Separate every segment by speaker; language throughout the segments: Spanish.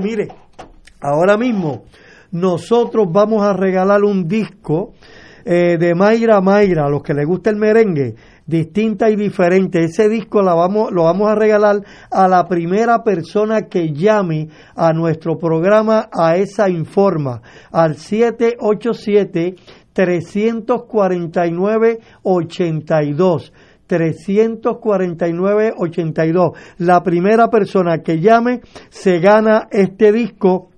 Speaker 1: mire, ahora mismo nosotros vamos a regalar un disco eh, de Mayra Mayra, a los que les gusta el merengue, distinta y diferente. Ese disco lo vamos a regalar a la primera persona que llame a nuestro programa a esa informa al 787 349 82 349-82. La primera persona que llame se gana este disco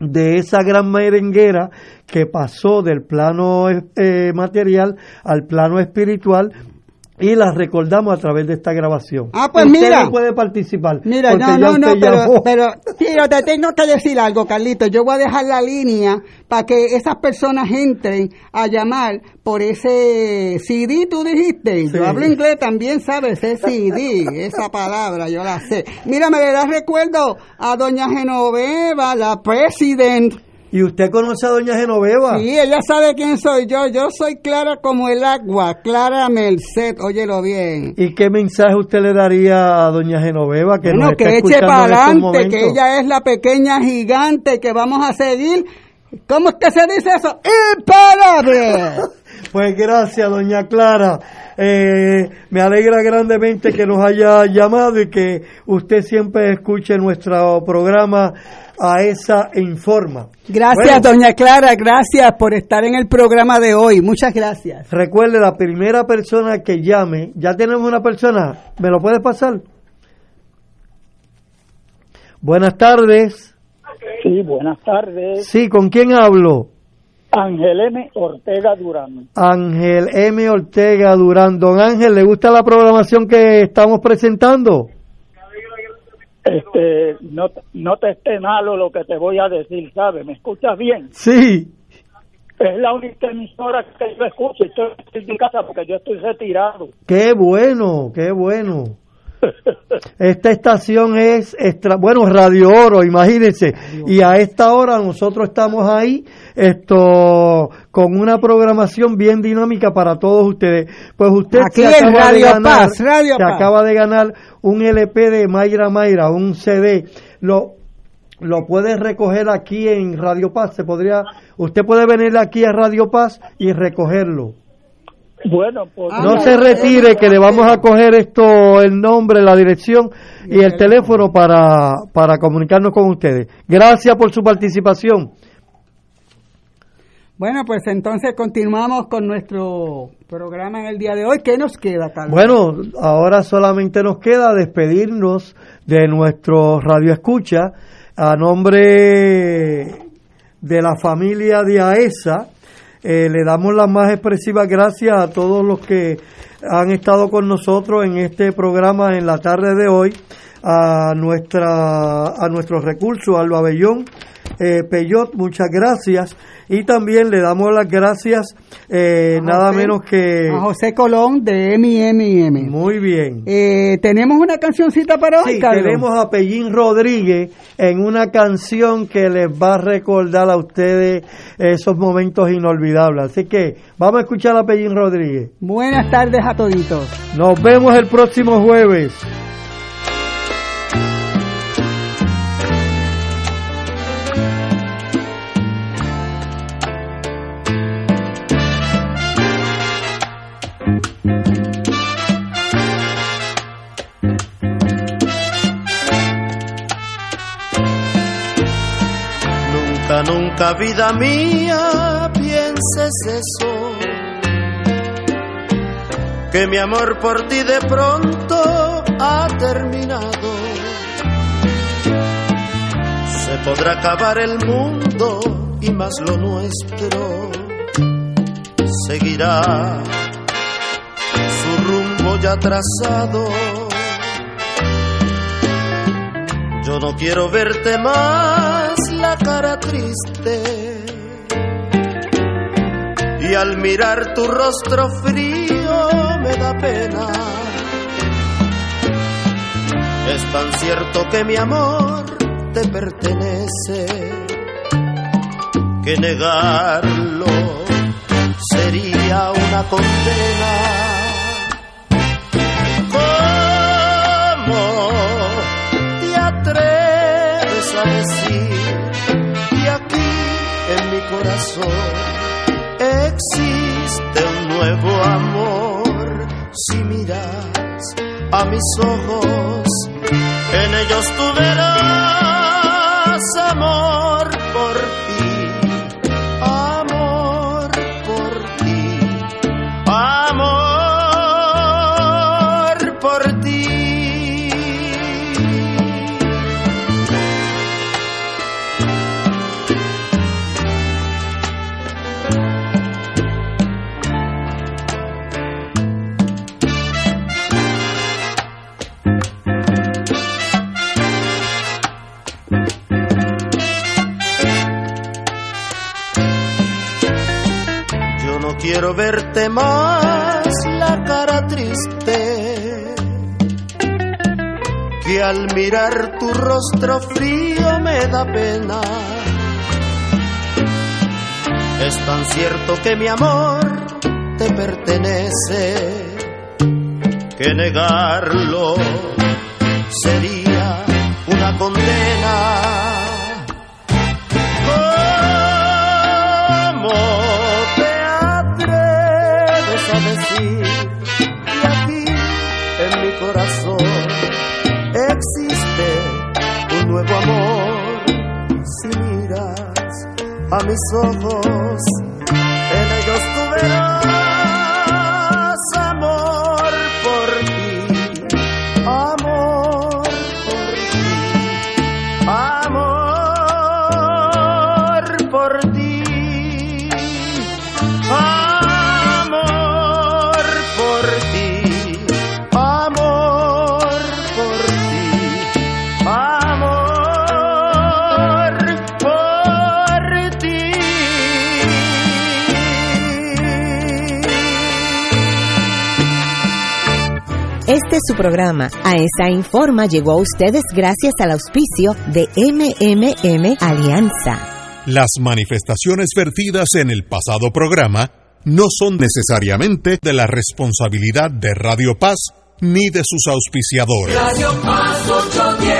Speaker 1: de esa gran merenguera que pasó del plano eh, material al plano espiritual y la recordamos a través de esta grabación.
Speaker 2: Ah, pues mira.
Speaker 1: puede participar.
Speaker 2: Mira, no, no, no, pero, pero, te tengo que decir algo, Carlito. Yo voy a dejar la línea para que esas personas entren a llamar por ese CD, tú dijiste. Yo hablo inglés también, ¿sabes? Ese CD, esa palabra, yo la sé. Mira, me das recuerdo a doña Genoveva, la presidenta
Speaker 1: ¿Y usted conoce a doña Genoveva?
Speaker 2: Sí, ella sabe quién soy yo. Yo soy clara como el agua, Clara Merced, óyelo bien.
Speaker 1: ¿Y qué mensaje usted le daría a doña Genoveva que
Speaker 2: bueno, que eche para adelante, que ella es la pequeña gigante que vamos a seguir. ¿Cómo es que se dice eso? ¡Imparable!
Speaker 1: pues gracias, doña Clara. Eh, me alegra grandemente que nos haya llamado y que usted siempre escuche nuestro programa a esa informa.
Speaker 2: Gracias, doña Clara, gracias por estar en el programa de hoy. Muchas gracias.
Speaker 1: Recuerde, la primera persona que llame, ya tenemos una persona, ¿me lo puede pasar? Buenas tardes.
Speaker 3: Sí, buenas tardes.
Speaker 1: Sí, ¿con quién hablo?
Speaker 3: Ángel M. Ortega Durán.
Speaker 1: Ángel M. Ortega Durán. Don Ángel, ¿le gusta la programación que estamos presentando?
Speaker 3: Este, no, no te esté malo lo que te voy a decir, ¿sabes? ¿Me escuchas bien?
Speaker 1: Sí.
Speaker 3: Es la única emisora que yo escucho. Estoy en mi casa porque yo estoy retirado.
Speaker 1: Qué bueno, qué bueno. Esta estación es, extra, bueno, Radio Oro, imagínense. Y a esta hora nosotros estamos ahí esto con una programación bien dinámica para todos ustedes. Pues usted
Speaker 2: Aquí se acaba Radio de ganar, Paz, Radio
Speaker 1: se acaba de ganar un LP de Mayra Mayra, un CD. Lo lo puede recoger aquí en Radio Paz, se podría usted puede venir aquí a Radio Paz y recogerlo.
Speaker 3: Bueno, pues,
Speaker 1: no se retire que le vamos a coger esto, el nombre, la dirección y el teléfono para, para comunicarnos con ustedes. Gracias por su participación.
Speaker 2: Bueno, pues entonces continuamos con nuestro programa en el día de hoy. ¿Qué nos queda, Carlos?
Speaker 1: Bueno, ahora solamente nos queda despedirnos de nuestro Radio Escucha a nombre de la familia de AESA eh, le damos las más expresivas gracias a todos los que han estado con nosotros en este programa en la tarde de hoy, a nuestra a nuestros recursos, a Abellón, eh, Peyot, muchas gracias. Y también le damos las gracias eh, nada menos que...
Speaker 2: A José Colón de M&M.
Speaker 1: Muy bien.
Speaker 2: Eh, ¿Tenemos una cancioncita para hoy,
Speaker 1: sí, tenemos a Pellín Rodríguez en una canción que les va a recordar a ustedes esos momentos inolvidables. Así que vamos a escuchar a Pellín Rodríguez.
Speaker 2: Buenas tardes a toditos.
Speaker 1: Nos vemos el próximo jueves.
Speaker 4: Nunca vida mía pienses eso, que mi amor por ti de pronto ha terminado. Se podrá acabar el mundo y más lo nuestro seguirá su rumbo ya trazado. Yo no quiero verte más la cara triste y al mirar tu rostro frío me da pena. Es tan cierto que mi amor te pertenece que negarlo sería una condena. ¿Cómo te atreves a decir? Existe un nuevo amor. Si miras a mis ojos, en ellos tú verás amor por más la cara triste, que al mirar tu rostro frío me da pena. Es tan cierto que mi amor te pertenece, que negarlo sería mis ojos,
Speaker 5: programa, a esa informa, llegó a ustedes gracias al auspicio de MMM Alianza.
Speaker 6: Las manifestaciones vertidas en el pasado programa no son necesariamente de la responsabilidad de Radio Paz ni de sus auspiciadores. Radio Paz 810.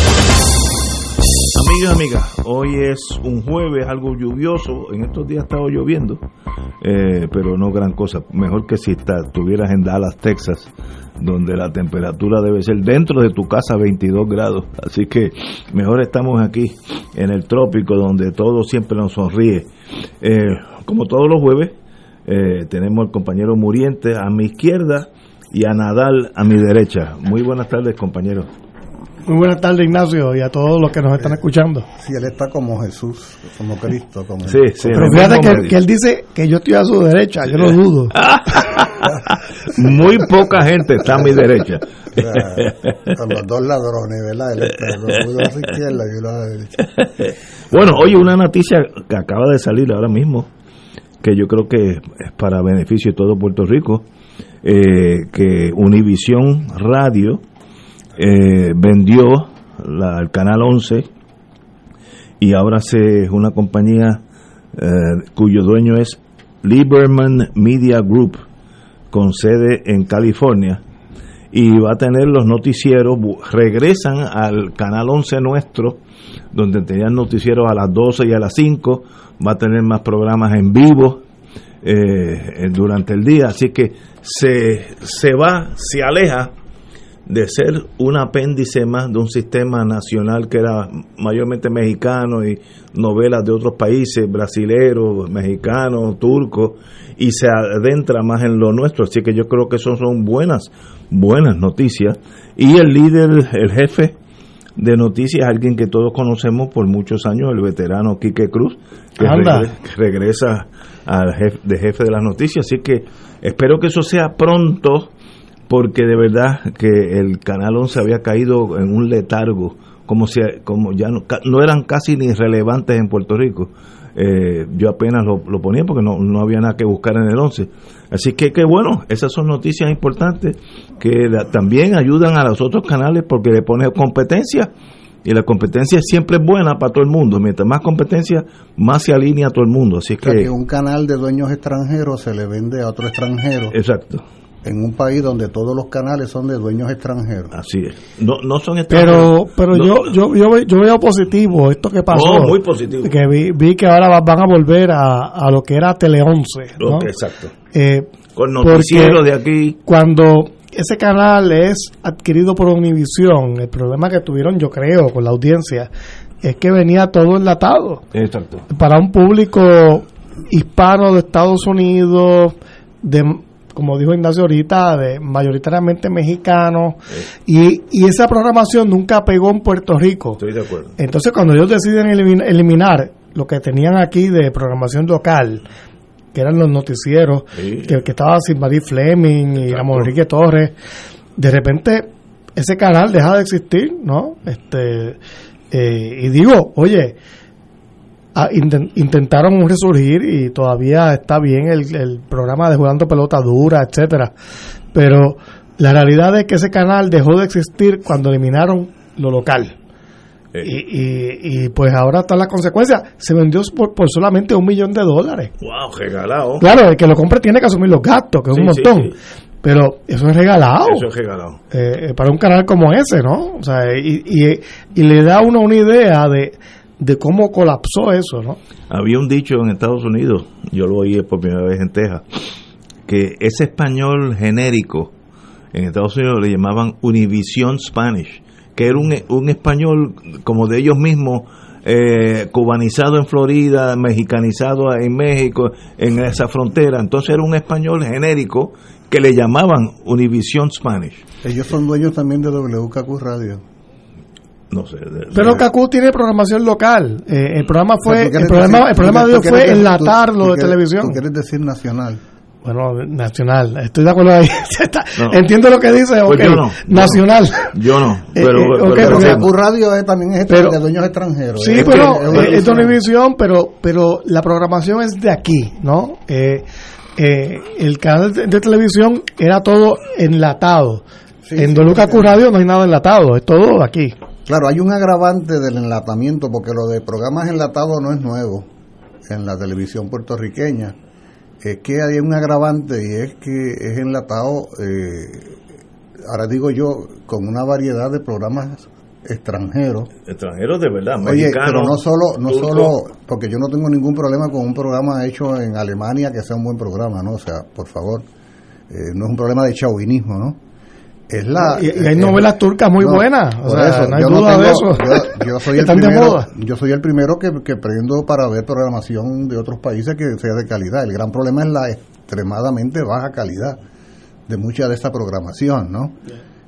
Speaker 7: Amigas, amigas, hoy es un jueves, algo lluvioso. En estos días ha estado lloviendo, eh, pero no gran cosa. Mejor que si estuvieras en Dallas, Texas, donde la temperatura debe ser dentro de tu casa 22 grados. Así que mejor estamos aquí en el trópico, donde todo siempre nos sonríe. Eh, como todos los jueves, eh, tenemos al compañero Muriente a mi izquierda y a Nadal a mi derecha. Muy buenas tardes, compañeros.
Speaker 8: Muy buenas tardes, Ignacio, y a todos los que nos están escuchando.
Speaker 9: Sí, él está como Jesús, como Cristo. Como
Speaker 7: sí, sí.
Speaker 8: Pero fíjate que, que, él dice que yo estoy a su derecha, yo lo dudo.
Speaker 7: Muy poca gente está a mi derecha.
Speaker 9: con los dos ladrones, ¿verdad? Él está, a su izquierda y yo a la derecha.
Speaker 7: Bueno, oye, una noticia que acaba de salir ahora mismo, que yo creo que es para beneficio de todo Puerto Rico, eh, que Univisión Radio eh, vendió la, el canal 11 y ahora es una compañía eh, cuyo dueño es Lieberman Media Group con sede en California y va a tener los noticieros, regresan al canal 11 nuestro, donde tenían noticieros a las 12 y a las 5, va a tener más programas en vivo eh, durante el día, así que se, se va, se aleja de ser un apéndice más de un sistema nacional que era mayormente mexicano y novelas de otros países, brasileros, mexicanos, turcos, y se adentra más en lo nuestro. Así que yo creo que eso son buenas, buenas noticias. Y el líder, el jefe de noticias, alguien que todos conocemos por muchos años, el veterano Quique Cruz, que, regresa al jefe, de jefe de las noticias. Así que espero que eso sea pronto porque de verdad que el Canal 11 había caído en un letargo, como si como ya no, no eran casi ni relevantes en Puerto Rico. Eh, yo apenas lo, ponía porque no, no, había nada que buscar en el 11. Así que, que bueno, esas son noticias importantes que también ayudan a los otros canales porque le pone competencia y la competencia siempre es buena para todo el mundo. Mientras más competencia, más se alinea a todo el mundo. Así que,
Speaker 9: que un canal de dueños extranjeros se le vende a otro extranjero.
Speaker 7: Exacto
Speaker 9: en un país donde todos los canales son de dueños extranjeros.
Speaker 7: Así es. No, no son
Speaker 8: extranjeros. Pero, pero yo, yo, yo, yo, veo positivo esto que pasó.
Speaker 7: muy positivo.
Speaker 8: Que vi, vi que ahora van a volver a, a lo que era Tele 11. ¿no?
Speaker 7: exacto.
Speaker 8: Eh,
Speaker 7: Con noticiero de aquí.
Speaker 8: Cuando ese canal es adquirido por Univision, el problema que tuvieron, yo creo, con la audiencia, es que venía todo enlatado.
Speaker 7: Exacto.
Speaker 8: Para un público hispano de Estados Unidos, de como dijo Ignacio ahorita, de mayoritariamente mexicanos, y, y, esa programación nunca pegó en Puerto Rico.
Speaker 7: Estoy de acuerdo.
Speaker 8: Entonces, cuando ellos deciden eliminar lo que tenían aquí de programación local, que eran los noticieros, que, que, estaba sin Marie Fleming y Ramón Enrique Torres, de repente ese canal deja de existir, ¿no? Este, eh, y digo, oye, Ah, intentaron resurgir y todavía está bien el, programa de jugando pelota dura, etcétera, pero la realidad es que ese canal dejó de existir cuando eliminaron lo local. Eh. Y, y, pues ahora está la consecuencia. Se vendió por, por solamente un millón de dólares.
Speaker 7: ¡Wow! Regalado.
Speaker 8: Claro, el que lo compre tiene que asumir los gastos, que es un montón. Pero eso es regalado.
Speaker 7: Eso es regalado.
Speaker 8: Eh, eh, para un canal como ese, ¿no? O sea, y, y, y le da uno una idea de, de cómo colapsó eso, ¿no?
Speaker 7: Había un dicho en Estados Unidos, yo lo oí por primera vez en Texas, que ese español genérico en Estados Unidos le llamaban Univision Spanish, que era un, un español como de ellos mismos, eh, cubanizado en Florida, mexicanizado en México, en esa frontera. Entonces era un español genérico que le llamaban Univision Spanish.
Speaker 9: Ellos son dueños también de WKQ Radio.
Speaker 7: No sé.
Speaker 8: Pero Kaku tiene programación local. Eh, el programa fue, el, programa, el programa de ellos fue enlatarlo de televisión.
Speaker 9: Tú quieres decir nacional.
Speaker 8: Bueno, nacional, estoy de acuerdo ahí. Entiendo lo que dice, pues yo no, nacional.
Speaker 7: Yo no,
Speaker 9: eh, pero, eh, pero, pero, Radio es, también es de dueños extranjeros.
Speaker 8: Sí, pero es, una división, pero, pero la programación es de aquí, ¿no? Eh, eh, el canal de, televisión era todo enlatado. en Doluca Q Radio no hay nada enlatado, es todo aquí.
Speaker 9: Claro, hay un agravante del enlatamiento, porque lo de programas enlatados no es nuevo en la televisión puertorriqueña es que hay un agravante y es que es enlatado, eh, ahora digo yo, con una variedad de programas extranjeros.
Speaker 7: Extranjeros de verdad,
Speaker 9: Oye, pero no solo, no solo, porque yo no tengo ningún problema con un programa hecho en Alemania que sea un buen programa, ¿no? O sea, por favor, eh, no es un problema de chauvinismo, ¿no?
Speaker 8: Y, hay novelas turcas muy buenas o sea, no hay duda de eso
Speaker 9: yo, soy el primero yo soy el primero que, que prendo para ver programación de otros países que sea de calidad. El gran problema es la extremadamente baja calidad de mucha de esta programación no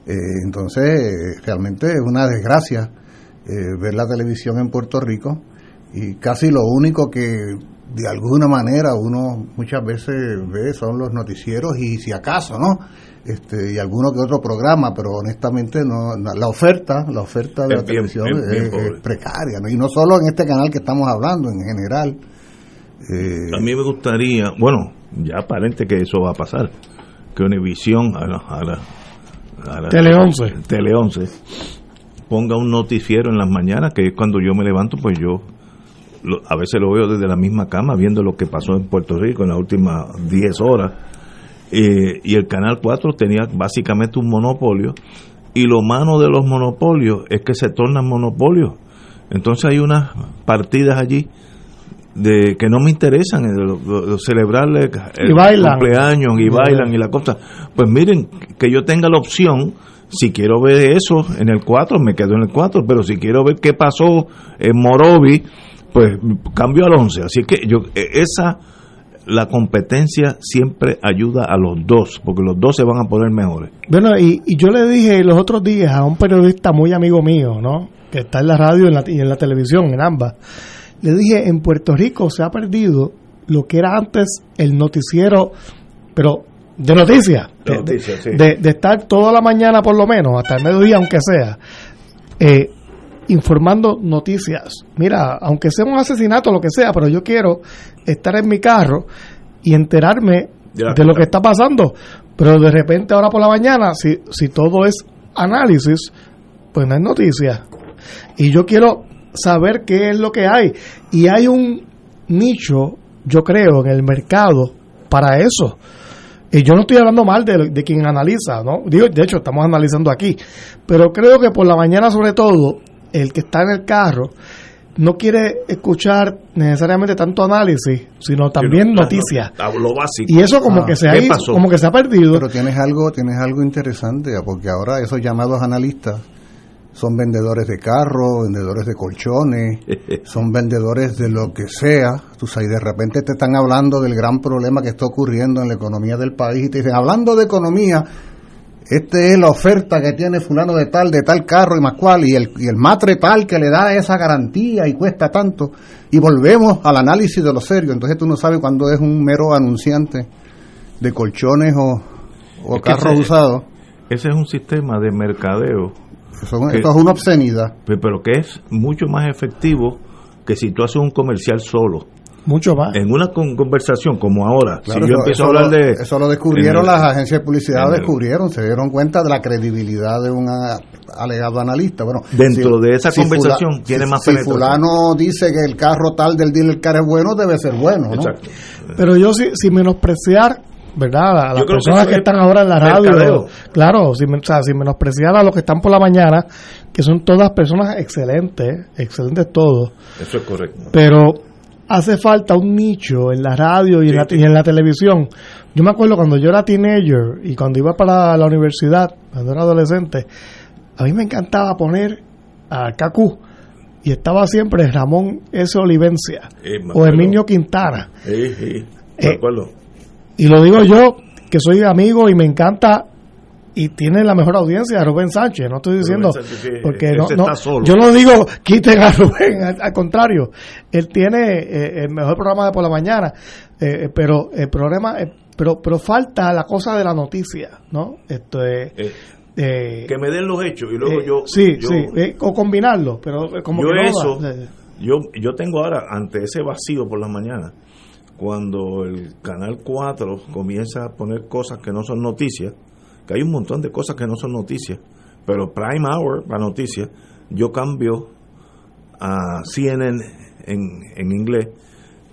Speaker 9: eh, entonces realmente es una desgracia eh, ver la televisión en Puerto Rico y casi lo único que de alguna manera uno muchas veces ve son los noticieros y si acaso no este, y alguno que otro programa, pero honestamente no, la oferta, la oferta de la televisión es, precaria, y no solo en este canal que estamos hablando, en general.
Speaker 7: Eh, a mí me gustaría, bueno, ya aparente que eso va a pasar, que Univisión a la,
Speaker 8: a Tele 11.
Speaker 7: Tele 11 ponga un noticiero en las mañanas, que es cuando yo me levanto, pues yo a veces lo veo desde la misma cama, viendo lo que pasó en Puerto Rico en las últimas 10 horas eh, y el Canal 4 tenía básicamente un monopolio y lo malo de los monopolios es que se tornan monopolios. Entonces hay unas partidas allí de que no me interesan, eh, celebrarle el cumpleaños y bailan y la cosa. Pues miren, que yo tenga la opción, si quiero ver eso en el 4, me quedo en el 4, pero si quiero ver qué pasó en Morovi, pues cambio al 11. Así que yo e, esa la competencia siempre ayuda a los dos, porque los dos se van a poner mejores.
Speaker 8: Bueno, y, yo le dije los otros días a un periodista muy amigo mío, ¿no? Que está en la radio y en la, televisión, en ambas. Le dije, en Puerto Rico se ha perdido lo que era antes el noticiero, pero de noticias. De, de, estar toda la mañana por lo menos, hasta el mediodía aunque sea. Eh, informando noticias. Mira, aunque sea un asesinato o lo que sea, pero yo quiero estar en mi carro y enterarme de, lo que está pasando. Pero de repente ahora por la mañana, si, si todo es análisis, pues no hay noticias. Y yo quiero saber qué es lo que hay. Y hay un nicho, yo creo, en el mercado para eso. Y yo no estoy hablando mal de, de quien analiza, ¿no? Digo, de hecho, estamos analizando aquí. Pero creo que por la mañana, sobre todo, el que está en el carro no quiere escuchar necesariamente tanto análisis, sino también noticias. Y eso como ah, que se ha como que se ha perdido.
Speaker 9: Pero tienes algo, tienes algo interesante, porque ahora esos llamados analistas son vendedores de carros, vendedores de colchones, son vendedores de lo que sea. Tú sabes, de repente te están hablando del gran problema que está ocurriendo en la economía del país y te dicen, hablando de economía, esta es la oferta que tiene fulano de tal, de tal carro y más cual, y el, y el matre tal que le da esa garantía y cuesta tanto, y volvemos al análisis de lo serio, entonces tú no sabes cuándo es un mero anunciante de colchones o, o carros usados.
Speaker 7: Ese es un sistema de mercadeo.
Speaker 9: Eso, esto es una obscenidad.
Speaker 7: Pero que es mucho más efectivo que si tú haces un comercial solo.
Speaker 8: Mucho más.
Speaker 7: En una conversación como ahora, si yo empiezo a hablar de...
Speaker 9: Eso lo descubrieron las agencias de publicidad, descubrieron, se dieron cuenta de la credibilidad de un alegado analista. Bueno,
Speaker 7: Dentro de esa conversación tiene más
Speaker 9: Si fulano dice que el carro tal del dealer car es bueno, debe ser bueno, Exacto.
Speaker 8: Pero yo, si, si menospreciar ¿verdad? A las personas que, están ahora en la radio. Claro, si, o sea, si menospreciar a los que están por la mañana, que son todas personas excelentes, excelentes todos.
Speaker 7: Eso es correcto.
Speaker 8: Pero hace falta un nicho en la radio y, en, la, en la televisión. Yo me acuerdo cuando yo era teenager y cuando iba para la universidad, cuando era adolescente, a mí me encantaba poner a Kaku y estaba siempre Ramón S. Olivencia o Emilio Quintana.
Speaker 7: Eh,
Speaker 8: y lo digo yo, que soy amigo y me encanta y tiene la mejor audiencia Rubén Sánchez. No estoy diciendo porque no, yo no digo quiten a Rubén al, contrario. Él tiene eh, el mejor programa de por la mañana eh, pero el problema pero pero falta la cosa de la noticia, ¿no? Esto es
Speaker 7: eh, eh, que me den los hechos y luego
Speaker 8: eh,
Speaker 7: yo
Speaker 8: sí sí o combinarlo pero como
Speaker 7: yo
Speaker 8: que
Speaker 7: eso yo yo tengo ahora ante ese vacío por la mañana cuando el canal 4 comienza a poner cosas que no son noticias hay un montón de cosas que no son noticias pero prime hour para noticias yo cambio a CNN en, inglés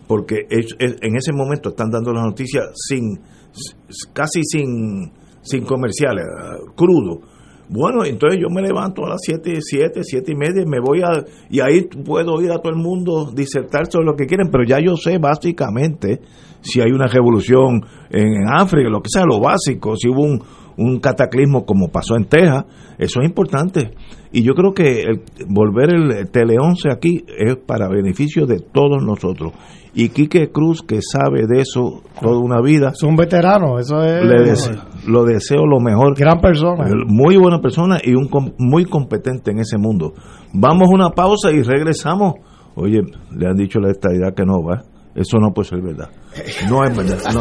Speaker 7: porque en ese momento están dando las noticias sin casi sin sin comerciales, crudo. Bueno, entonces yo me levanto a las 7, 7, 7 y media me voy a... Y ahí puedo ir a todo el mundo disertar sobre lo que quieren, pero ya yo sé básicamente si hay una revolución en África, lo que sea, lo básico, si hubo un, un cataclismo como pasó en Texas, eso es importante. Y yo creo que el, volver el Tele 11 aquí es para beneficio de todos nosotros. Y Quique Cruz, que sabe de eso toda una vida.
Speaker 8: Es un veterano, eso es.
Speaker 7: Le lo deseo lo mejor.
Speaker 8: Gran persona.
Speaker 7: Muy buena persona y un muy competente en ese mundo. Vamos a una pausa y regresamos. Oye, le han dicho la estadidad que no va. Eso no puede ser verdad. No es verdad. No.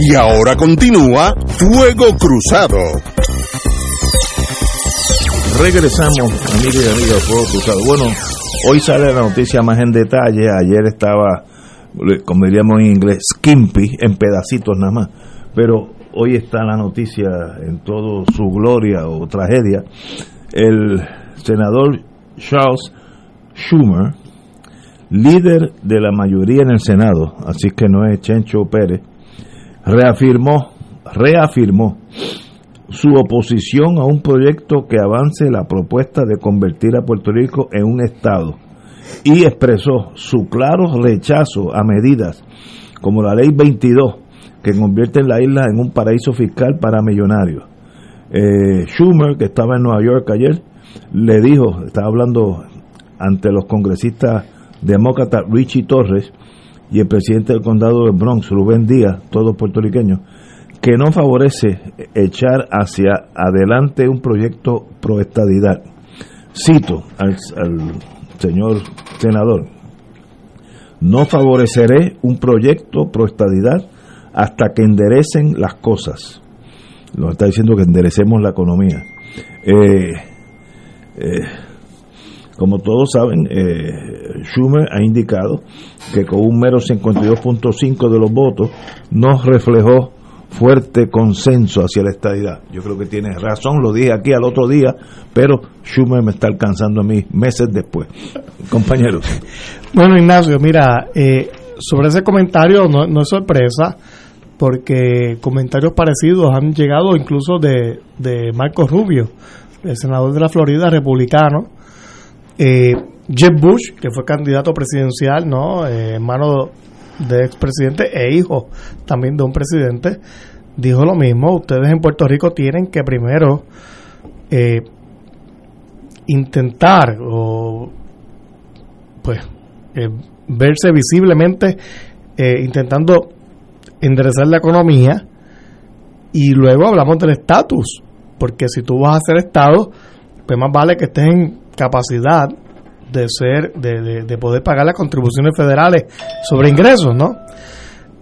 Speaker 6: Y ahora continúa Fuego Cruzado.
Speaker 7: Regresamos, amigos y amigas, Fuego Cruzado. Bueno, hoy sale la noticia más en detalle. Ayer estaba, como diríamos en inglés, skimpy, en pedacitos nada más. Pero hoy está la noticia en todo su gloria o tragedia. El senador Charles Schumer, líder de la mayoría en el Senado, así que no es Chencho Pérez, reafirmó, reafirmó su oposición a un proyecto que avance la propuesta de convertir a Puerto Rico en un Estado y expresó su claro rechazo a medidas como la Ley 22 que convierte la isla en un paraíso fiscal para millonarios. Eh, Schumer, que estaba en Nueva York ayer, le dijo, estaba hablando ante los congresistas demócratas Richie Torres, y el presidente del condado de Bronx, Rubén Díaz, todos puertorriqueños, que no favorece echar hacia adelante un proyecto pro estadidad. Cito al, señor senador, no favoreceré un proyecto pro estadidad hasta que enderecen las cosas. Nos está diciendo que enderecemos la economía. Eh, eh, como todos saben, eh, Schumer ha indicado que con un mero 52.5 de los votos no reflejó fuerte consenso hacia la estadidad. Yo creo que tiene razón, lo dije aquí al otro día, pero Schumer me está alcanzando a mí meses después. Compañeros.
Speaker 8: Bueno, Ignacio, mira, eh, sobre ese comentario no, es sorpresa, porque comentarios parecidos han llegado incluso de, de Marco Rubio, el senador de la Florida, republicano. Eh, Jeb Bush, que fue candidato presidencial, ¿no? Eh, hermano de expresidente e hijo también de un presidente, dijo lo mismo. Ustedes en Puerto Rico tienen que primero eh, intentar o pues eh, verse visiblemente eh, intentando enderezar la economía y luego hablamos del estatus porque si tú vas a ser estado pues más vale que estés en capacidad de ser de, de, poder pagar las contribuciones federales sobre ingresos no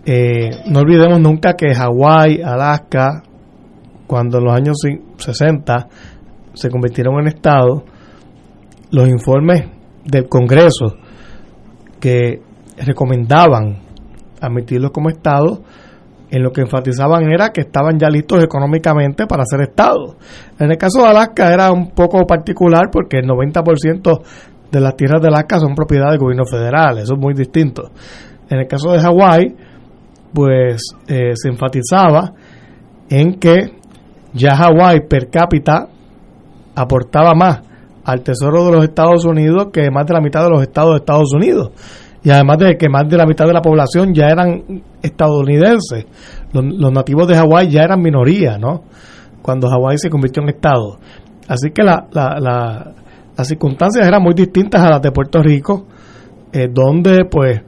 Speaker 8: eh, no olvidemos nunca que Hawái Alaska cuando en los años 60 se convirtieron en estado los informes del Congreso que recomendaban admitirlos como Estado, en lo que enfatizaban era que estaban ya listos económicamente para ser Estado. En el caso de Alaska era un poco particular porque el 90% de las tierras de Alaska son propiedad del gobierno federal, eso es muy distinto. En el caso de Hawái, pues eh, se enfatizaba en que ya Hawái per cápita aportaba más al Tesoro de los Estados Unidos que más de la mitad de los estados de Estados Unidos. Y además de que más de la mitad de la población ya eran estadounidenses. Los, nativos de Hawái ya eran minoría, ¿no? Cuando Hawái se convirtió en estado. Así que la, la, las circunstancias eran muy distintas a las de Puerto Rico, eh, donde pues,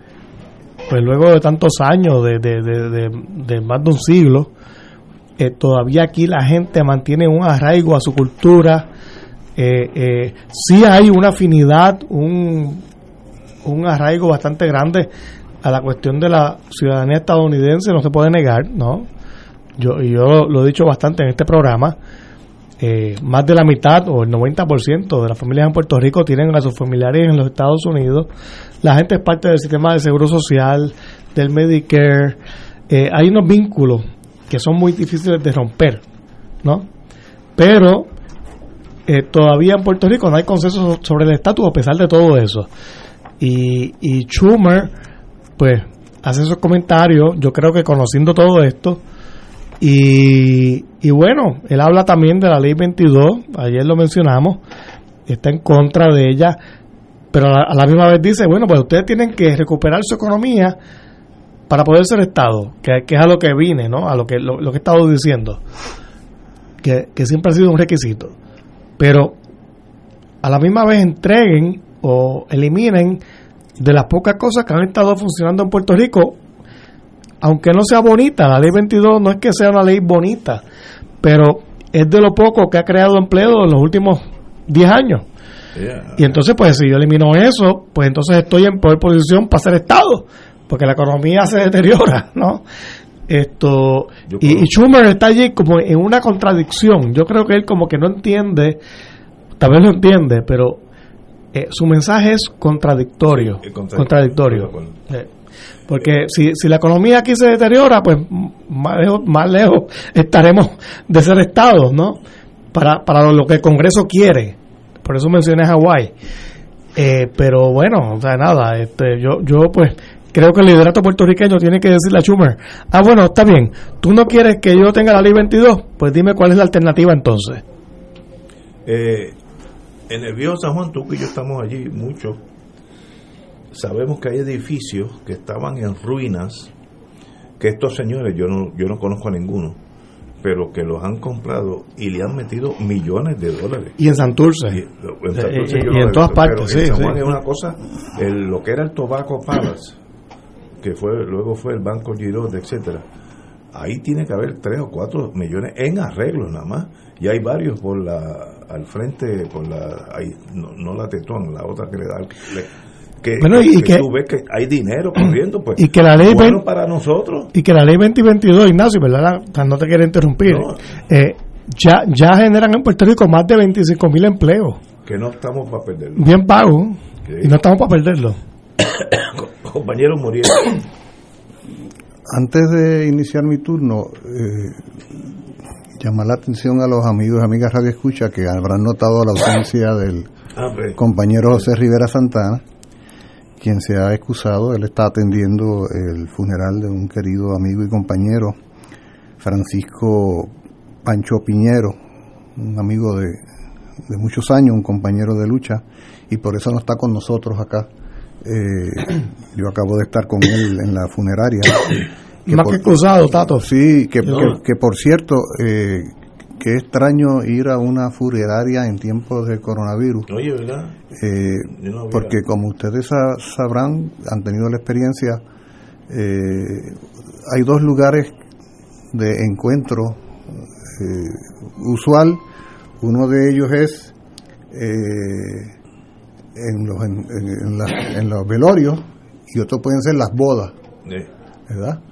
Speaker 8: pues luego de tantos años, de, de, de, de más de un siglo, eh, todavía aquí la gente mantiene un arraigo a su cultura, eh, eh, sí hay una afinidad, un, un arraigo bastante grande a la cuestión de la ciudadanía estadounidense, no se puede negar, ¿no? Yo, yo lo he dicho bastante en este programa, eh, más de la mitad o el 90% de las familias en Puerto Rico tienen a sus familiares en los Estados Unidos. La gente es parte del sistema de seguro social, del Medicare. Eh, hay unos vínculos que son muy difíciles de romper, ¿no? Pero eh, todavía en Puerto Rico no hay consenso sobre el estatus a pesar de todo eso. Y, y Schumer, pues, hace esos comentarios, yo creo que conociendo todo esto, y, y bueno, él habla también de la ley 22, ayer lo mencionamos, está en contra de ella, pero a la, misma vez dice, bueno, pues ustedes tienen que recuperar su economía para poder ser Estado, que, es a lo que vine, ¿no? A lo que, lo, que he estado diciendo, que, que siempre ha sido un requisito pero a la misma vez entreguen o eliminen de las pocas cosas que han estado funcionando en Puerto Rico, aunque no sea bonita, la ley 22 no es que sea una ley bonita, pero es de lo poco que ha creado empleo en los últimos 10 años. Y entonces, pues si yo elimino eso, pues entonces estoy en peor posición para ser Estado, porque la economía se deteriora, ¿no? Esto y, Schumer está allí como en una contradicción. Yo creo que él como que no entiende, tal vez lo entiende, pero eh, su mensaje es contradictorio. contradictorio. Porque si, si la economía aquí se deteriora, pues más lejos, más lejos estaremos de ser estados, ¿no? Para, para lo que el Congreso quiere. Por eso mencioné Hawái. Eh, pero bueno, o sea, nada, este, yo, yo pues creo que el liderato puertorriqueño tiene que decirle a Schumer, ah, bueno, está bien, tú no quieres que yo tenga la ley 22, pues dime cuál es la alternativa entonces.
Speaker 7: Eh, en el viejo San Juan, tú y yo estamos allí mucho, sabemos que hay edificios que estaban en ruinas, que estos señores, yo no, yo no conozco a ninguno, pero que los han comprado y le han metido millones de dólares.
Speaker 8: Y en Santurce. Y en, todas partes, sí.
Speaker 7: San Juan es una cosa, lo que era el Tobacco Palace, que fue luego fue el Banco Girón, etcétera. Ahí tiene que haber 3 o 4 millones en arreglos nada más. Y hay varios por la al frente, por la no, la Tetón, la otra que le da que, y que, tú ves que hay dinero corriendo, pues
Speaker 8: y que la ley
Speaker 7: bueno para nosotros.
Speaker 8: Y que la ley 2022, Ignacio, ¿verdad? No te quiero interrumpir. Eh, ya, ya generan en Puerto Rico más de 25 mil empleos.
Speaker 7: Que no estamos para perderlo.
Speaker 8: Bien pago. Y no estamos para perderlo.
Speaker 7: compañeros murieron.
Speaker 9: Antes de iniciar mi turno, eh, llamar la atención a los amigos y amigas Radio Escucha que habrán notado la ausencia del ah, pues. compañero José Rivera Santana quien se ha excusado. Él está atendiendo el funeral de un querido amigo y compañero, Francisco Pancho Piñero, un amigo de, de muchos años, un compañero de lucha, y por eso no está con nosotros acá. Eh, yo acabo de estar con él en la funeraria.
Speaker 8: Más que cruzado, Tato.
Speaker 9: Sí, que, que, por cierto, eh, qué extraño ir a una funeraria en tiempos de coronavirus.
Speaker 7: Oye, ¿verdad?
Speaker 9: Eh, porque como ustedes sabrán, han tenido la experiencia, eh, hay dos lugares de encuentro usual. Uno de ellos es en los, en, en, los velorios y otro pueden ser las bodas, ¿verdad?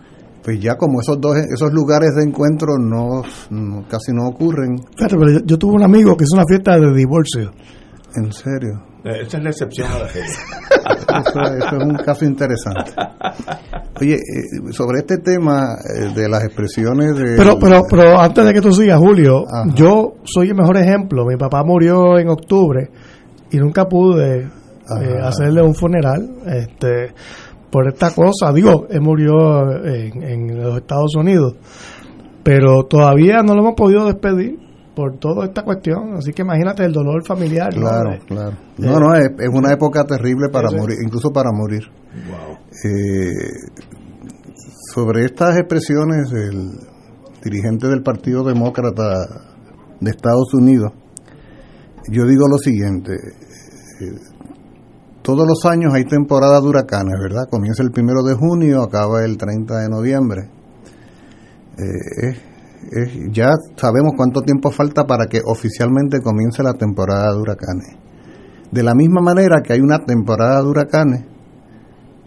Speaker 9: Pues ya como esos dos esos lugares de encuentro no, casi no ocurren.
Speaker 8: pero yo, tuve un amigo que hizo una fiesta de divorcio.
Speaker 9: ¿En serio?
Speaker 7: Eh, esa es la excepción a la
Speaker 9: eso, es un caso interesante. Oye, eh, sobre este tema eh, de las expresiones de...
Speaker 8: Pero, pero, pero antes de que tú sigas, Julio, yo soy el mejor ejemplo. Mi papá murió en octubre y nunca pude eh, hacerle un funeral este por esta cosa. Digo, él murió en, en, los Estados Unidos, pero todavía no lo hemos podido despedir por toda esta cuestión. Así que imagínate el dolor familiar.
Speaker 9: Claro, claro. No, no, es, una época terrible para morir, incluso para morir. Eh, sobre estas expresiones, el dirigente del Partido Demócrata de Estados Unidos, yo digo lo siguiente, eh, todos los años hay temporada de huracanes, ¿verdad? Comienza el primero de junio, acaba el 30 de noviembre. Eh, ya sabemos cuánto tiempo falta para que oficialmente comience la temporada de huracanes. De la misma manera que hay una temporada de huracanes,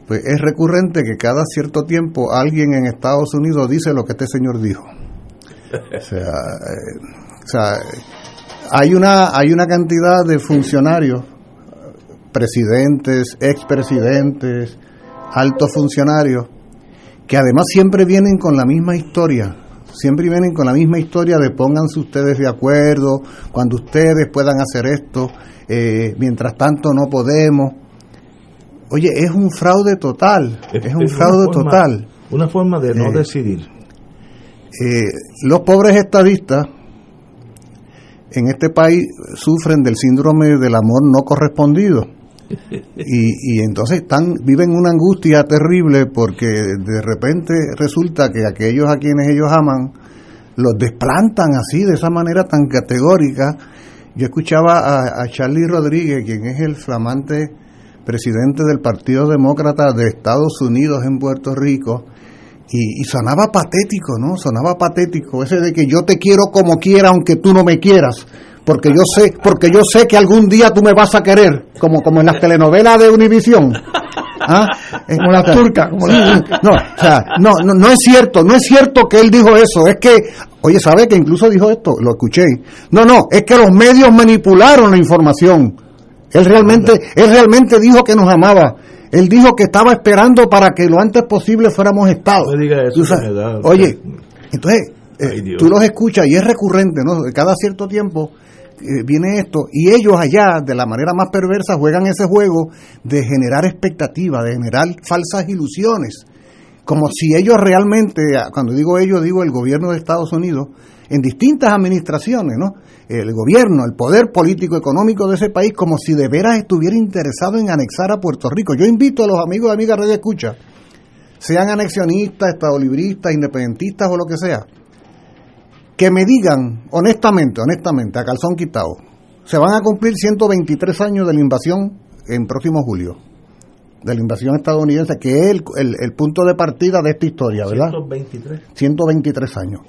Speaker 9: pues es recurrente que cada cierto tiempo alguien en Estados Unidos dice lo que este señor dijo. O sea, eh, o sea hay una, hay una cantidad de funcionarios, presidentes, expresidentes, altos funcionarios, que además siempre vienen con la misma historia, siempre vienen con la misma historia de pónganse ustedes de acuerdo, cuando ustedes puedan hacer esto, eh, mientras tanto no podemos. Oye, es un fraude total, es, un fraude total.
Speaker 7: Una forma de no eh, decidir.
Speaker 9: Eh, los pobres estadistas en este país sufren del síndrome del amor no correspondido. Y, y, entonces están viven una angustia terrible porque de repente resulta que aquellos a quienes ellos aman los desplantan así de esa manera tan categórica yo escuchaba a, a Charlie Rodríguez quien es el flamante presidente del Partido Demócrata de Estados Unidos en Puerto Rico y, sonaba patético, ¿no? Sonaba patético ese de que yo te quiero como quiera aunque tú no me quieras, porque yo sé, porque yo sé que algún día tú me vas a querer, como como en las telenovelas de Univisión.
Speaker 8: ¿Ah? Como la turca, como
Speaker 9: No, o sea, no, no, no es cierto, no es cierto que él dijo eso, es que, oye, ¿sabe que incluso dijo esto? Lo escuché. No, no, es que los medios manipularon la información. Él realmente, él realmente dijo que nos amaba. Él dijo que estaba esperando para que lo antes posible fuéramos Estado. oye, entonces eh, tú los escuchas y es recurrente, ¿no? Cada cierto tiempo eh, viene esto y ellos allá, de la manera más perversa, juegan ese juego de generar expectativas, de generar falsas ilusiones. Como si ellos realmente, cuando digo ellos, digo el gobierno de Estados Unidos, en distintas administraciones, ¿no? el gobierno, el poder político económico de ese país como si de veras estuviera interesado en anexar a Puerto Rico. Yo invito a los amigos y amigas de Escucha, sean anexionistas, estadolibristas, independentistas o lo que sea, que me digan honestamente, honestamente, a calzón quitado, se van a cumplir 123 años de la invasión en próximo julio, de la invasión estadounidense, que es el, el, el punto de partida de esta historia, ¿verdad?
Speaker 7: 123.
Speaker 9: 123 años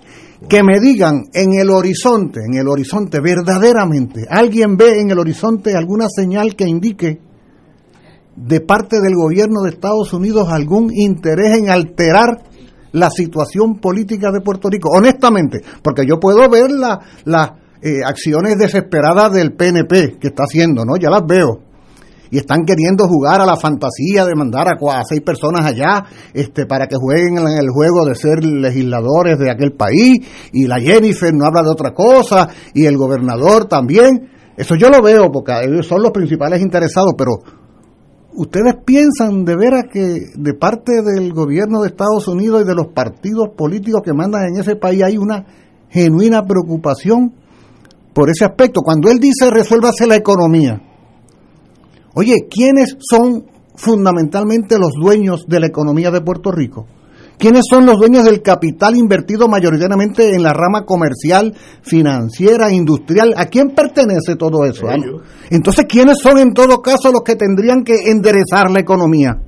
Speaker 9: que me digan en el horizonte, en el horizonte verdaderamente, alguien ve en el horizonte alguna señal que indique de parte del gobierno de Estados Unidos algún interés en alterar la situación política de Puerto Rico, honestamente, porque yo puedo ver las eh, acciones desesperadas del PNP que está haciendo, ¿no? Ya las veo y están queriendo jugar a la fantasía de mandar a, seis personas allá este, para que jueguen en el juego de ser legisladores de aquel país y la Jennifer no habla de otra cosa y el gobernador también. Eso yo lo veo porque ellos son los principales interesados, pero ¿Ustedes piensan de veras que de parte del gobierno de Estados Unidos y de los partidos políticos que mandan en ese país hay una genuina preocupación por ese aspecto? Cuando él dice resuélvase la economía, oye, ¿quiénes son fundamentalmente los dueños de la economía de Puerto Rico? ¿Quiénes son los dueños del capital invertido mayoritariamente en la rama comercial, financiera, industrial? ¿A quién pertenece todo eso? Entonces, ¿quiénes son en todo caso los que tendrían que enderezar la economía?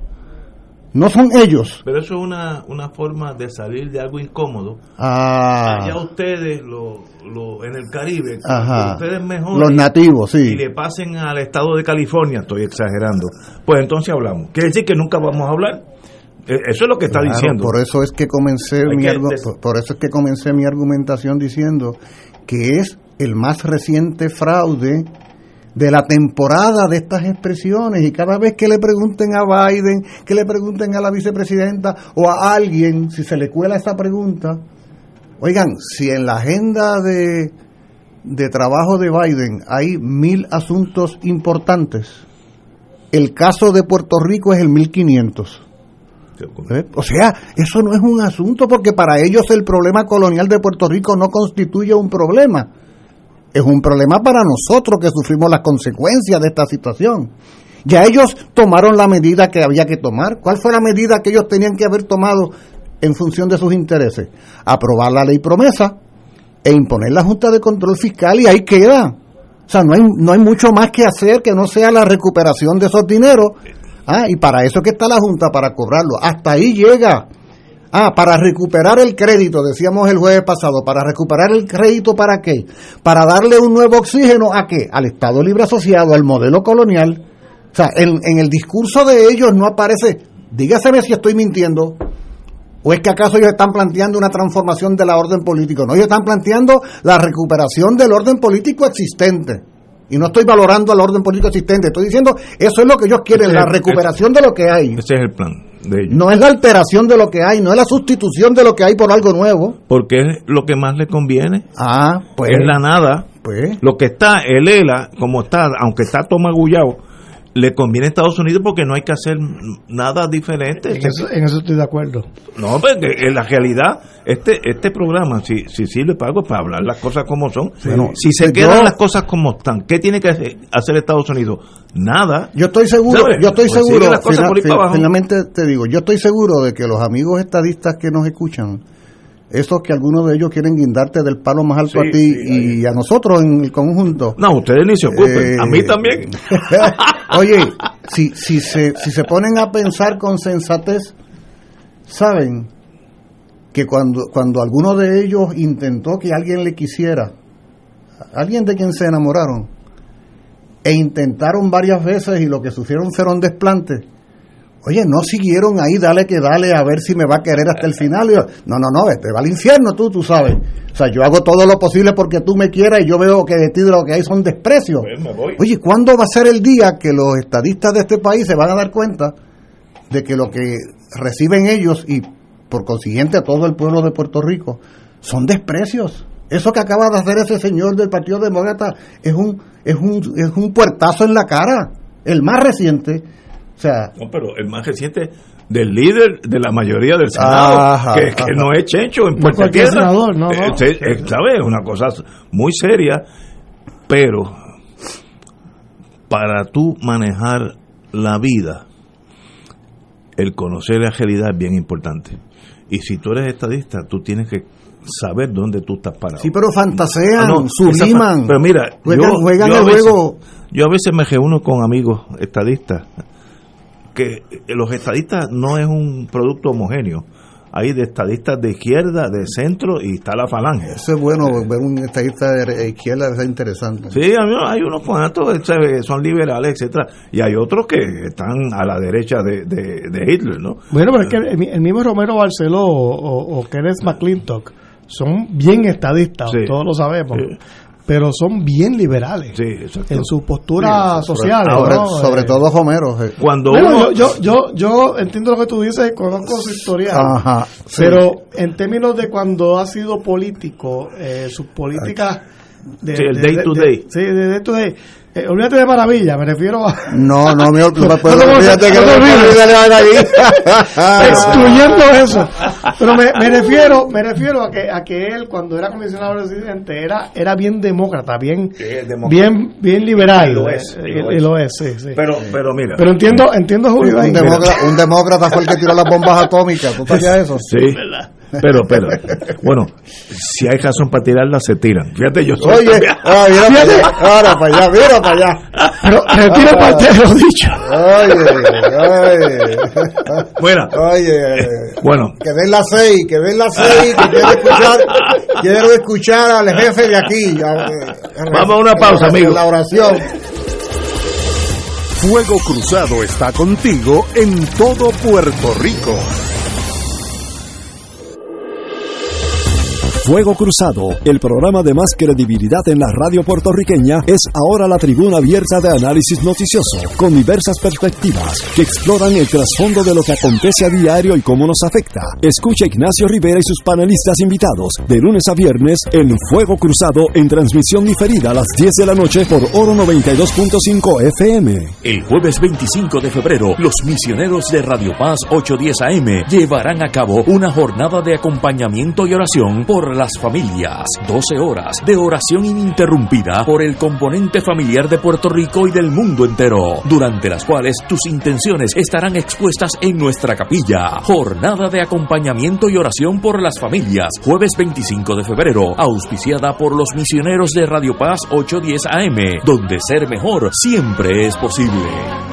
Speaker 9: No son ellos.
Speaker 7: Pero eso es una, una forma de salir de algo incómodo.
Speaker 9: Ah.
Speaker 7: Allá ustedes, lo, lo, en el Caribe,
Speaker 9: Ajá.
Speaker 7: ustedes mejor.
Speaker 9: Los nativos, sí.
Speaker 7: Y le pasen al estado de California, estoy exagerando. Pues entonces hablamos. Quiere decir que nunca vamos a hablar. Eh, Eso es lo que está
Speaker 9: Claro,
Speaker 7: diciendo.
Speaker 9: Por eso es que comencé
Speaker 7: Hay
Speaker 9: mi
Speaker 7: que
Speaker 9: por- por eso es que comencé mi argumentación diciendo que es el más reciente fraude de la temporada de estas expresiones y cada vez que le pregunten a Biden, que le pregunten a la vicepresidenta o a alguien si se le cuela esa pregunta, oigan, si en la agenda de de trabajo de Biden hay mil asuntos importantes, el caso de Puerto Rico es el 1500. O sea, eso no es un asunto porque para ellos el problema colonial de Puerto Rico no constituye un problema. Es un problema para nosotros que sufrimos las consecuencias de esta situación. Ya ellos tomaron la medida que había que tomar. ¿Cuál fue la medida que ellos tenían que haber tomado en función de sus intereses? Aprobar la ley promesa e imponer la Junta de Control Fiscal y ahí queda. O sea, no hay, no hay mucho más que hacer que no sea la recuperación de esos dineros. Ah, y para eso es que está la Junta, para cobrarlo. Hasta ahí llega. Ah, para recuperar el crédito, decíamos el jueves pasado, para recuperar el crédito para qué? Para darle un nuevo oxígeno a qué? Al Estado Libre Asociado, al modelo colonial. O sea, en, en el discurso de ellos no aparece, dígaseme si estoy mintiendo, ¿O es que acaso ellos están planteando una transformación de la orden política? No, ellos están planteando la recuperación del orden político existente. Y no estoy valorando el orden político existente, estoy diciendo, eso es lo que ellos quieren, la recuperación de lo que hay.
Speaker 7: Ese es el plan de ellos.
Speaker 9: No es la alteración de lo que hay, no es la sustitución de lo que hay por algo nuevo.
Speaker 7: Porque es lo que más le conviene.
Speaker 9: Ah, pues.
Speaker 7: Es la nada.
Speaker 9: Pues.
Speaker 7: Lo que está, el ELA, como está, aunque está tomagullado, le conviene a Estados Unidos porque no hay que hacer nada diferente.
Speaker 8: En eso, en eso estoy de acuerdo.
Speaker 7: No, porque en la realidad, este este programa, si, si sirve para algo, para hablar las cosas como son.
Speaker 9: Bueno,
Speaker 7: si se
Speaker 9: yo-
Speaker 7: quedan las cosas como están, ¿qué tiene que hacer, hacer Estados Unidos? Nada.
Speaker 9: Yo estoy seguro,
Speaker 7: ¿Sabes?
Speaker 9: yo estoy
Speaker 7: Pues
Speaker 9: seguro,
Speaker 7: las cosas
Speaker 9: fina-
Speaker 7: por ahí
Speaker 9: fin-
Speaker 7: para abajo.
Speaker 9: finalmente te digo, yo estoy seguro de que los amigos estadistas que nos escuchan, esos que algunos de ellos quieren guindarte del palo más alto
Speaker 7: Sí,
Speaker 9: a ti y a nosotros en el conjunto.
Speaker 7: No, ustedes ni se ocupen,
Speaker 9: Eh,
Speaker 7: a mí también.
Speaker 9: Oye, si, si, se, si se ponen a pensar con sensatez, saben que cuando, cuando alguno de ellos intentó que alguien le quisiera, alguien de quien se enamoraron, e intentaron varias veces y lo que sufrieron fueron desplantes, oye, no siguieron ahí, dale que dale, a ver si me va a querer hasta el final. Yo, no, no, no, te va al infierno tú, tú sabes. O sea, yo hago todo lo posible porque tú me quieras y yo veo que de ti de lo que hay son desprecios. Oye, ¿cuándo va a ser el día que los estadistas de este país se van a dar cuenta de que lo que reciben ellos y por consiguiente a todo el pueblo de Puerto Rico son desprecios? Eso que acaba de hacer ese señor del Partido Demócrata es un, es un, es un puertazo en la cara, el más reciente. Sea,
Speaker 7: No, pero el más reciente del líder de la mayoría del Senado,
Speaker 9: Ajá,
Speaker 7: que, que
Speaker 9: ajá.
Speaker 7: no es Chencho en
Speaker 8: No
Speaker 7: Puerto Tierra.
Speaker 8: senador, no, no.
Speaker 7: Eh, se- eh, ¿sabe? Es una cosa muy seria, pero para tú manejar la vida, el conocer la realidad es bien importante. Y si tú eres estadista, tú tienes que saber dónde tú estás parado.
Speaker 9: sí, pero fantasean,
Speaker 7: Ah, no,
Speaker 9: subliman,
Speaker 7: Pero mira,
Speaker 9: juegan,
Speaker 7: yo,
Speaker 9: juegan
Speaker 7: yo a
Speaker 9: el
Speaker 7: veces-
Speaker 9: juego.
Speaker 7: Yo a veces me reúno con amigos estadistas, que los estadistas no es un producto homogéneo. Hay de estadistas de izquierda, de centro y está la falange.
Speaker 9: Eso es bueno, ver un estadista de izquierda es interesante.
Speaker 7: Sí, hay unos- hay unos cuantos ¿sabe? son liberales, etcétera, y hay otros que están a la derecha de, de- de Hitler, ¿no?
Speaker 8: Bueno, pero es que el, el mismo Romero Barceló o, o- o Kenneth McClintock son bien estadistas,
Speaker 7: Sí.
Speaker 8: todos lo sabemos,
Speaker 7: Sí.
Speaker 8: Pero son bien liberales
Speaker 7: Sí,
Speaker 8: en sus posturas sociales.
Speaker 9: Sobre,
Speaker 8: ¿no?
Speaker 9: sobre
Speaker 8: Eh,
Speaker 9: todo Homero. eh.
Speaker 7: Cuando
Speaker 8: bueno,
Speaker 7: uno-
Speaker 8: yo, yo, yo, yo entiendo lo que tú dices, conozco su historial.
Speaker 9: Ajá, sí.
Speaker 8: Pero en términos de cuando ha sido político, eh, sus políticas de,
Speaker 7: Sí, el day to day.
Speaker 8: sí, de day to day. Eh, olvídate de maravilla, me refiero a...
Speaker 9: No, no, me olvido.
Speaker 8: no,
Speaker 9: que
Speaker 8: no olvides. excluyendo eso. Pero me, me refiero, me refiero a que a que él cuando era comisionado residente era era bien demócrata, bien
Speaker 7: demócrata.
Speaker 8: bien bien liberal.
Speaker 7: Y lo es, y
Speaker 8: Eh,
Speaker 7: lo
Speaker 8: y
Speaker 7: es.
Speaker 8: lo es, sí, sí.
Speaker 7: Pero, pero mira.
Speaker 8: Pero entiendo, entiendo Julio.
Speaker 9: un, demócrata, un demócrata fue el que tiró las bombas atómicas. ¿Tú sabías eso?
Speaker 7: Sí. Pero, pero, bueno, si hay razón para tirarlas, se tiran. Fíjate, yo soy.
Speaker 9: Oye, ah, mira para allá, ahora para allá, mira para allá.
Speaker 8: Pero retiro parte de lo dicho.
Speaker 9: Oye, oye.
Speaker 7: Bueno.
Speaker 9: Oye,
Speaker 7: Bueno,
Speaker 9: que den las seis, que den las seis, que quiero escuchar, quiero escuchar al jefe de aquí. a-
Speaker 7: Vamos a una pausa, amigo.
Speaker 9: La oración.
Speaker 6: Fuego Cruzado está contigo en todo Puerto Rico.
Speaker 10: Fuego Cruzado, el programa de más credibilidad en la radio puertorriqueña, es ahora la tribuna abierta de análisis noticioso, con diversas perspectivas que exploran el trasfondo de lo que acontece a diario y cómo nos afecta. Escucha Ignacio Rivera y sus panelistas invitados de lunes a viernes en Fuego Cruzado en transmisión diferida a las 10 de la noche por Oro 92.5 FM.
Speaker 11: El jueves 25 de febrero, los misioneros de Radio Paz 810 AM llevarán a cabo una jornada de acompañamiento y oración por las familias. 12 horas de oración ininterrumpida por el componente familiar de Puerto Rico y del mundo entero, durante las cuales tus intenciones estarán expuestas en nuestra capilla. Jornada de acompañamiento y oración por las familias, jueves 25 de febrero, auspiciada por los misioneros de Radio Paz 810 AM, donde ser mejor siempre es posible.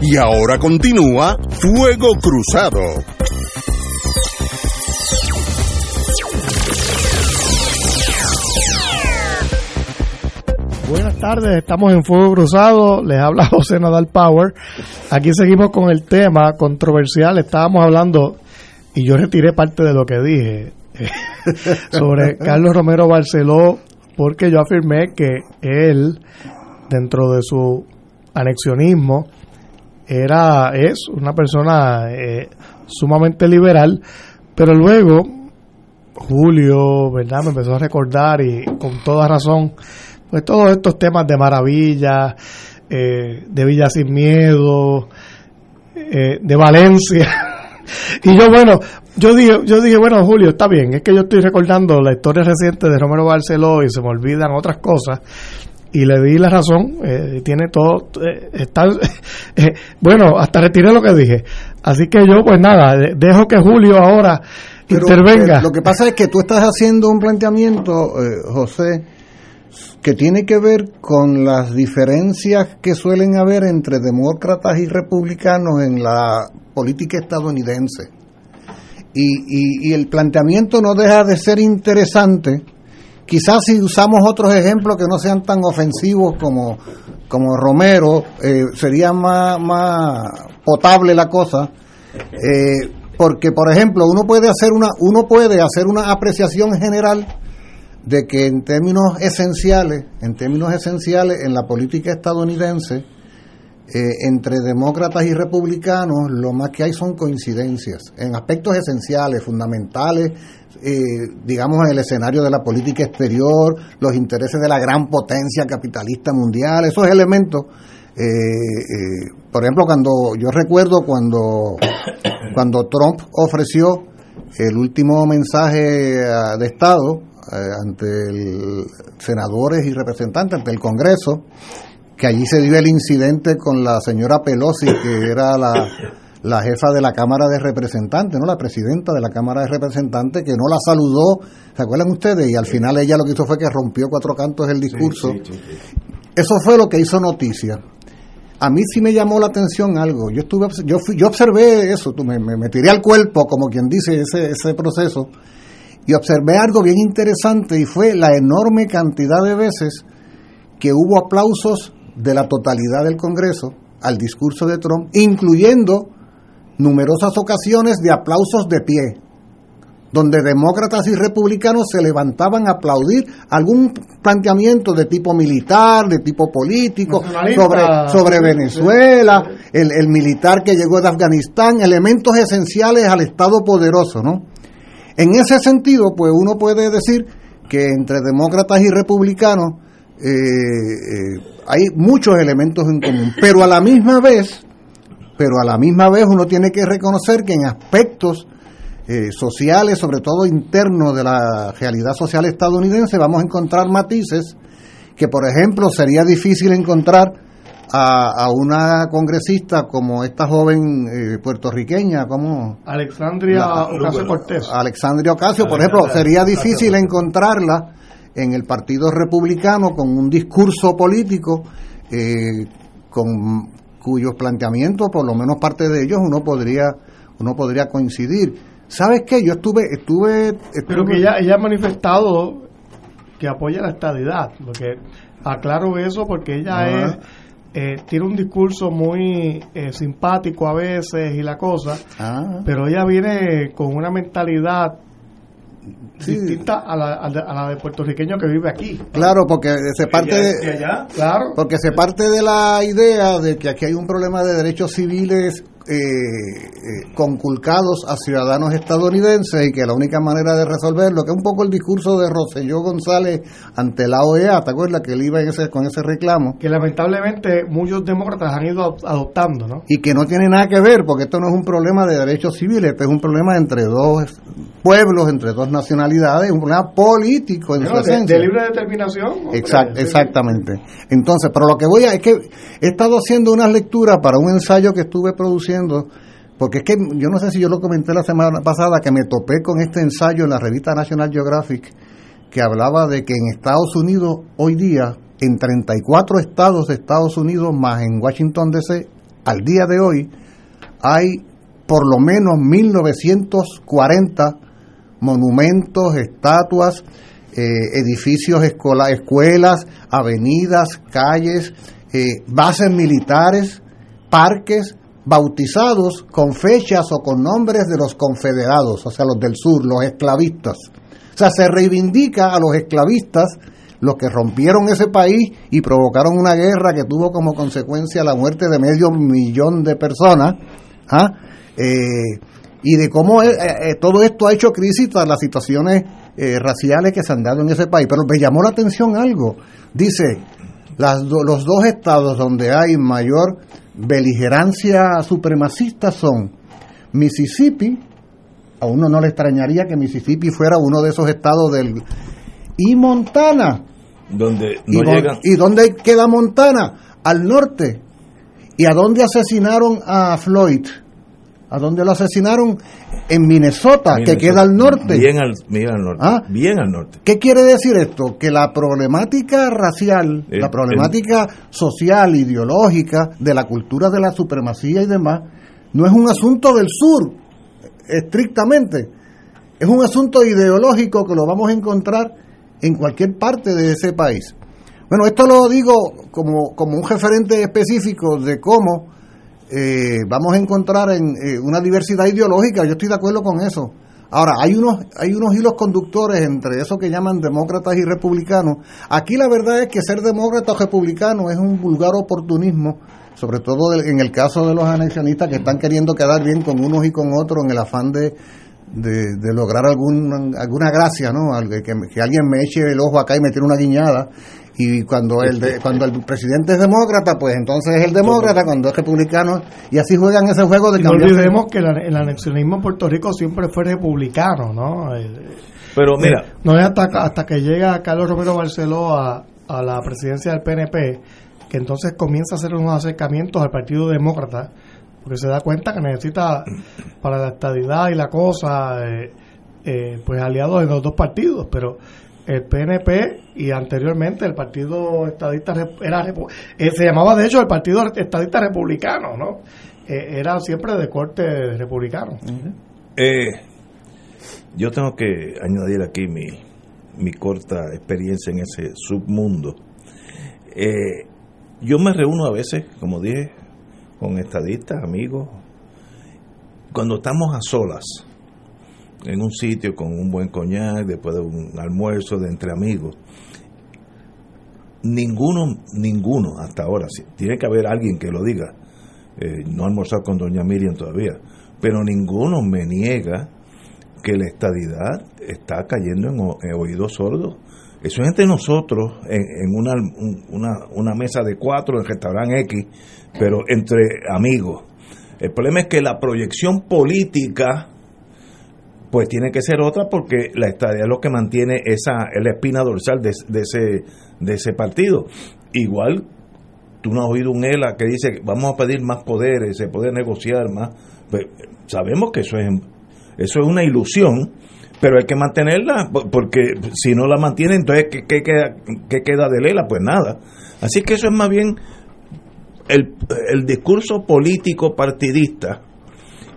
Speaker 6: Y ahora continúa Fuego Cruzado.
Speaker 8: Buenas tardes, estamos en Fuego Cruzado, les habla José Nadal Power. Aquí seguimos con el tema controversial, estábamos hablando, y yo retiré parte de lo que dije, sobre Carlos Romero Barceló, porque yo afirmé que él, dentro de su anexionismo, era, es una persona eh, sumamente liberal, pero luego Julio, ¿verdad? Me empezó a recordar y con toda razón, pues todos estos temas de maravilla, eh, de Villa Sin Miedo, eh, de Valencia. y yo, bueno, yo dije, yo dije, bueno, Julio, está bien, es que yo estoy recordando la historia reciente de Romero Barceló y se me olvidan otras cosas. Y le di la razón, eh, tiene todo, eh, está, eh, bueno, hasta retiré lo que dije. Así que yo, pues nada, de- dejo que Julio ahora
Speaker 9: Pero,
Speaker 8: intervenga.
Speaker 9: eh, lo que pasa es que tú estás haciendo un planteamiento, eh, José, que tiene que ver con las diferencias que suelen haber entre demócratas y republicanos en la política estadounidense. Y, y- y el planteamiento no deja de ser interesante. Quizás si usamos otros ejemplos que no sean tan ofensivos como, como Romero, eh, sería más, más potable la cosa. Eh, porque, por ejemplo, uno puede hacer una, uno puede hacer una apreciación general de que en términos esenciales, en términos esenciales en la política estadounidense, eh, entre demócratas y republicanos, lo más que hay son coincidencias en aspectos esenciales, fundamentales, eh, digamos en el escenario de la política exterior, los intereses de la gran potencia capitalista mundial, esos elementos. eh, por ejemplo, cuando yo recuerdo cuando cuando Trump ofreció el último mensaje de Estado ante el, senadores y representantes, ante el Congreso, que allí se dio el incidente con la señora Pelosi, que era la, la jefa de la Cámara de Representantes, no la presidenta de la Cámara de Representantes, que no la saludó, ¿se acuerdan ustedes? Y al final ella lo que hizo fue que rompió cuatro cantos el discurso. Eso fue lo que hizo noticia. A mí sí me llamó la atención algo. Yo estuve, yo fui, yo observé eso, me, me, tiré al cuerpo, como quien dice, ese, ese proceso, y observé algo bien interesante y fue la enorme cantidad de veces que hubo aplausos de la totalidad del Congreso al discurso de Trump, incluyendo numerosas ocasiones de aplausos de pie, donde demócratas y republicanos se levantaban a aplaudir algún planteamiento de tipo militar, de tipo político, sobre, sobre Venezuela, el, el, militar que llegó de Afganistán, elementos esenciales al Estado poderoso, ¿no? En ese sentido, pues uno puede decir que entre demócratas y republicanos eh, eh, hay muchos elementos en común, pero a la misma vez, pero a la misma vez uno tiene que reconocer que en aspectos eh, sociales, sobre todo internos de la realidad social estadounidense, vamos a encontrar matices que, por ejemplo, sería difícil encontrar a, una congresista como esta joven eh, puertorriqueña, como
Speaker 8: Alexandria Ocasio Cortés.
Speaker 9: Alexandria Ocasio, por ejemplo, sería difícil encontrarla en el Partido Republicano con un discurso político eh, con cuyos planteamientos, por lo menos parte de ellos, uno podría uno podría coincidir. ¿Sabes qué? Yo estuve, estuve,
Speaker 8: Pero que ella, ella ha manifestado que apoya la estadidad, porque aclaro eso porque ella es eh, tiene un discurso muy eh, simpático a veces y la cosa, ah. pero ella viene con una mentalidad distinta a la, a la, de puertorriqueño que vive aquí.
Speaker 9: Claro, porque se parte de,
Speaker 8: claro.
Speaker 9: porque se parte de la idea de que aquí hay un problema de derechos civiles eh, eh, conculcados a ciudadanos estadounidenses y que la única manera de resolverlo, que es un poco el discurso de Roselló González ante la OEA, ¿te acuerdas que él iba ese, con ese reclamo?
Speaker 8: Que lamentablemente muchos demócratas han ido adoptando, ¿no?
Speaker 9: Y que no tiene nada que ver, porque esto no es un problema de derechos civiles, esto es un problema entre dos pueblos, entre dos nacionalidades, un problema político en su esencia.
Speaker 8: De, libre determinación.
Speaker 9: exactamente. Entonces, pero lo que voy a es que he estado haciendo unas lecturas para un ensayo que estuve produciendo, porque es que yo no sé si yo lo comenté la semana pasada, que me topé con este ensayo en la revista National Geographic, que hablaba de que en Estados Unidos hoy día, en 34 estados de Estados Unidos, más en Washington DC, al día de hoy, hay por lo menos 1940 monumentos, estatuas, eh, edificios, escuelas, avenidas, calles, eh, bases militares, parques bautizados con fechas o con nombres de los confederados, o sea, los del sur, los esclavistas. O sea, se reivindica a los esclavistas, los que rompieron ese país y provocaron una guerra que tuvo como consecuencia la muerte de medio millón de personas. ¿ah? Eh, y de cómo eh, eh, todo esto ha hecho crisis a las situaciones raciales que se han dado en ese país. Pero me llamó la atención algo. Dice, las los dos estados donde hay mayor beligerancia supremacista son Mississippi, a uno no le extrañaría que Mississippi fuera uno de esos estados del... y Montana.
Speaker 7: Donde
Speaker 9: ¿Y dónde queda Montana? Al norte. ¿Y a dónde asesinaron a Floyd? ¿A dónde lo asesinaron? En Minnesota, que queda al norte.
Speaker 7: Bien al, norte. ¿Ah? Bien al norte.
Speaker 9: ¿Qué quiere decir esto? Que la problemática racial, la problemática social, ideológica, de la cultura de la supremacía y demás, no es un asunto del sur, estrictamente. Es un asunto ideológico que lo vamos a encontrar en cualquier parte de ese país. Bueno, esto lo digo como, como un referente específico de cómo eh, vamos a encontrar en eh, una diversidad ideológica, yo estoy de acuerdo con eso. Ahora, hay unos, hay unos hilos conductores entre eso que llaman demócratas y republicanos. Aquí la verdad es que ser demócrata o republicano es un vulgar oportunismo, sobre todo en el caso de los anexionistas que están queriendo quedar bien con unos y con otros en el afán de, de, lograr algún, alguna gracia, ¿no? Que, que, alguien me eche el ojo acá y me tire una guiñada y cuando el cuando el presidente es demócrata pues entonces es el demócrata cuando es republicano y así juegan ese juego de
Speaker 8: cambiar no olvidemos que el, anexionismo en Puerto Rico siempre fue republicano no eh,
Speaker 7: Pero mira.
Speaker 8: no es hasta, hasta que llega Carlos Romero Barceló a, a la presidencia del PNP que entonces comienza a hacer unos acercamientos al Partido Demócrata, porque se da cuenta que necesita para la estabilidad y la cosa, eh, eh, pues aliados de los dos partidos, pero el PNP y anteriormente el Partido Estadista era eh, se llamaba de hecho el Partido Estadista Republicano, ¿no? era siempre de corte republicano.
Speaker 7: yo tengo que añadir aquí mi, mi corta experiencia en ese submundo. Eh, yo me reúno a veces, como dije, con estadistas, amigos, cuando estamos a solas, en un sitio con un buen coñac, después de un almuerzo de entre amigos. Ninguno, ninguno hasta ahora, tiene que haber alguien que lo diga. Eh, no he almorzado con doña Miriam todavía, pero ninguno me niega que la estadidad está cayendo en oídos sordos eso es entre nosotros, en, una, una, una, mesa de cuatro en restaurante X, pero entre amigos. El problema es que la proyección política, pues tiene que ser otra porque la estadía es lo que mantiene esa la espina dorsal de, ese, de ese partido. Igual, tú no has oído un ELA que dice vamos a pedir más poderes, se puede negociar más. Pues, sabemos que eso es, eso es una ilusión pero hay que mantenerla, porque si no la mantiene, entonces ¿qué, queda, qué queda de Lela? Pues nada. Así que eso es más bien el, el discurso político partidista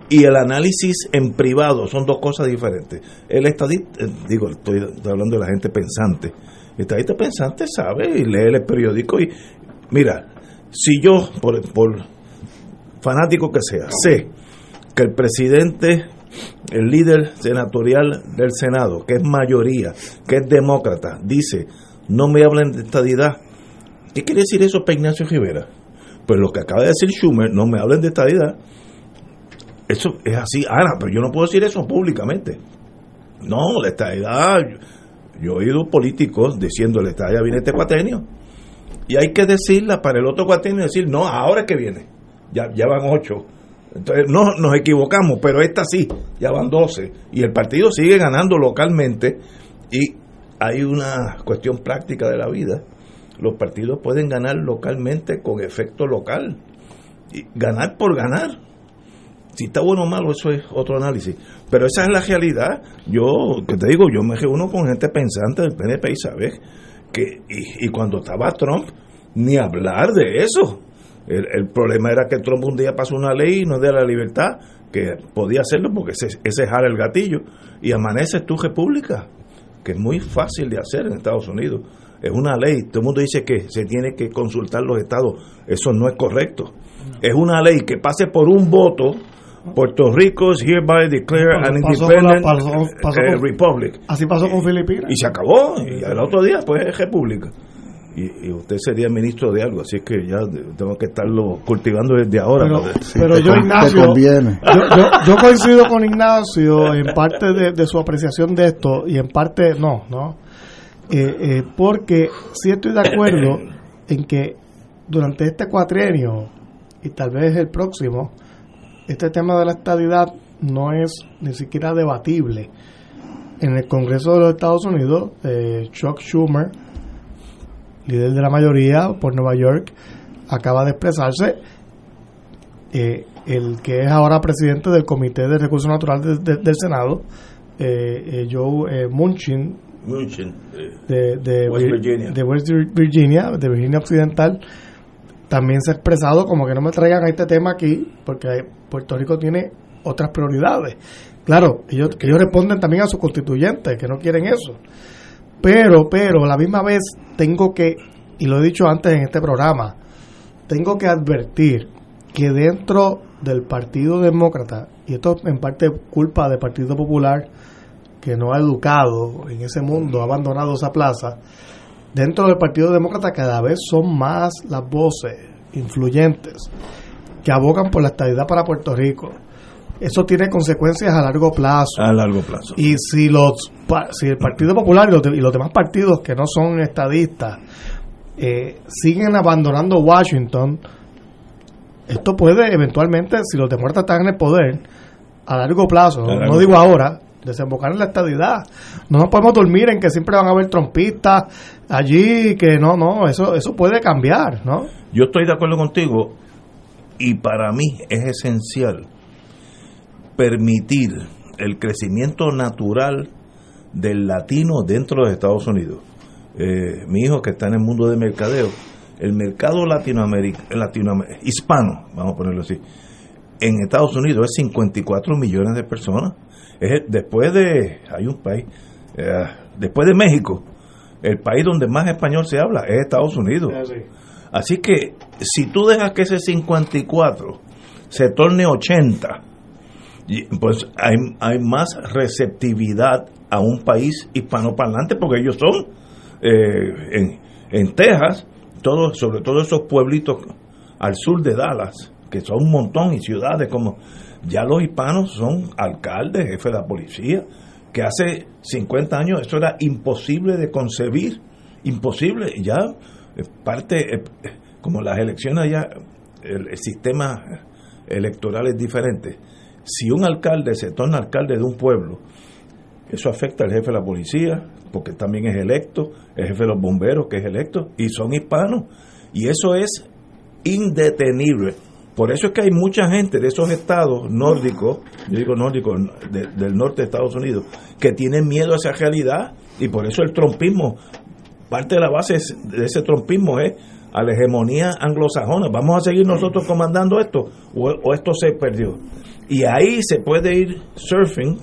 Speaker 7: y el análisis en privado son dos cosas diferentes. El estadista, eh, digo, estoy hablando de la gente pensante. El estadista pensante sabe y lee el periódico y mira, si yo, por, por fanático que sea, sé que el presidente el líder senatorial del Senado, que es mayoría, que es demócrata, dice, no me hablen de estadidad. ¿Qué quiere decir eso para Rivera? Pues lo que acaba de decir Schumer, no me hablen de estadidad. Eso es así, Ana, pero yo no puedo decir eso públicamente. No, la estadidad, yo he oído políticos diciendo la estadidad viene este cuatrenio. Y hay que decirla para el otro cuatrenio, decir, no, ahora es que viene. Ya, ya van ocho entonces, no nos equivocamos, pero esta sí, ya van 12. Y el partido sigue ganando localmente y hay una cuestión práctica de la vida. Los partidos pueden ganar localmente con efecto local. Y ganar por ganar. Si está bueno o malo, eso es otro análisis. Pero esa es la realidad. Yo, que te digo, yo me reúno con gente pensante del PNP y sabes que, y cuando estaba Trump, ni hablar de eso el, problema era que Trump un día pasó una ley y nos dio la libertad, que podía hacerlo porque ese, ese jala el gatillo, y amanece tu república, que es muy fácil de hacer en Estados Unidos. Es una ley, todo el mundo dice que se tiene que consultar los estados, eso no es correcto. Es una ley que pase por un voto, Puerto Rico es hereby declare an independent eh, republic.
Speaker 8: Así pasó con Filipinas.
Speaker 7: Y se acabó, y el otro día pues es república y, usted sería ministro de algo, así es que ya tengo que estarlo cultivando desde ahora.
Speaker 8: Pero, yo, Ignacio, yo, coincido con Ignacio en parte de, su apreciación de esto y en parte no, ¿no? Eh, eh, porque sí estoy de acuerdo en que durante este cuatrienio y tal vez el próximo, este tema de la estabilidad no es ni siquiera debatible. En el Congreso de los Estados Unidos, eh, Chuck Schumer líder de la mayoría por Nueva York, acaba de expresarse. Eh, el que es ahora presidente del Comité de Recursos Naturales del Senado, eh, eh Joe eh, Munchin, de, de, West Virginia. de West Virginia, de Virginia Occidental, también se ha expresado como que no me traigan a este tema aquí, porque Puerto Rico tiene otras prioridades. Claro, ellos, ellos responden también a sus constituyentes, que no quieren eso. Pero, pero, a la misma vez tengo que, y lo he dicho antes en este programa, tengo que advertir que dentro del Partido Demócrata, y esto en parte culpa del Partido Popular, que no ha educado en ese mundo, ha abandonado esa plaza, dentro del Partido Demócrata cada vez son más las voces influyentes que abogan por la estabilidad para Puerto Rico eso tiene consecuencias a largo plazo.
Speaker 7: A largo plazo.
Speaker 8: Y si los si el Partido Popular y los, demás partidos que no son estadistas eh, siguen abandonando Washington, esto puede eventualmente, si los demócratas están en el poder, a largo plazo, no, digo ahora, desembocar en la estadidad. No nos podemos dormir en que siempre van a haber trompistas allí, que no, no, eso, eso puede cambiar, ¿no?
Speaker 7: Yo estoy de acuerdo contigo y para mí es esencial permitir el crecimiento natural del latino dentro de Estados Unidos. Eh, mi hijo que está en el mundo de mercadeo, el mercado latinoamericano, hispano, vamos a ponerlo así, en Estados Unidos es 54 millones de personas. Es, después de, hay un país, eh, después de México, el país donde más español se habla es Estados Unidos. Así que si tú dejas que ese 54 se torne 80, pues hay, hay más receptividad a un país hispanoparlante porque ellos son eh, en, en Texas, todos, sobre todo esos pueblitos al sur de Dallas, que son un montón, y ciudades como ya los hispanos son alcaldes, jefes de la policía, que hace 50 años eso era imposible de concebir, imposible, ya parte, eh, como las elecciones allá, el, sistema electoral es diferente. Si un alcalde se torna alcalde de un pueblo, eso afecta al jefe de la policía, porque también es electo, el jefe de los bomberos, que es electo, y son hispanos. Y eso es indetenible. Por eso es que hay mucha gente de esos estados nórdicos, yo digo nórdicos, del norte de Estados Unidos, que tienen miedo a esa realidad y por eso el trompismo, parte de la base de ese trompismo es a la hegemonía anglosajona. ¿Vamos a seguir nosotros comandando esto o, esto se perdió? Y ahí se puede ir surfing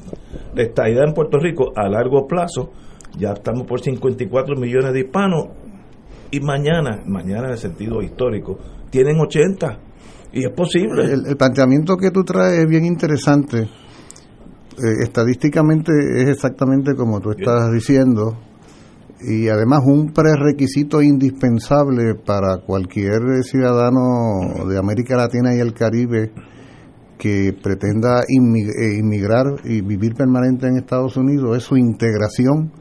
Speaker 7: de estadidad en Puerto Rico a largo plazo. Ya estamos por 54 millones de hispanos y mañana, mañana en el sentido histórico, tienen 80 y es posible.
Speaker 9: El, planteamiento que tú traes es bien interesante. Eh, estadísticamente es exactamente como tú estás diciendo y además un prerequisito indispensable para cualquier ciudadano de América Latina y el Caribe que pretenda eh, inmigrar y vivir permanente en Estados Unidos es su integración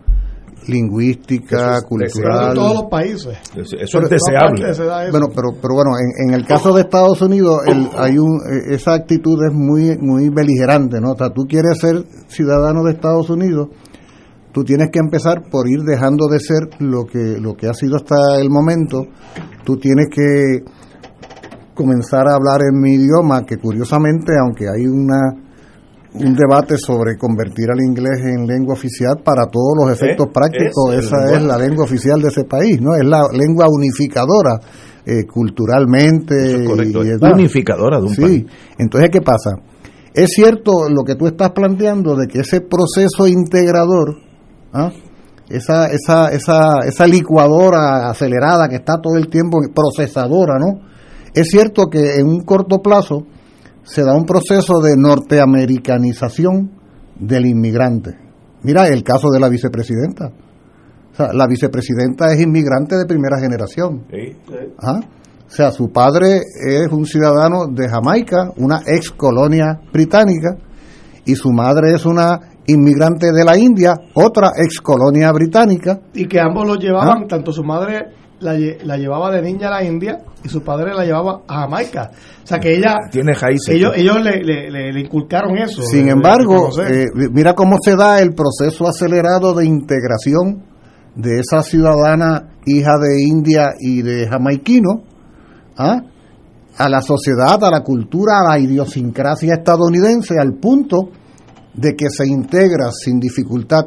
Speaker 9: lingüística, cultural.
Speaker 8: En todos los países.
Speaker 7: Eso, es deseable.
Speaker 9: Bueno, pero, pero bueno, en, el caso de Estados Unidos, el, hay un, eh, esa actitud es muy, muy beligerante, ¿no? O sea, tú quieres ser ciudadano de Estados Unidos, tú tienes que empezar por ir dejando de ser lo que, lo que ha sido hasta el momento, tú tienes que comenzar a hablar en mi idioma, que curiosamente, aunque hay una un debate sobre convertir al inglés en lengua oficial para todos los efectos prácticos. Esa es la lengua oficial de ese país, ¿no? Es la lengua unificadora eh, culturalmente.
Speaker 7: unificadora de un
Speaker 9: sí. Entonces, ¿qué pasa? Es cierto lo que tú estás planteando de que ese proceso integrador, ¿ah? esa, esa, esa, esa licuadora acelerada que está todo el tiempo, procesadora, ¿no? Es cierto que en un corto plazo se da un proceso de norteamericanización del inmigrante. Mira el caso de la vicepresidenta. O sea, la vicepresidenta es inmigrante de primera generación. ¿Ah? O sea, su padre es un ciudadano de Jamaica, una ex colonia británica, y su madre es una inmigrante de la India, otra ex colonia británica.
Speaker 8: Y que ambos lo llevaban, ¿Ah? tanto su madre la, la, llevaba de niña a la India y su padre la llevaba a Jamaica. O sea que ella...
Speaker 7: Tiene raíces.
Speaker 8: Ellos, ellos le, le, inculcaron eso.
Speaker 9: Sin embargo, eh, mira cómo se da el proceso acelerado de integración de esa ciudadana hija de India y de jamaiquino ¿ah? a la sociedad, a la cultura, a la idiosincrasia estadounidense, al punto de que se integra sin dificultad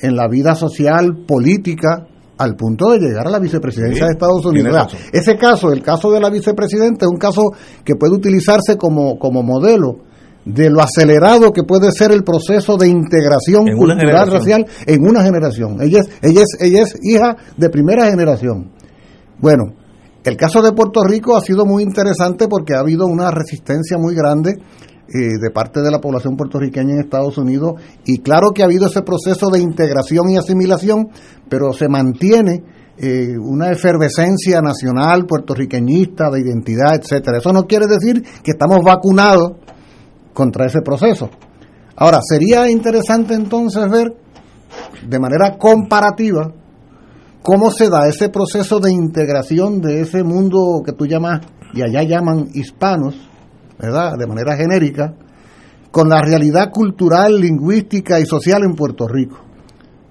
Speaker 9: en la vida social, política, al punto de llegar a la vicepresidencia de Estados Unidos. ese caso, el caso de la vicepresidenta, es un caso que puede utilizarse como, como modelo de lo acelerado que puede ser el proceso de integración cultural racial en una generación. Ella es, ella es, ella es hija de primera generación. Bueno, el caso de Puerto Rico ha sido muy interesante porque ha habido una resistencia muy grande eh, de parte de la población puertorriqueña en Estados Unidos y claro que ha habido ese proceso de integración y asimilación, pero se mantiene eh, una efervescencia nacional puertorriqueñista de identidad, etcétera. Eso no quiere decir que estamos vacunados contra ese proceso. Ahora, sería interesante entonces ver de manera comparativa cómo se da ese proceso de integración de ese mundo que tú llamas y allá llaman hispanos ¿verdad? De manera genérica, con la realidad cultural, lingüística y social en Puerto Rico.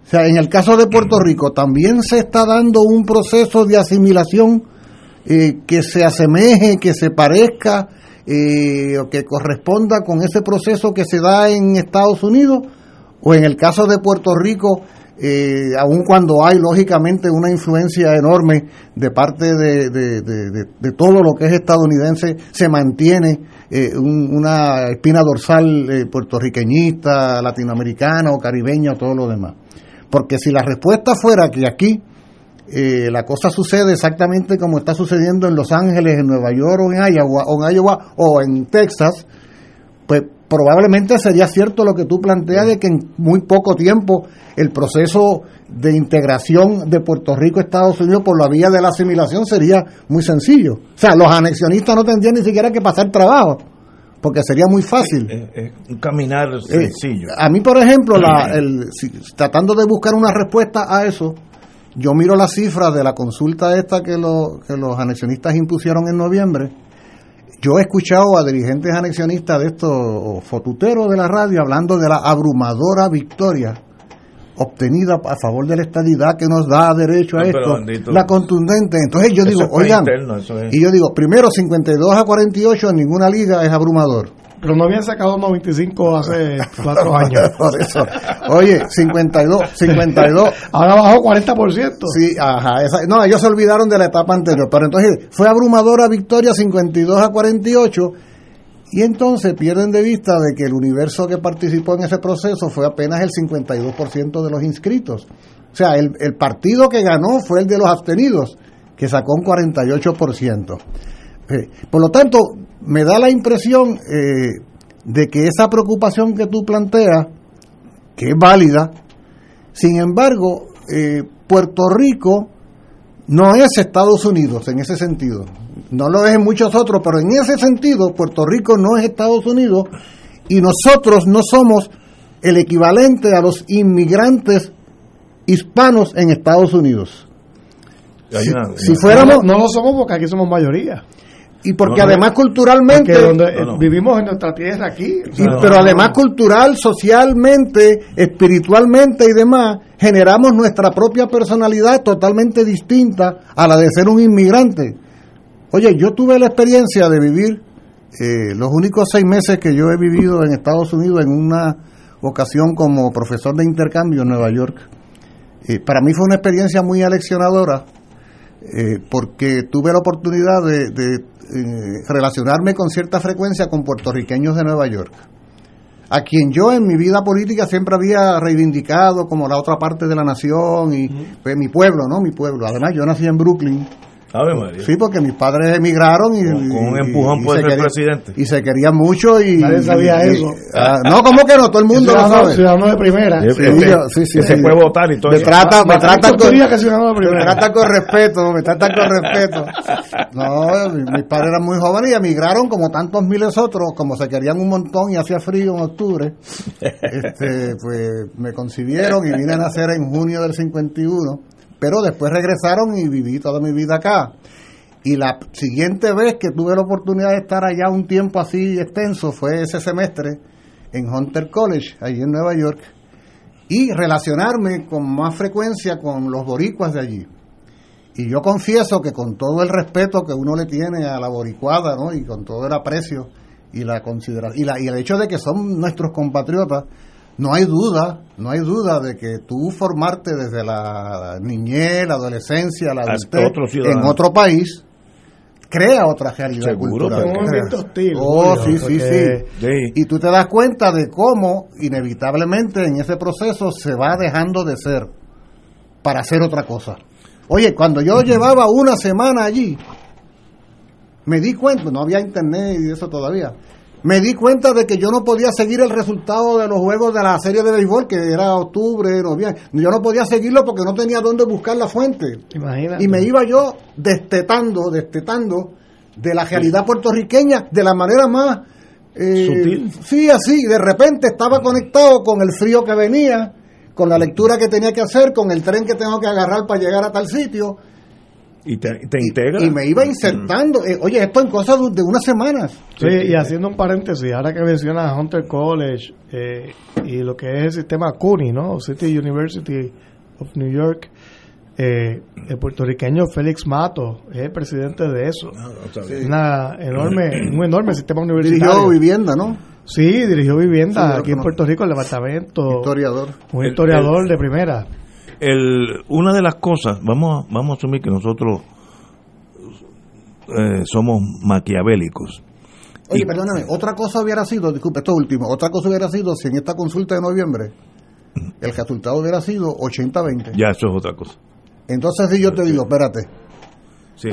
Speaker 9: O sea, en el caso de Puerto Rico también se está dando un proceso de asimilación eh, que se asemeje, que se parezca eh, o que corresponda con ese proceso que se da en Estados Unidos o en el caso de Puerto Rico, eh, aun cuando hay lógicamente una influencia enorme de parte de, de, todo lo que es estadounidense, se mantiene eh, una espina dorsal eh, puertorriqueñista, latinoamericana o caribeña o todo lo demás. Porque si la respuesta fuera que aquí eh, la cosa sucede exactamente como está sucediendo en Los Ángeles, en Nueva York o en Iowa, o en, Iowa, o en Texas, pues probablemente sería cierto lo que tú planteas de que en muy poco tiempo el proceso de integración de Puerto Rico a Estados Unidos por la vía de la asimilación sería muy sencillo. O sea, los anexionistas no tendrían ni siquiera que pasar trabajo, porque sería muy fácil.
Speaker 7: un caminar eh, sencillo.
Speaker 9: a mí, por ejemplo, la, el, tratando de buscar una respuesta a eso, yo miro las cifras de la consulta esta que, que los anexionistas impusieron en noviembre yo he escuchado a dirigentes anexionistas de estos fotuteros de la radio hablando de la abrumadora victoria obtenida a favor de la estadidad que nos da derecho a esto, la contundente. Entonces yo digo, oigan, y yo digo, primero 52 a 48 en ninguna liga es abrumador.
Speaker 8: Pero no habían sacado 95 hace cuatro años.
Speaker 9: Oye, 52, 52.
Speaker 8: Ahora bajó 40%.
Speaker 9: Sí, ajá. no, ellos se olvidaron de la etapa anterior. Pero entonces fue abrumadora victoria 52 a 48. Y entonces pierden de vista de que el universo que participó en ese proceso fue apenas el 52% de los inscritos. O sea, el, el partido que ganó fue el de los abstenidos, que sacó un 48%. Eh, por lo tanto, me da la impresión eh, de que esa preocupación que tú planteas, que es válida, sin embargo, eh, Puerto Rico no es Estados Unidos en ese sentido. No lo es en muchos otros, pero en ese sentido Puerto Rico no es Estados Unidos y nosotros no somos el equivalente a los inmigrantes hispanos en Estados Unidos.
Speaker 8: Si, fuéramos... no lo somos porque aquí somos mayoría
Speaker 9: y porque además culturalmente
Speaker 8: vivimos en nuestra tierra aquí.
Speaker 9: Pero además cultural socialmente espiritualmente y demás generamos nuestra propia personalidad totalmente distinta a la de ser un inmigrante. Oye yo tuve la experiencia de vivir eh, los únicos seis meses que yo he vivido en Estados Unidos en una ocasión como profesor de intercambio en Nueva York eh, para mí fue una experiencia muy aleccionadora eh, porque tuve la oportunidad de, eh, relacionarme con cierta frecuencia con puertorriqueños de Nueva York, a quien yo en mi vida política siempre había reivindicado como la otra parte de la nación y pues, mi pueblo, ¿no? Mi pueblo. Además, yo nací en Brooklyn Sí, porque mis padres emigraron y.
Speaker 7: Con, un empujón por ser presidente.
Speaker 9: Y se querían mucho y.
Speaker 8: Nadie sabía eso.
Speaker 9: Ah, no, ¿cómo que no? Todo el mundo lo sabe.
Speaker 8: Ciudadano de primera.
Speaker 7: Sí, sí, se puede votar y todo
Speaker 9: Me trata, me trata con.
Speaker 8: Me
Speaker 9: trata con respeto, me trata con respeto. No, mis padres eran muy jóvenes y emigraron como tantos miles otros, como se querían un montón y hacía frío en octubre. Este, pues me concibieron y vine a nacer en junio del 51 pero después regresaron y viví toda mi vida acá. Y la siguiente vez que tuve la oportunidad de estar allá un tiempo así extenso fue ese semestre en Hunter College, allí en Nueva York, y relacionarme con más frecuencia con los boricuas de allí. Y yo confieso que con todo el respeto que uno le tiene a la boricuada, ¿no? y con todo el aprecio y la consideración, y, y el hecho de que son nuestros compatriotas, no hay duda, no hay duda de que tú formarte desde la niñez, la adolescencia, la adultez en otro país crea otra realidad cultural. oh, sí, sí, sí, Y tú te das cuenta de cómo inevitablemente en ese proceso se va dejando de ser para hacer otra cosa. Oye, cuando yo llevaba una semana allí, me di cuenta, no había internet y eso todavía, me di cuenta de que yo no podía seguir el resultado de los juegos de la serie de béisbol, que era octubre, noviembre. Yo no podía seguirlo porque no tenía dónde buscar la fuente. Y me iba yo destetando, destetando de la realidad puertorriqueña de la manera más... Eh, Sutil. Sí, así. De repente estaba conectado con el frío que venía, con la lectura que tenía que hacer, con el tren que tengo que agarrar para llegar a tal sitio
Speaker 7: Y te, integra.
Speaker 9: Y, me iba insertando. Eh, oye, esto en cosas de unas semanas.
Speaker 8: Sí, y haciendo un paréntesis, ahora que mencionas Hunter College eh, y lo que es el sistema CUNY, ¿no? City University of New York, eh, el puertorriqueño Félix Mato es el presidente de eso. Ah, Una enorme, un enorme sistema universitario.
Speaker 9: Dirigió vivienda, ¿no?
Speaker 8: Sí, dirigió vivienda aquí en Puerto Rico, el departamento.
Speaker 9: Historiador.
Speaker 8: Un historiador de primera.
Speaker 7: El, una de las cosas, vamos, vamos a asumir que nosotros eh, somos maquiavélicos.
Speaker 9: Oye, perdóname, otra cosa hubiera sido, disculpe, esto último, otra cosa hubiera sido si en esta consulta de noviembre el resultado hubiera sido 80-20.
Speaker 7: Ya, eso es otra cosa.
Speaker 9: Entonces, si yo te digo, espérate,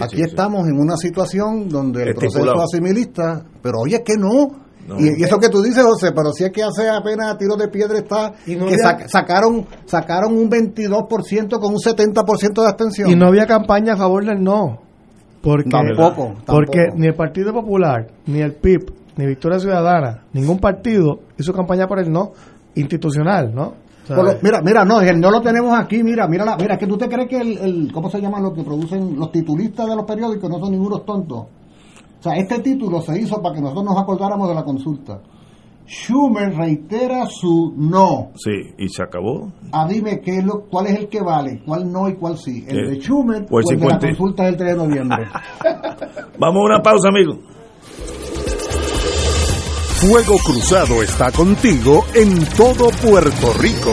Speaker 9: aquí estamos en una situación donde el proceso asimilista, pero oye, que no, y, eso que tú dices, José, pero si es que hace apenas tiro de piedra está que sacaron sacaron un 22% con un 70% de abstención.
Speaker 8: Y no había campaña a favor del no. Porque,
Speaker 9: tampoco,
Speaker 8: Porque ni el Partido Popular, ni el PIB, ni Victoria Ciudadana, ningún partido hizo campaña por el no institucional, ¿no?
Speaker 9: mira, mira, no, el no lo tenemos aquí, mira, mira, la, mira, que tú te crees que el, el, ¿cómo se llaman los que producen los titulistas de los periódicos? No son ningunos tontos. O sea, este título se hizo para que nosotros nos acordáramos de la consulta. Schumer reitera su no.
Speaker 7: Sí, y se acabó.
Speaker 9: Ah, dime qué es lo, cuál es el que vale, cuál no y cuál sí. El de Schumer o el de la consulta del 3 de noviembre.
Speaker 7: Vamos a una pausa, amigo.
Speaker 6: Fuego Cruzado está contigo en todo Puerto Rico.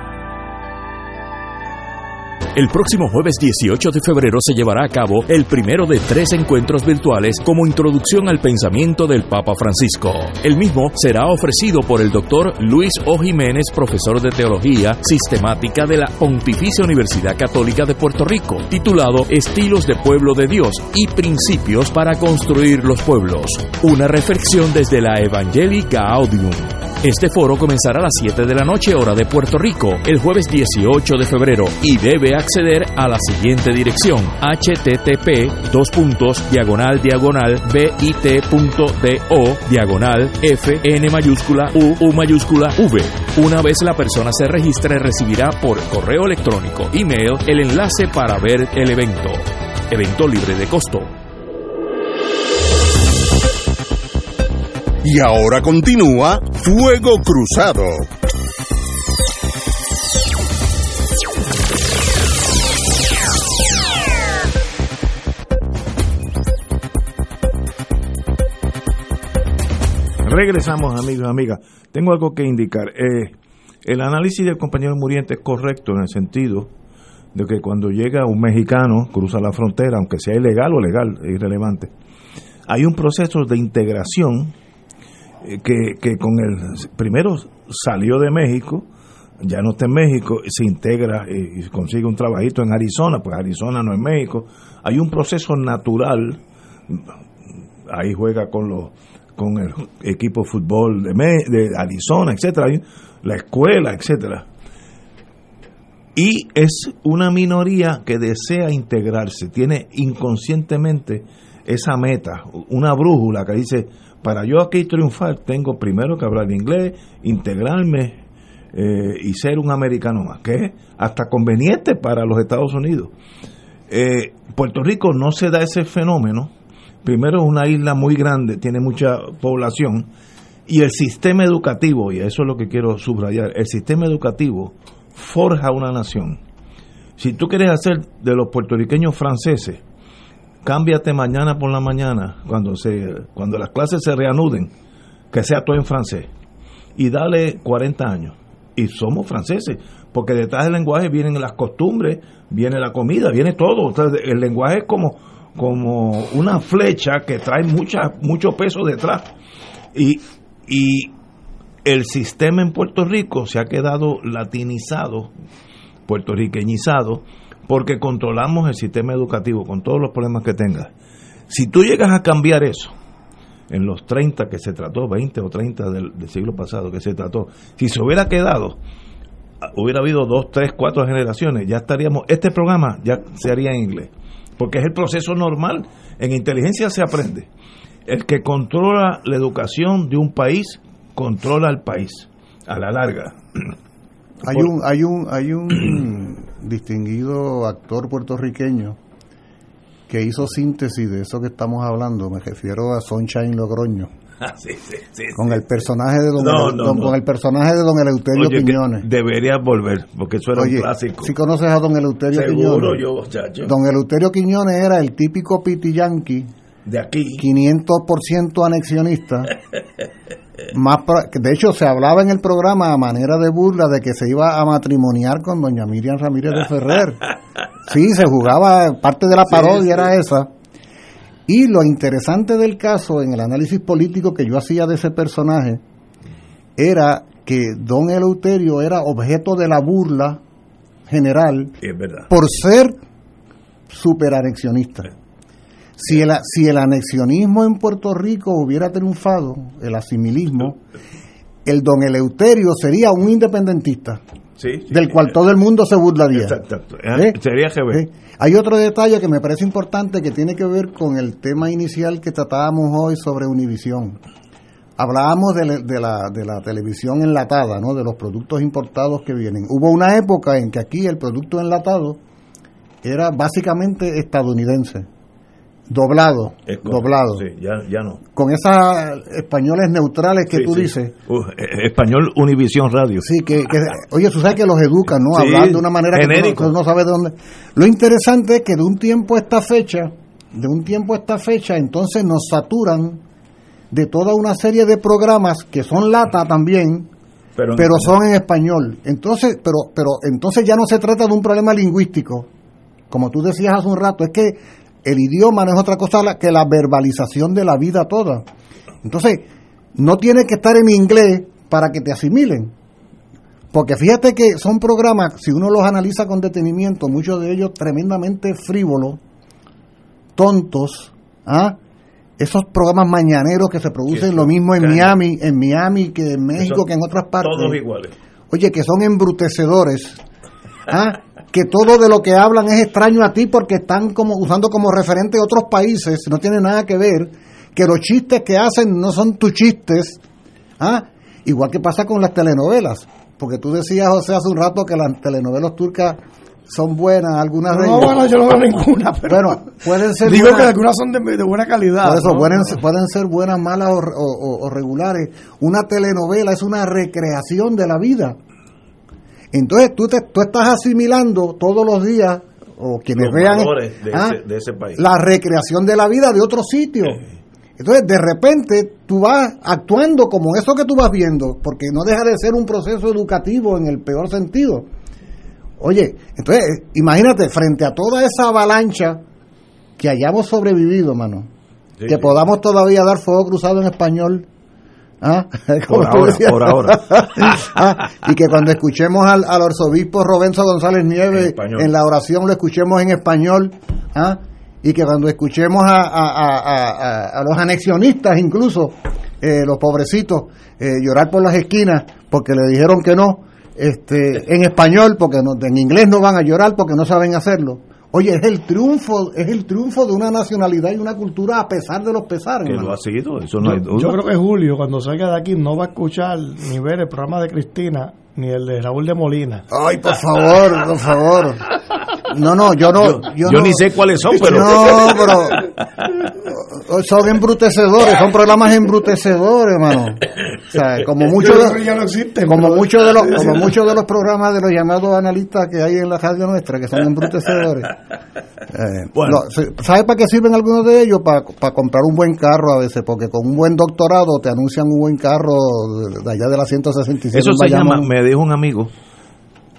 Speaker 11: El próximo jueves 18 de febrero se llevará a cabo el primero de tres encuentros virtuales como introducción al pensamiento del Papa Francisco. El mismo será ofrecido por el doctor Luis O. Jiménez, profesor de Teología Sistemática de la Pontificia Universidad Católica de Puerto Rico, titulado Estilos de Pueblo de Dios y Principios para Construir los Pueblos. Una reflexión desde la Evangelica Audium. Este foro comenzará a las 7 de la noche hora de Puerto Rico el jueves 18 de febrero y debe acceder a la siguiente dirección http dos puntos diagonal diagonal bit.do diagonal f n mayúscula u u mayúscula v. Una vez la persona se registre recibirá por correo electrónico email el enlace para ver el evento. Evento libre de costo.
Speaker 6: Y ahora continúa Fuego Cruzado.
Speaker 7: Regresamos, amigos amigas. Tengo algo que indicar. Eh, el análisis del compañero Muriente es correcto en el sentido de que cuando llega un mexicano, cruza la frontera, aunque sea ilegal o legal, irrelevante, hay un proceso de integración que, que con el primero salió de México, ya no está en México, se integra y consigue un trabajito en Arizona, pues Arizona no es México. Hay un proceso natural, ahí juega con los con el equipo de fútbol de, de Arizona, etcétera, la escuela, etcétera. Y es una minoría que desea integrarse, tiene inconscientemente esa meta, una brújula que dice, para yo aquí triunfar tengo primero que hablar inglés, integrarme eh, y ser un americano más, que es hasta conveniente para los Estados Unidos. Eh, Puerto Rico no se da ese fenómeno, primero es una isla muy grande, tiene mucha población, y el sistema educativo, y eso es lo que quiero subrayar, el sistema educativo forja una nación. Si tú quieres hacer de los puertorriqueños franceses, cámbiate mañana por la mañana, cuando, se, cuando las clases se reanuden, que sea todo en francés, y dale 40 años. Y somos franceses, porque detrás del lenguaje vienen las costumbres, viene la comida, viene todo. el lenguaje es como, como una flecha que trae mucha, mucho peso detrás. Y, y el sistema en Puerto Rico se ha quedado latinizado, puertorriqueñizado, porque controlamos el sistema educativo con todos los problemas que tenga. Si tú llegas a cambiar eso, en los 30 que se trató, 20 o 30 del, siglo pasado que se trató, si se hubiera quedado, hubiera habido dos, tres, cuatro generaciones, ya estaríamos, este programa ya se haría en inglés, porque es el proceso normal, en inteligencia se aprende. El que controla la educación de un país, controla el país, a la larga.
Speaker 9: Hay un, hay un, hay un distinguido actor puertorriqueño que hizo síntesis de eso que estamos hablando, me refiero a Sunshine Logroño.
Speaker 7: Ah, sí, sí, sí,
Speaker 9: con el personaje de don, con el personaje de don Eleuterio Quiñones.
Speaker 7: Debería volver, porque eso era un clásico.
Speaker 9: Si conoces a don Eleuterio
Speaker 7: Seguro
Speaker 9: Quiñones.
Speaker 7: yo,
Speaker 9: Don Eleuterio Quiñones era el típico piti yankee
Speaker 7: de aquí
Speaker 9: 500% anexionista más de hecho se hablaba en el programa a manera de burla de que se iba a matrimoniar con doña Miriam Ramírez de Ferrer. Sí se jugaba parte de la parodia era esa. Y lo interesante del caso en el análisis político que yo hacía de ese personaje era que don Eleuterio era objeto de la burla general por ser super anexionista si el, si el anexionismo en Puerto Rico hubiera triunfado, el asimilismo, el don Eleuterio sería un independentista. del cual todo el mundo se burlaría.
Speaker 7: ¿Eh? Sería ¿Eh?
Speaker 9: Hay otro detalle que me parece importante que tiene que ver con el tema inicial que tratábamos hoy sobre Univisión. Hablábamos de, de, la, de la televisión enlatada, ¿no? de los productos importados que vienen. Hubo una época en que aquí el producto enlatado era básicamente estadounidense doblado, doblado.
Speaker 7: Sí, ya, ya no.
Speaker 9: Con esas españoles neutrales que tú dices.
Speaker 7: E, español Univisión Radio.
Speaker 9: Sí, que, oye, tú sabes que los educan, ¿no? Hablando de una manera que tú no, sabes de dónde. Lo interesante es que de un tiempo a esta fecha, de un tiempo a esta fecha, entonces nos saturan de toda una serie de programas que son lata también, pero, pero son en español. Entonces, pero, pero entonces ya no se trata de un problema lingüístico. Como tú decías hace un rato, es que el idioma no es otra cosa que la verbalización de la vida toda. Entonces, no tiene que estar en inglés para que te asimilen. Porque fíjate que son programas, si uno los analiza con detenimiento, muchos de ellos tremendamente frívolos, tontos, ¿ah? esos programas mañaneros que se producen lo mismo en Miami, en Miami que en México, que en otras partes.
Speaker 7: Todos iguales.
Speaker 9: Oye, que son embrutecedores. ¿ah? que todo de lo que hablan es extraño a ti porque están como usando como referente otros países, no tiene nada que ver, que los chistes que hacen no son tus chistes, ¿ah? igual que pasa con las telenovelas, porque tú decías, José, hace un rato que las telenovelas turcas son buenas, algunas
Speaker 8: no, bueno, yo no veo ninguna, pero
Speaker 9: bueno, pueden ser
Speaker 8: digo que algunas son de, buena calidad.
Speaker 9: Por eso pueden, pueden ser buenas, malas o regulares. Una telenovela es una recreación de la vida. Entonces tú, te, tú estás asimilando todos los días, o quienes vean,
Speaker 7: de,
Speaker 9: ah,
Speaker 7: ese, de, ese, país.
Speaker 9: la recreación de la vida de otro sitio. Entonces, de repente, tú vas actuando como eso que tú vas viendo, porque no deja de ser un proceso educativo en el peor sentido. Oye, entonces, imagínate, frente a toda esa avalancha que hayamos sobrevivido, mano, que podamos todavía dar fuego cruzado en español. ¿Ah?
Speaker 7: Por ahora, por ahora.
Speaker 9: ¿Ah? Y que cuando escuchemos al, al arzobispo Robenzo González Nieves
Speaker 7: En
Speaker 9: en, la oración lo escuchemos en español. ¿ah? Y que cuando escuchemos a, a- a- a- a- a los anexionistas, incluso, eh, los pobrecitos, eh, llorar por las esquinas porque le dijeron que no, este, en español, porque no, en inglés no van a llorar porque no saben hacerlo. Oye, es el triunfo, es el triunfo de una nacionalidad y una cultura a pesar de los pesares.
Speaker 7: Que lo ha seguido, eso no hay duda.
Speaker 8: Yo creo que Julio, cuando salga de aquí, no va a escuchar ni ver el programa de Cristina ni el de Raúl de Molina.
Speaker 9: Ay, por favor, por favor. No, no, yo no. Yo,
Speaker 7: yo
Speaker 9: no-
Speaker 7: ni sé cuáles son, pero-
Speaker 9: No, pero. Son embrutecedores, son programas embrutecedores, hermano. O sea, como muchos
Speaker 8: no
Speaker 9: como
Speaker 8: pero-
Speaker 9: muchos de los, como muchos de los programas de los llamados analistas que hay en la radio nuestra, que son embrutecedores. Eh,
Speaker 7: Bueno.
Speaker 9: lo- ¿Sabes para qué sirven algunos de ellos? Para, para comprar un buen carro a veces, porque con un buen doctorado te anuncian un buen carro de, de allá de la 167.
Speaker 7: Eso se llama, me dijo un amigo,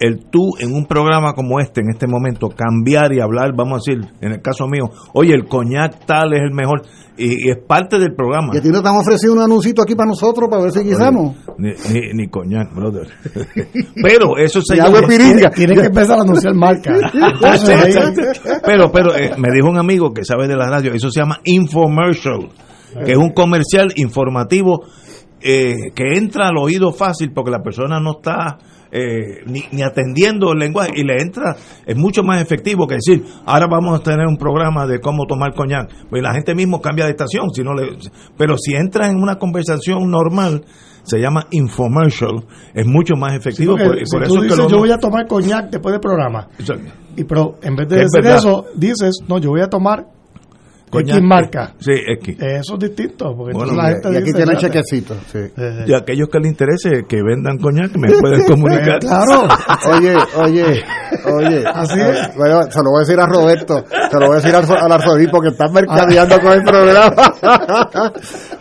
Speaker 7: el tú en un programa como este, en este momento, cambiar y hablar, vamos a decir, en el caso mío, oye, el coñac tal es el mejor, y, y es parte del programa.
Speaker 9: Y a ti no te han ofrecido un anuncito aquí para nosotros para ver si guisamos.
Speaker 7: Ni, ni, ni coñac, brother. Pero eso se
Speaker 9: Y agua de piringa.
Speaker 8: Tiene que empezar a anunciar marca.
Speaker 7: Pero pero eh, me dijo un amigo que sabe de la radio, eso se llama infomercial, que es un comercial informativo eh, que entra al oído fácil porque la persona no está eh, ni, ni atendiendo el lenguaje y le entra, es mucho más efectivo que decir, ahora vamos a tener un programa de cómo tomar coñac, pues la gente mismo cambia de estación, si no le, pero si entra en una conversación normal, se llama infomercial, es mucho más efectivo, por, eso que
Speaker 8: dices,
Speaker 7: lo
Speaker 8: yo voy a tomar coñac después del programa. Y pero en vez de
Speaker 7: Que es
Speaker 8: decir
Speaker 7: verdad.
Speaker 8: eso, dices, no, yo voy a tomar
Speaker 7: Coñac.
Speaker 8: X marca.
Speaker 7: Sí, X.
Speaker 8: Eso es distinto, porque
Speaker 7: Bueno,
Speaker 8: entonces la gente
Speaker 9: y aquí tiene chequecito. Sí.
Speaker 8: Eh,
Speaker 7: Y aquellos que les interese que vendan coñac me pueden comunicar.
Speaker 9: Claro. Oye, oye, oye.
Speaker 8: Así
Speaker 9: Eh,
Speaker 8: es.
Speaker 9: bueno, se lo voy a decir a Roberto, se lo voy a decir al, al arzobispo que está mercadeando con el programa.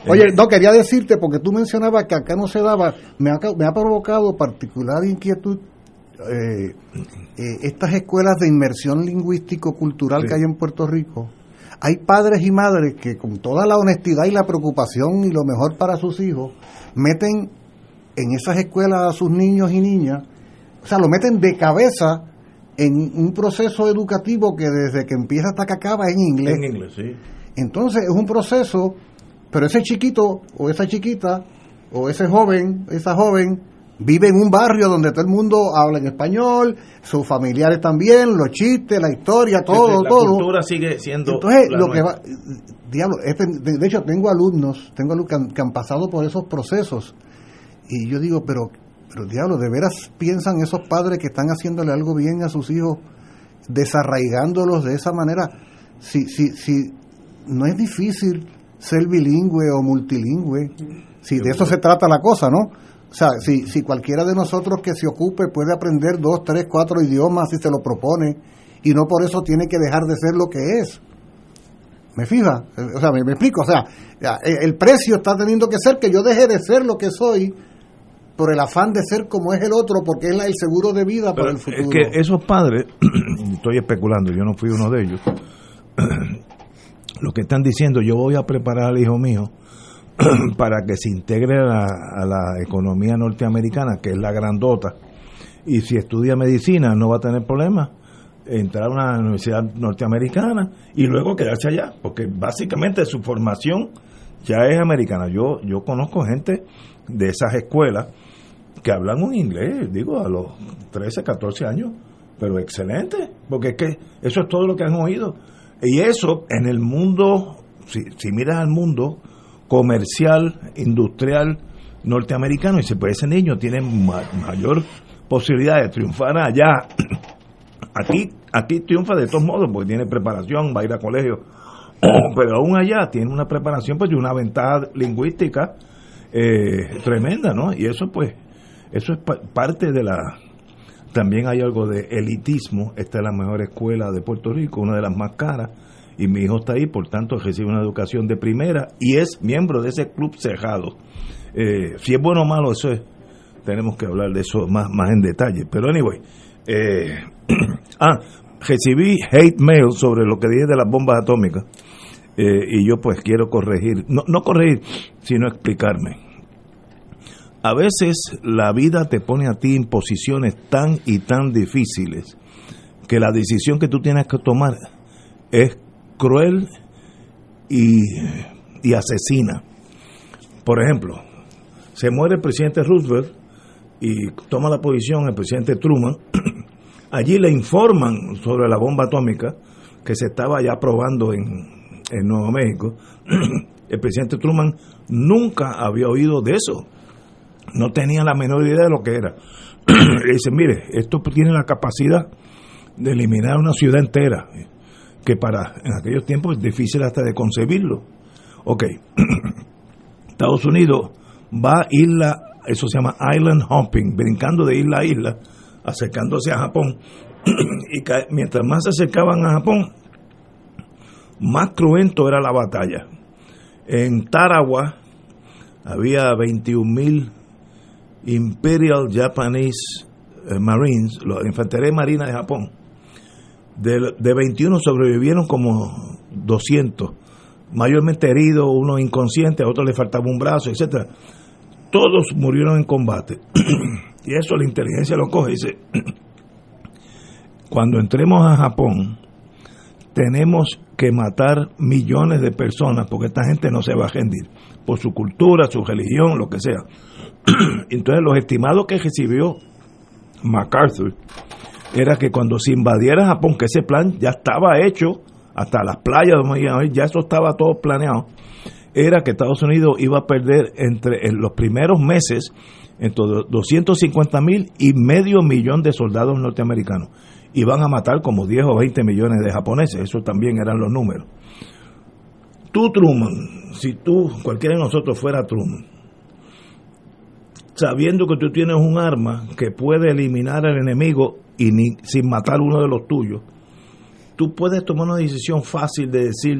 Speaker 9: oye, no, quería decirte, porque tú mencionabas que acá no se daba, me ha, me ha provocado particular inquietud eh, eh, estas escuelas de inmersión lingüístico-cultural que hay en Puerto Rico. Hay padres y madres que con toda la honestidad y la preocupación y lo mejor para sus hijos, meten en esas escuelas a sus niños y niñas, o sea, lo meten de cabeza en un proceso educativo que desde que empieza hasta que acaba es en inglés.
Speaker 7: En inglés, sí.
Speaker 9: Entonces es un proceso, pero ese chiquito o esa chiquita o ese joven, esa joven, vive en un barrio donde todo el mundo habla en español, sus familiares también, los chistes, la historia, todo,
Speaker 7: la
Speaker 9: todo.
Speaker 7: cultura sigue siendo
Speaker 9: Entonces,
Speaker 7: la
Speaker 9: lo que va, diablo, este- de de hecho tengo alumnos, tengo alumnos que han, que han pasado por esos procesos y yo digo, pero, pero diablo, ¿de veras piensan esos padres que están haciéndole algo bien a sus hijos, desarraigándolos de esa manera? Si, si, si no es difícil ser bilingüe o multilingüe, si de eso se trata la cosa, ¿no? O sea, si, si cualquiera de nosotros que se ocupe puede aprender dos, tres, cuatro idiomas si se lo propone, y no por eso tiene que dejar de ser lo que es. ¿Me fija? O sea, me, me explico. O sea, eh, el precio está teniendo que ser que yo deje de ser lo que soy por el afán de ser como es el otro, porque es la- el seguro de vida
Speaker 7: Pero
Speaker 9: para el futuro.
Speaker 7: es que esos padres, estoy especulando, yo no fui uno de ellos, lo que están diciendo, yo voy a preparar al hijo mío para que se integre a la, a la economía norteamericana, que es la grandota, y si estudia medicina no va a tener problemas entrar a una universidad norteamericana y luego quedarse allá, porque básicamente su formación ya es americana. Yo, yo conozco gente de esas escuelas que hablan un inglés, digo, a los 13, 14 años, pero excelente, porque es que eso es todo lo que han oído. Y eso en el mundo, si, si miras al mundo comercial, industrial, norteamericano, y pues ese niño tiene ma- mayor posibilidad de triunfar allá. Aquí, aquí triunfa de todos modos, porque tiene preparación, va a ir a colegio, pero aún allá tiene una preparación, pues y una ventaja lingüística eh, tremenda, ¿no? Y eso pues, eso es pa- parte de la... También hay algo de elitismo, esta es la mejor escuela de Puerto Rico, una de las más caras, y mi hijo está ahí, por tanto recibe una educación de primera y es miembro de ese club cerrado. Eh, si es bueno o malo, eso es, tenemos que hablar de eso más, más en detalle. Pero anyway, eh, ah, recibí hate mail sobre lo que dije de las bombas atómicas eh, y yo pues quiero corregir, no, no corregir, sino explicarme. A veces la vida te pone a ti en posiciones tan y tan difíciles que la decisión que tú tienes que tomar es cruel y, y asesina. Por ejemplo, se muere el presidente Roosevelt y toma la posición el presidente Truman. Allí le informan sobre la bomba atómica que se estaba ya probando en, en Nuevo México. El presidente Truman nunca había oído de eso. No tenía la menor idea de lo que era. Le dice, mire, esto tiene la capacidad de eliminar una ciudad entera, que para en aquellos tiempos es difícil hasta de concebirlo. Ok, Estados Unidos va a isla, eso se llama island hopping, brincando de isla a isla, acercándose a Japón. y mientras más se acercaban a Japón, más cruento era la batalla. En Tarawa había 21 mil Imperial Japanese eh, Marines, la infantería marina de Japón. De, de 21 sobrevivieron como 200, mayormente heridos, uno inconsciente, a otro le faltaba un brazo, etcétera. Todos murieron en combate. y eso la inteligencia lo coge y dice, cuando entremos a Japón, tenemos que matar millones de personas porque esta gente no se va a rendir por su cultura, su religión, lo que sea. Entonces los estimados que recibió MacArthur era que cuando se invadiera Japón, que ese plan ya estaba hecho, hasta las playas, ya eso estaba todo planeado, era que Estados Unidos iba a perder entre en los primeros meses entre 250 mil y medio millón de soldados norteamericanos. Y van a matar como 10 o 20 millones de japoneses, eso también eran los números. Tú, Truman, si tú, cualquiera de nosotros fuera Truman, sabiendo que tú tienes un arma que puede eliminar al enemigo y sin matar uno de los tuyos, tú puedes tomar una decisión fácil de decir,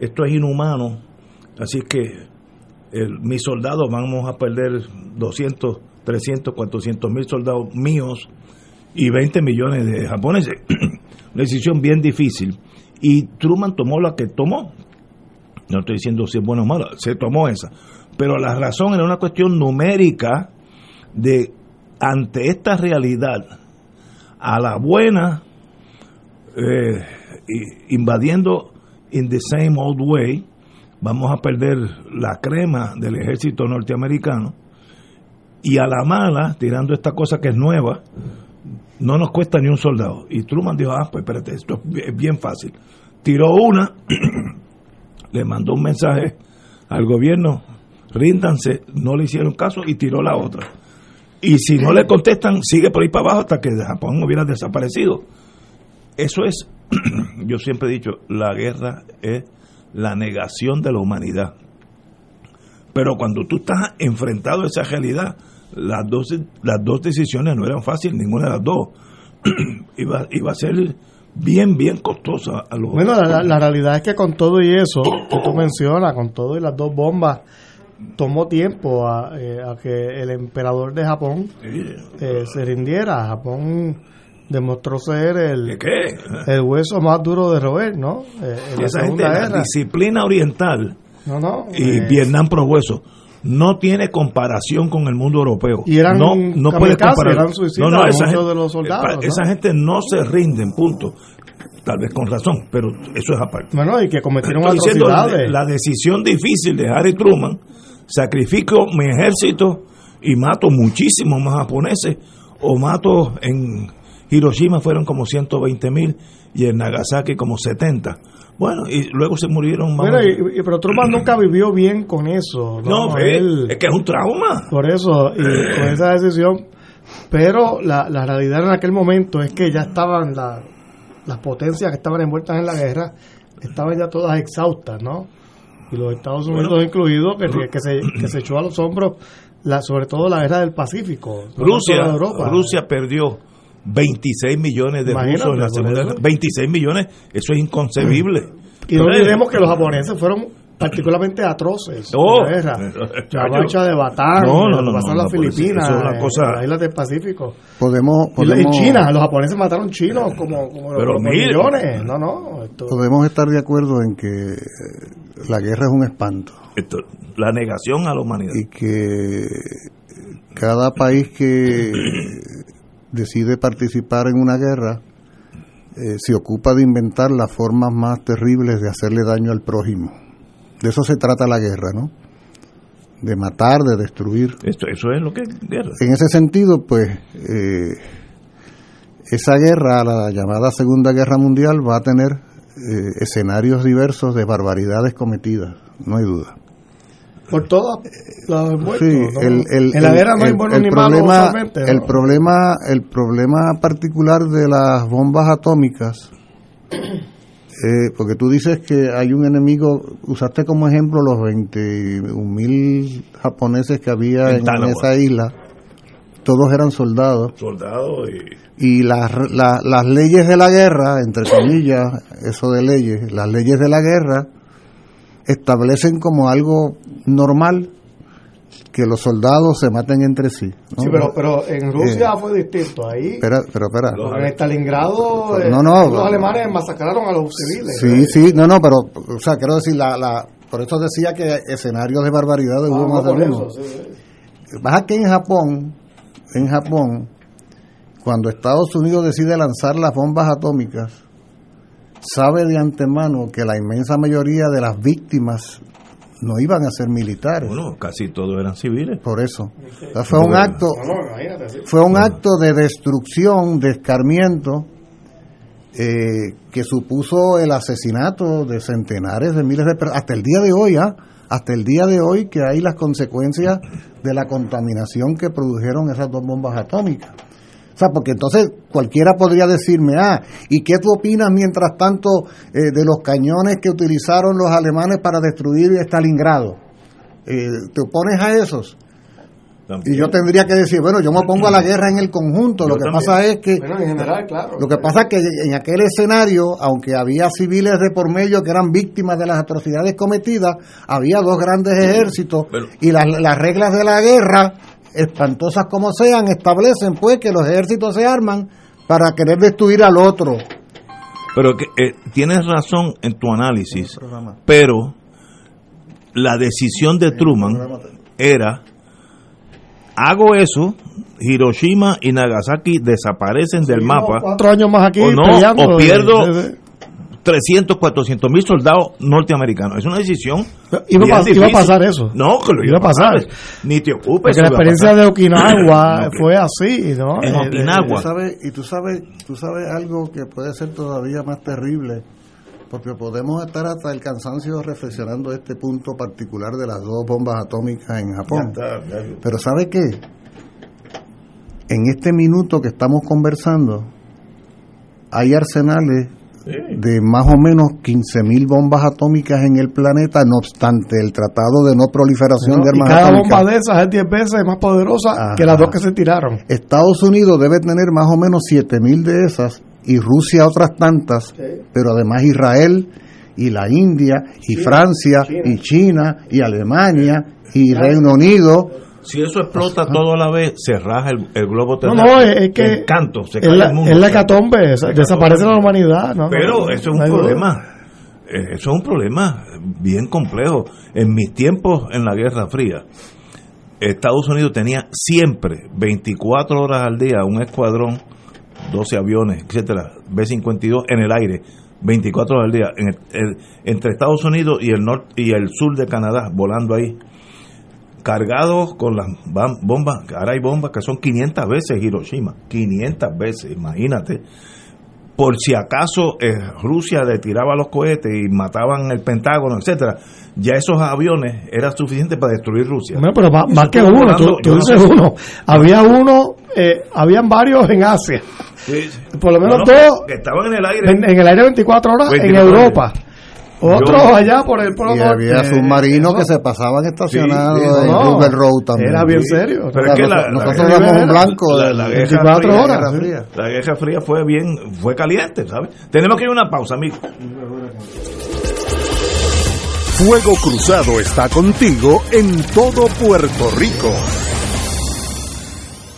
Speaker 7: esto es inhumano, así que mis soldados vamos a perder 200, 300, 400 mil soldados míos y 20 millones de japoneses. una decisión bien difícil. Y Truman tomó la que tomó. No estoy diciendo si es bueno o malo, se tomó esa. Pero la razón era una cuestión numérica de ante esta realidad, a la buena, eh, invadiendo in the same old way, vamos a perder la crema del ejército norteamericano y a la mala, tirando esta cosa que es nueva, no nos cuesta ni un soldado. Y Truman dijo, ah, pues espérate, esto es bien fácil. Tiró una, le mandó un mensaje al gobierno, ríndanse, no le hicieron caso y tiró la otra. Y si no le contestan, sigue por ahí para abajo hasta que Japón hubiera desaparecido. Eso es, yo siempre he dicho, la guerra es la negación de la humanidad. Pero cuando tú estás enfrentado a esa realidad, las dos, las dos decisiones no eran fáciles, ninguna de las dos. iba, iba a ser bien, bien costosa. A los
Speaker 8: bueno, la, realidad es que con todo y eso que tú mencionas, con todo y las dos bombas, tomó tiempo a, eh, que el emperador de Japón eh, se rindiera. Japón demostró ser el, el hueso más duro de roer, ¿no?
Speaker 7: Eh, la disciplina oriental y Vietnam pro hueso no tiene comparación con el mundo europeo.
Speaker 8: Y eran
Speaker 7: no, no puede comparar.
Speaker 8: no, no, esa gente, de los soldados,
Speaker 7: esa gente no se rinden, punto. Tal vez con razón, pero eso es aparte.
Speaker 8: Bueno, y que cometieron atrocidades.
Speaker 7: La, decisión difícil de Harry Truman, sacrifico mi ejército y mato muchísimos más japoneses, o mato en Hiroshima fueron como 120 mil y en Nagasaki como 70 bueno, y luego se murieron
Speaker 8: más. pero Truman nunca vivió bien con eso.
Speaker 7: No, es que es un trauma.
Speaker 8: Por eso, y con esa decisión. Pero la, la realidad en aquel momento es que ya estaban las potencias que estaban envueltas en la guerra, estaban ya todas exhaustas, ¿no? Y los Estados Unidos incluidos, que, que, se, que se echó a los hombros, la, sobre todo la guerra del Pacífico.
Speaker 7: Rusia, Rusia perdió 26 millones de rusos en la Segunda 26 millones, eso es inconcebible.
Speaker 8: Y no olvidemos que los japoneses fueron particularmente atroces.
Speaker 7: Oh.
Speaker 8: la guerra. La marcha de Batán,
Speaker 7: No, no, no, no,
Speaker 8: las
Speaker 7: no,
Speaker 8: Filipinas,
Speaker 7: eso es una
Speaker 8: en
Speaker 7: cosa-
Speaker 8: las islas del Pacífico.
Speaker 9: Podemos, podemos,
Speaker 8: en China, los japoneses mataron chinos como, como
Speaker 7: Pero
Speaker 8: millones. No, no. esto-
Speaker 9: podemos estar de acuerdo en que eh, la guerra es un espanto
Speaker 7: Esto, la negación a la humanidad.
Speaker 9: y que cada país que decide participar en una guerra eh, se ocupa de inventar las formas más terribles de hacerle daño al prójimo. De eso se trata la guerra, ¿no? De matar, de destruir.
Speaker 7: Esto, eso es lo que es guerra.
Speaker 9: En ese sentido, pues, eh, esa guerra, la llamada Segunda Guerra Mundial, va a tener eh, escenarios diversos de barbaridades cometidas, no hay duda.
Speaker 8: Por todas las muertos,
Speaker 9: Sí,
Speaker 8: ¿no?
Speaker 9: el, el-
Speaker 8: en la guerra no hay
Speaker 9: el-
Speaker 8: buenos ni
Speaker 9: problema, el problema, el problema particular de las bombas atómicas, eh, porque tú dices que hay un enemigo, usaste como ejemplo los 21 mil japoneses que había
Speaker 7: En
Speaker 9: esa isla, todos eran soldados
Speaker 7: Soldados y
Speaker 9: y las, la- las leyes de la guerra, entre comillas, eso de leyes, las leyes de la guerra establecen como algo normal que los soldados se maten entre sí. ¿no?
Speaker 8: Sí, pero, pero en Rusia
Speaker 9: Eh,
Speaker 8: fue distinto. Ahí,
Speaker 9: espera, pero espera.
Speaker 8: en Stalingrado, eh,
Speaker 9: No, no,
Speaker 8: los
Speaker 9: no.
Speaker 8: alemanes masacraron a los civiles.
Speaker 9: Sí, sí, no, no, pero, o sea, quiero decir, la, la, por eso decía que escenarios de barbaridad hubo
Speaker 8: Ah,
Speaker 9: más de uno.
Speaker 8: eso, sí, sí.
Speaker 9: Baja que en Japón, en Japón, cuando Estados Unidos decide lanzar las bombas atómicas, sabe de antemano que la inmensa mayoría de las víctimas no iban a ser militares.
Speaker 7: bueno, casi todos eran civiles.
Speaker 9: Por eso. O sea, fue un acto, fue un acto de destrucción, de escarmiento, eh, que supuso el asesinato de centenares de miles de personas, hasta el día de hoy, ¿ah? Hasta el día de hoy que hay las consecuencias de la contaminación que produjeron esas dos bombas atómicas. O sea, porque entonces cualquiera podría decirme, ah, ¿y qué tú opinas mientras tanto eh, de los cañones que utilizaron los alemanes para destruir Stalingrado? Eh, ¿Te opones a esos? Y yo tendría que decir, bueno, yo me opongo a la guerra en el conjunto. Lo que
Speaker 7: también.
Speaker 9: pasa es que
Speaker 8: Bueno, en general, claro.
Speaker 9: lo que pasa es que en aquel escenario, aunque había civiles de por medio que eran víctimas de las atrocidades cometidas, había dos grandes ejércitos
Speaker 7: Pero-
Speaker 9: y las, las reglas de la guerra, espantosas como sean, establecen pues que los ejércitos se arman para querer destruir al otro.
Speaker 7: Pero que, eh, tienes razón en tu análisis, pero la decisión de Truman era, hago eso, Hiroshima y Nagasaki desaparecen del mapa,
Speaker 8: Cuatro años más aquí
Speaker 7: o no,
Speaker 8: peleando.
Speaker 7: o pierdo
Speaker 8: Sí, sí.
Speaker 7: 300, 400 mil soldados norteamericanos. Es una decisión.
Speaker 8: Iba a iba pasar eso.
Speaker 7: No, que lo
Speaker 8: Iba a pasar.
Speaker 7: Ni te ocupes.
Speaker 8: Porque la experiencia
Speaker 7: pasar.
Speaker 8: de Okinawa
Speaker 7: No,
Speaker 8: fue así, ¿no?
Speaker 7: En
Speaker 8: Eh,
Speaker 7: Okinawa.
Speaker 9: Y tú sabes, y tú sabes, tú sabes algo que puede ser todavía más terrible, porque podemos estar hasta el cansancio reflexionando este punto particular de las dos bombas atómicas en Japón.
Speaker 7: Ya está, ya.
Speaker 9: Pero ¿sabe qué? En este minuto que estamos conversando, hay arsenales de más o menos 15.000 bombas atómicas en el planeta, no obstante el Tratado de No Proliferación
Speaker 8: ¿no?
Speaker 9: de
Speaker 8: Y
Speaker 9: Armas
Speaker 8: cada
Speaker 9: Atómicas.
Speaker 8: bomba de esas es 10 veces más poderosa
Speaker 9: Ajá.
Speaker 8: que las dos que se tiraron.
Speaker 9: Estados Unidos debe tener más o menos 7.000 de esas y Rusia otras tantas, pero además Israel y la India y Francia y China y Alemania y Reino Unido.
Speaker 7: Si eso explota todo a la vez, se raja el, el globo
Speaker 8: No,
Speaker 7: terráqueo.
Speaker 8: no, es, es que
Speaker 7: En canto, se
Speaker 8: es
Speaker 7: cae
Speaker 8: la,
Speaker 7: el mundo.
Speaker 8: es la hecatombe, esa- desaparece la humanidad. ¿no?
Speaker 7: Pero
Speaker 8: No,
Speaker 7: eso es
Speaker 8: no
Speaker 7: un problema. Eh, Eso es un problema bien complejo. En mis tiempos en la Guerra Fría, Estados Unidos tenía siempre 24 horas al día un escuadrón, 12 aviones, etcétera, B-52 en el aire, 24 horas al día, en el- el- entre Estados Unidos y el norte y el sur de Canadá, volando ahí, cargados con las bombas, ahora hay bombas que son 500 veces Hiroshima, 500 veces, imagínate por si acaso eh, Rusia le tiraba los cohetes y mataban el Pentágono, etcétera, ya esos aviones eran suficientes para destruir Rusia.
Speaker 8: Bueno, pero más, que uno, tú,
Speaker 7: no
Speaker 8: dices
Speaker 7: sé.
Speaker 8: uno. Había uno, eh, habían varios en Asia.
Speaker 7: Sí,
Speaker 8: Por lo menos
Speaker 7: No, no,
Speaker 8: dos
Speaker 7: que estaban en el aire.
Speaker 8: en, en el aire 24 horas en
Speaker 7: 24 horas.
Speaker 8: Otros
Speaker 7: Yo-
Speaker 8: allá por el polo
Speaker 9: Y
Speaker 8: norte.
Speaker 9: había submarinos que se pasaban estacionados
Speaker 8: Sí,
Speaker 9: en
Speaker 8: no,
Speaker 9: Google Road también.
Speaker 8: Era bien serio.
Speaker 7: Pero es que la,
Speaker 9: Nosotros
Speaker 7: la-
Speaker 9: éramos
Speaker 8: la-
Speaker 9: un blanco
Speaker 7: la-
Speaker 9: de
Speaker 7: la
Speaker 9: la
Speaker 7: Guerra
Speaker 8: 24
Speaker 7: Fría,
Speaker 8: horas,
Speaker 9: Guerra. Fría.
Speaker 7: La Guerra Fría fue bien, fue caliente, ¿sabes? Tenemos que ir a una pausa, amigo.
Speaker 6: Fuego Cruzado está contigo en todo Puerto Rico.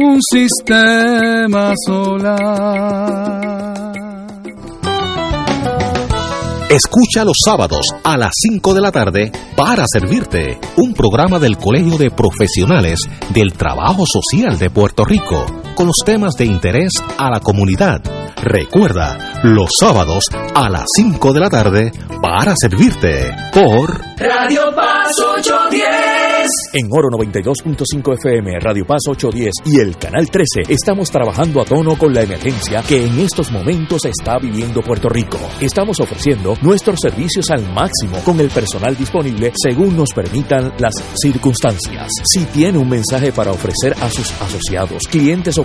Speaker 12: un sistema solar.
Speaker 13: Escucha los sábados a las 5 de la tarde para servirte un programa del Colegio de Profesionales del Trabajo Social de Puerto Rico con los temas de interés a la comunidad. Recuerda, los sábados a las 5 de la tarde para servirte por
Speaker 14: Radio Paz 810.
Speaker 11: En Oro 92.5 FM, Radio Paz 810 y el Canal 13 estamos trabajando a tono con la emergencia que en estos momentos está viviendo Puerto Rico. Estamos ofreciendo nuestros servicios al máximo con el personal disponible según nos permitan las circunstancias. Si tiene un mensaje para ofrecer a sus asociados, clientes o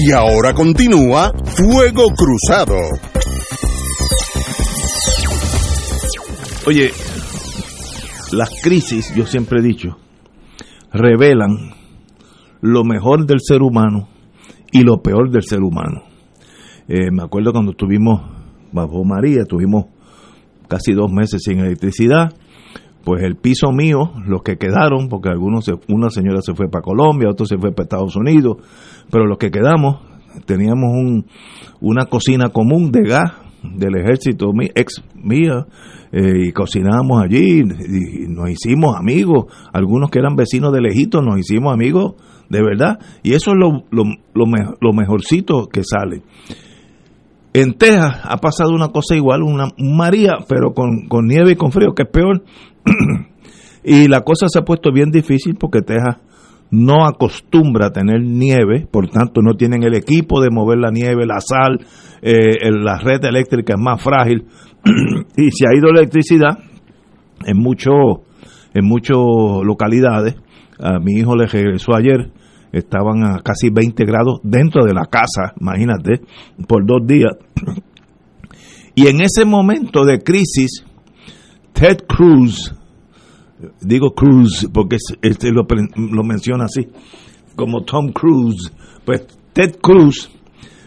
Speaker 6: Y ahora continúa Fuego Cruzado.
Speaker 7: Oye, las crisis, yo siempre he dicho, revelan lo mejor del ser humano y lo peor del ser humano. Eh, me acuerdo cuando estuvimos bajo María, tuvimos casi dos meses sin electricidad, pues el piso mío, los que quedaron, porque algunos, una señora se fue para Colombia, otro se fue para Estados Unidos, pero los que quedamos teníamos un, una cocina común de gas del ejército ex mía eh, y cocinábamos allí y, nos hicimos amigos. Algunos que eran vecinos de lejito nos hicimos amigos de verdad y eso es lo, lo, lo, mejorcito que sale. En Texas ha pasado una cosa igual una María pero con, con nieve y con frío que es peor y la cosa se ha puesto bien difícil porque Texas no acostumbra a tener nieve, por tanto no tienen el equipo de mover la nieve, la sal, eh, la red eléctrica es más frágil y se ha ido electricidad en mucho, en muchas localidades. A mi hijo le regresó ayer, estaban a casi 20 grados dentro de la casa, imagínate, por dos días. Y en ese momento de crisis, Ted Cruz, digo Cruz porque este lo, lo menciona así, como Tom Cruise, pues Ted Cruz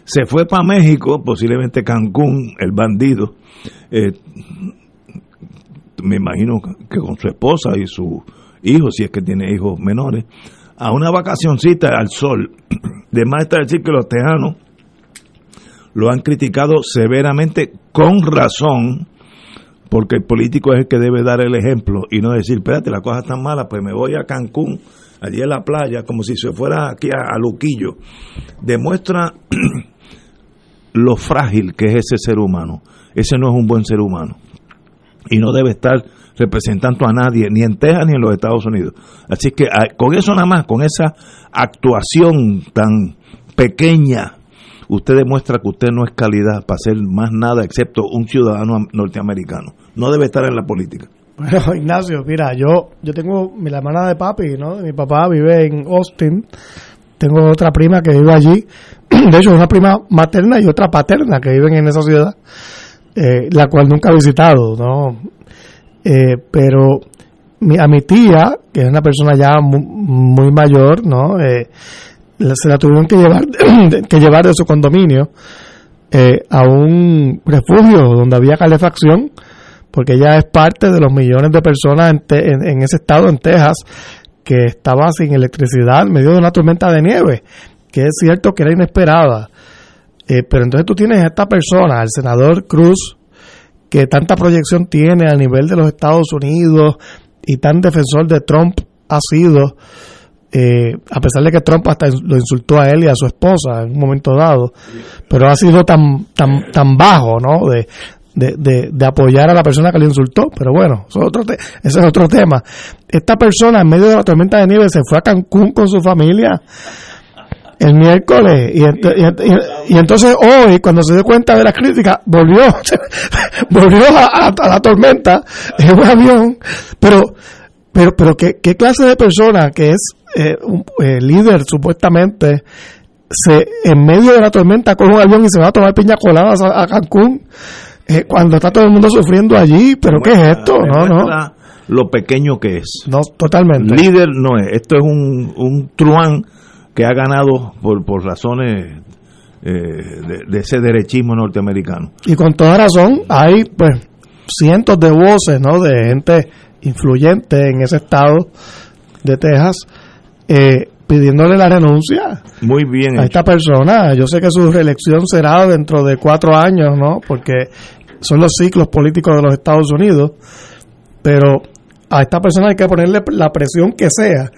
Speaker 7: se fue para México, posiblemente Cancún, el bandido, eh, me imagino que con su esposa y su hijo, si es que tiene hijos menores, a una vacacioncita al sol. De más está decir que los tejanos lo han criticado severamente, con razón, porque el político es el que debe dar el ejemplo y no decir, espérate, la cosa está mala, pues me voy a Cancún, allí en la playa, como si se fuera aquí a, Luquillo. Demuestra lo frágil que es ese ser humano. Ese no es un buen ser humano. Y no debe estar representando a nadie, ni en Texas ni en los Estados Unidos. Así que ah, con eso nada más, con esa actuación tan pequeña, usted demuestra que usted no es calidad para ser más nada excepto un ciudadano norteamericano. No debe estar en la política.
Speaker 8: Bueno, Ignacio, mira, yo yo tengo mi hermana de papi, ¿no? Mi papá vive en Austin. Tengo otra prima que vive allí. De hecho, una prima materna y otra paterna que viven en esa ciudad, eh, la cual nunca he visitado, ¿no? Eh, pero mi, a mi tía, que es una persona ya muy, mayor, ¿no? Eh, se la tuvieron que llevar, que llevar de su condominio a un refugio donde había calefacción porque ella es parte de los millones de personas en, ese estado, en Texas, que estaba sin electricidad en medio de una tormenta de nieve, que es cierto que era inesperada. Eh, pero entonces tú tienes a esta persona, el senador Cruz, que tanta proyección tiene a nivel de los Estados Unidos y tan defensor de Trump ha sido, eh, a pesar de que Trump hasta lo insultó a él y a su esposa en un momento dado, pero ha sido tan tan tan bajo, ¿no? De, de, de, apoyar a la persona que le insultó, pero bueno, eso es otro ese es otro tema. Esta persona en medio de la tormenta de nieve se fue a Cancún con su familia el miércoles y, entonces hoy cuando se dio cuenta de la crítica volvió volvió a, la tormenta en un avión pero pero pero qué, clase de persona que es eh, un eh, líder supuestamente se en medio de la tormenta coge un avión y se va a tomar piña coladas a Cancún eh, cuando está todo el mundo sufriendo allí, pero ¿qué es esto? No, no.
Speaker 7: Lo pequeño que es.
Speaker 8: No, totalmente.
Speaker 7: Líder no es. Esto es un, un truán que ha ganado por, por razones eh, de, ese derechismo norteamericano.
Speaker 8: Y con toda razón, hay pues cientos de voces, ¿no? De gente influyente en ese estado de Texas eh, pidiéndole la renuncia
Speaker 7: muy bien
Speaker 8: a esta persona. Yo sé que su reelección será dentro de cuatro años, ¿no? Porque son los ciclos políticos de los Estados Unidos, pero a esta persona hay que ponerle la presión que sea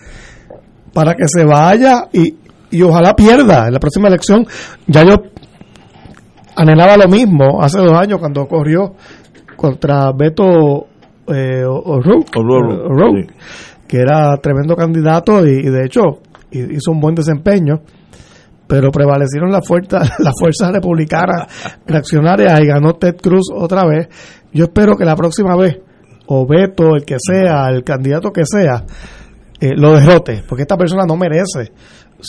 Speaker 8: para que se vaya y, y ojalá pierda en la próxima elección. Ya yo anhelaba lo mismo hace dos años cuando corrió contra Beto eh, O'Rourke, que era tremendo candidato y, de hecho hizo un buen desempeño pero prevalecieron las fuerzas las fuerzas republicanas reaccionarias y ganó Ted Cruz otra vez. Yo espero que la próxima vez, o Beto, el que sea, el candidato que sea, eh, lo derrote, porque esta persona no merece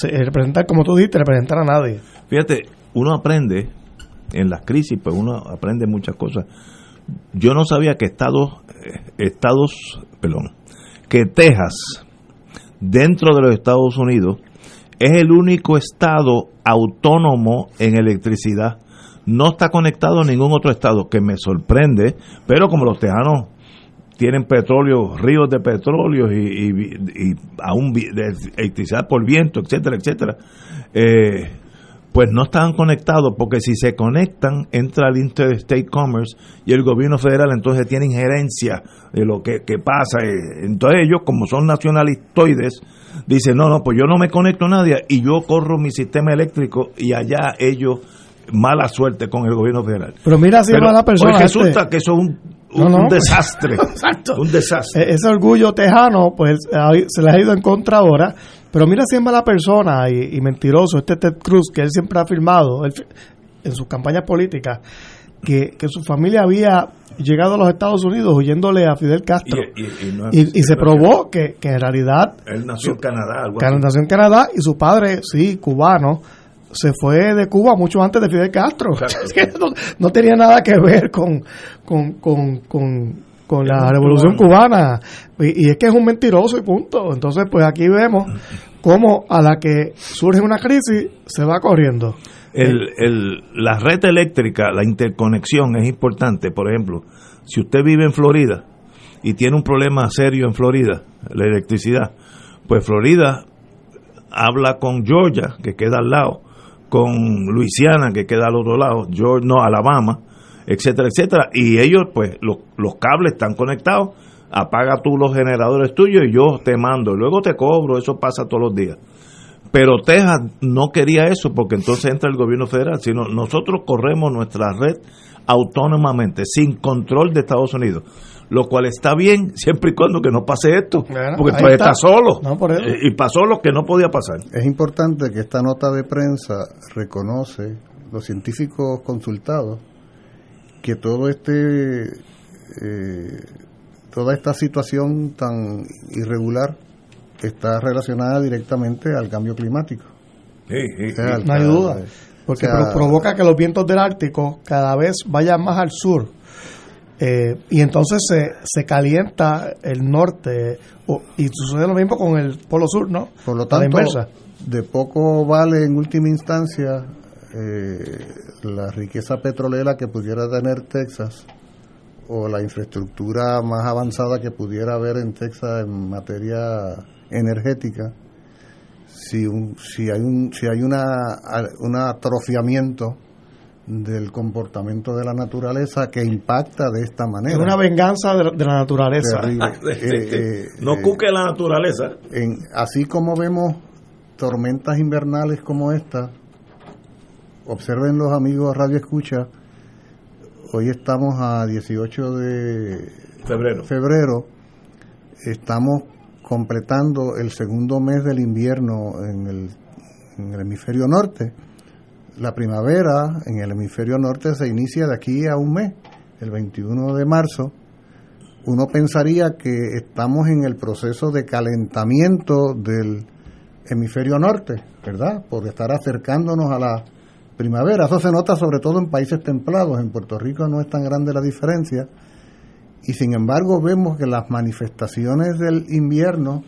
Speaker 8: representar, como tú dijiste, representar a nadie.
Speaker 7: Fíjate, uno aprende en las crisis, pues uno aprende muchas cosas. Yo no sabía que Estados, eh, Estados, perdón, que Texas, dentro de los Estados Unidos, es el único estado autónomo en electricidad. No está conectado a ningún otro estado, que me sorprende, pero como los tejanos tienen petróleo, ríos de petróleo y, y, aún de electricidad por viento, etcétera, etcétera, eh, pues no están conectados porque si se conectan entra el Interstate Commerce y el gobierno federal entonces tiene injerencia de lo que, que pasa. Eh, entonces ellos como son nacionalistoides dicen no, no, pues yo no me conecto a nadie y yo corro mi sistema eléctrico y allá ellos mala suerte con el gobierno federal.
Speaker 8: Pero mira si Pero, mala persona.
Speaker 7: resulta este. que eso es un, un, desastre. Un desastre.
Speaker 8: E-, ese orgullo tejano, pues se le ha ido en contra ahora pero mira si es mala persona y, mentiroso este Ted Cruz, que él siempre ha afirmado en sus campañas políticas que, su familia había llegado a los Estados Unidos huyéndole a Fidel Castro. Y, se probó que, en realidad...
Speaker 7: Él nació en Canadá.
Speaker 8: nació en Canadá y su padre, sí, cubano, se fue de Cuba mucho antes de Fidel Castro. no, tenía nada que ver con, con con la revolución cubana. Y, es que es un mentiroso y punto. Entonces, pues aquí vemos cómo a la que surge una crisis se va corriendo.
Speaker 7: El, el, la red eléctrica, la interconexión es importante. Por ejemplo, si usted vive en Florida y tiene un problema serio en Florida, la electricidad, pues Florida habla con Georgia, que queda al lado, con Luisiana, que queda al otro lado, Georgia, no, Alabama, etcétera, etcétera. Y ellos, pues, los, los cables están conectados, apaga tú los generadores tuyos y yo te mando, luego te cobro, eso pasa todos los días. Pero Texas no quería eso porque entonces entra el gobierno federal, sino nosotros corremos nuestra red autónomamente, sin control de Estados Unidos. Lo cual está bien siempre y cuando que no pase esto, porque tú está. solo. y pasó lo que no podía pasar.
Speaker 9: Es importante que esta nota de prensa reconoce, los científicos consultados, que todo este eh, toda esta situación tan irregular está relacionada directamente al cambio climático.
Speaker 8: no hay duda, porque provoca que los vientos del Ártico cada vez vayan más al sur. Eh, y entonces se, se calienta el norte y sucede lo mismo con el polo sur, ¿no?
Speaker 9: Por lo tanto, de poco vale en última instancia eh, la riqueza petrolera que pudiera tener Texas o la infraestructura más avanzada que pudiera haber en Texas en materia energética si un, si hay un si hay una un atrofiamiento del comportamiento de la naturaleza que impacta de esta manera.
Speaker 8: Es una venganza de, la naturaleza.
Speaker 7: Eh, eh, no cuque la naturaleza.
Speaker 9: En, así como vemos tormentas invernales como esta, observen los amigos Radio Escucha, hoy estamos a 18 de
Speaker 7: febrero.
Speaker 9: febrero estamos completando el segundo mes del invierno en el, en el hemisferio norte. La primavera en el hemisferio norte se inicia de aquí a un mes, el 21 de marzo. Uno pensaría que estamos en el proceso de calentamiento del hemisferio norte, ¿verdad? Por estar acercándonos a la primavera. Eso se nota sobre todo en países templados. En Puerto Rico no es tan grande la diferencia y sin embargo vemos que las manifestaciones del invierno,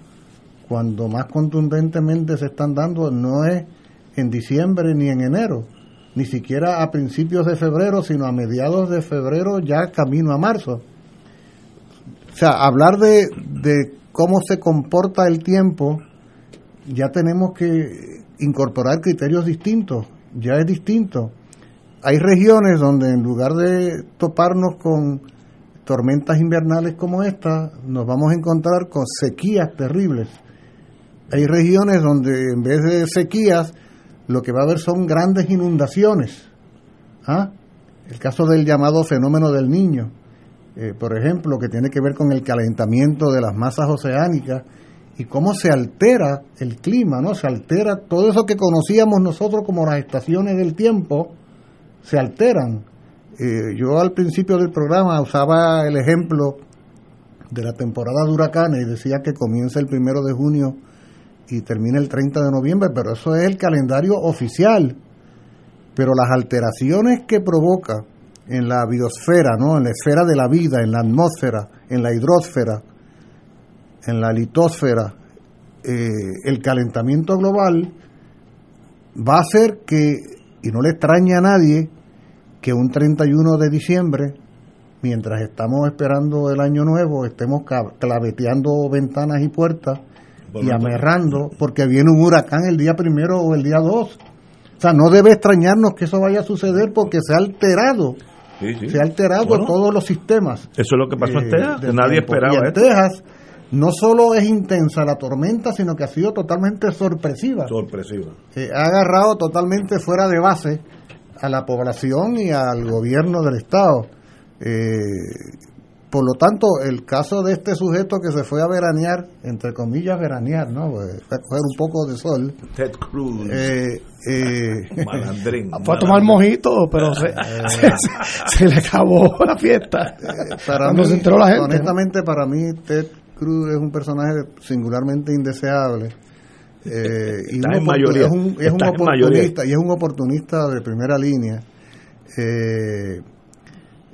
Speaker 9: cuando más contundentemente se están dando, no es en diciembre ni en enero, ni siquiera a principios de febrero, sino a mediados de febrero ya camino a marzo. O sea, hablar de, de cómo se comporta el tiempo, ya tenemos que incorporar criterios distintos, ya es distinto. Hay regiones donde en lugar de toparnos con tormentas invernales como esta, nos vamos a encontrar con sequías terribles. Hay regiones donde en vez de sequías, lo que va a haber son grandes inundaciones. ¿Ah? El caso del llamado fenómeno del niño, eh, por ejemplo, que tiene que ver con el calentamiento de las masas oceánicas y cómo se altera el clima, ¿no? Se altera todo eso que conocíamos nosotros como las estaciones del tiempo, se alteran eh, yo al principio del programa usaba el ejemplo de la temporada de huracanes y decía que comienza el primero de junio y termina el 30 de noviembre, pero eso es el calendario oficial. Pero las alteraciones que provoca en la biosfera, ¿no? en la esfera de la vida, en la atmósfera, en la hidrosfera, en la litosfera, eh, el calentamiento global va a hacer que, y no le extraña a nadie, que un 31 de diciembre, mientras estamos esperando el año nuevo, estemos claveteando ventanas y puertas y amerrando, porque viene un huracán el día primero o el día dos. O sea, no debe extrañarnos que eso vaya a suceder porque se ha alterado. Se ha alterado todos los sistemas.
Speaker 7: Eso es lo que pasó en eh, Texas. Nadie esperaba.
Speaker 9: en Texas no solo es intensa la tormenta, sino que ha sido totalmente sorpresiva.
Speaker 7: Sorpresiva.
Speaker 9: Eh, ha agarrado totalmente fuera de base a la población y al gobierno del Estado. Eh, por lo tanto, el caso de este sujeto que se fue a veranear, entre comillas, veranear, ¿no? Pues, fue a coger un poco de sol.
Speaker 7: Ted Cruz.
Speaker 9: Eh, eh,
Speaker 8: fue a tomar mojito, pero se, se, le acabó la fiesta.
Speaker 9: para mí, se enteró la gente. Honestamente, para mí, Ted Cruz es un personaje singularmente indeseable eh, y
Speaker 7: en mayoría.
Speaker 9: Es un, es un oportunista y es un oportunista de primera línea. Eh,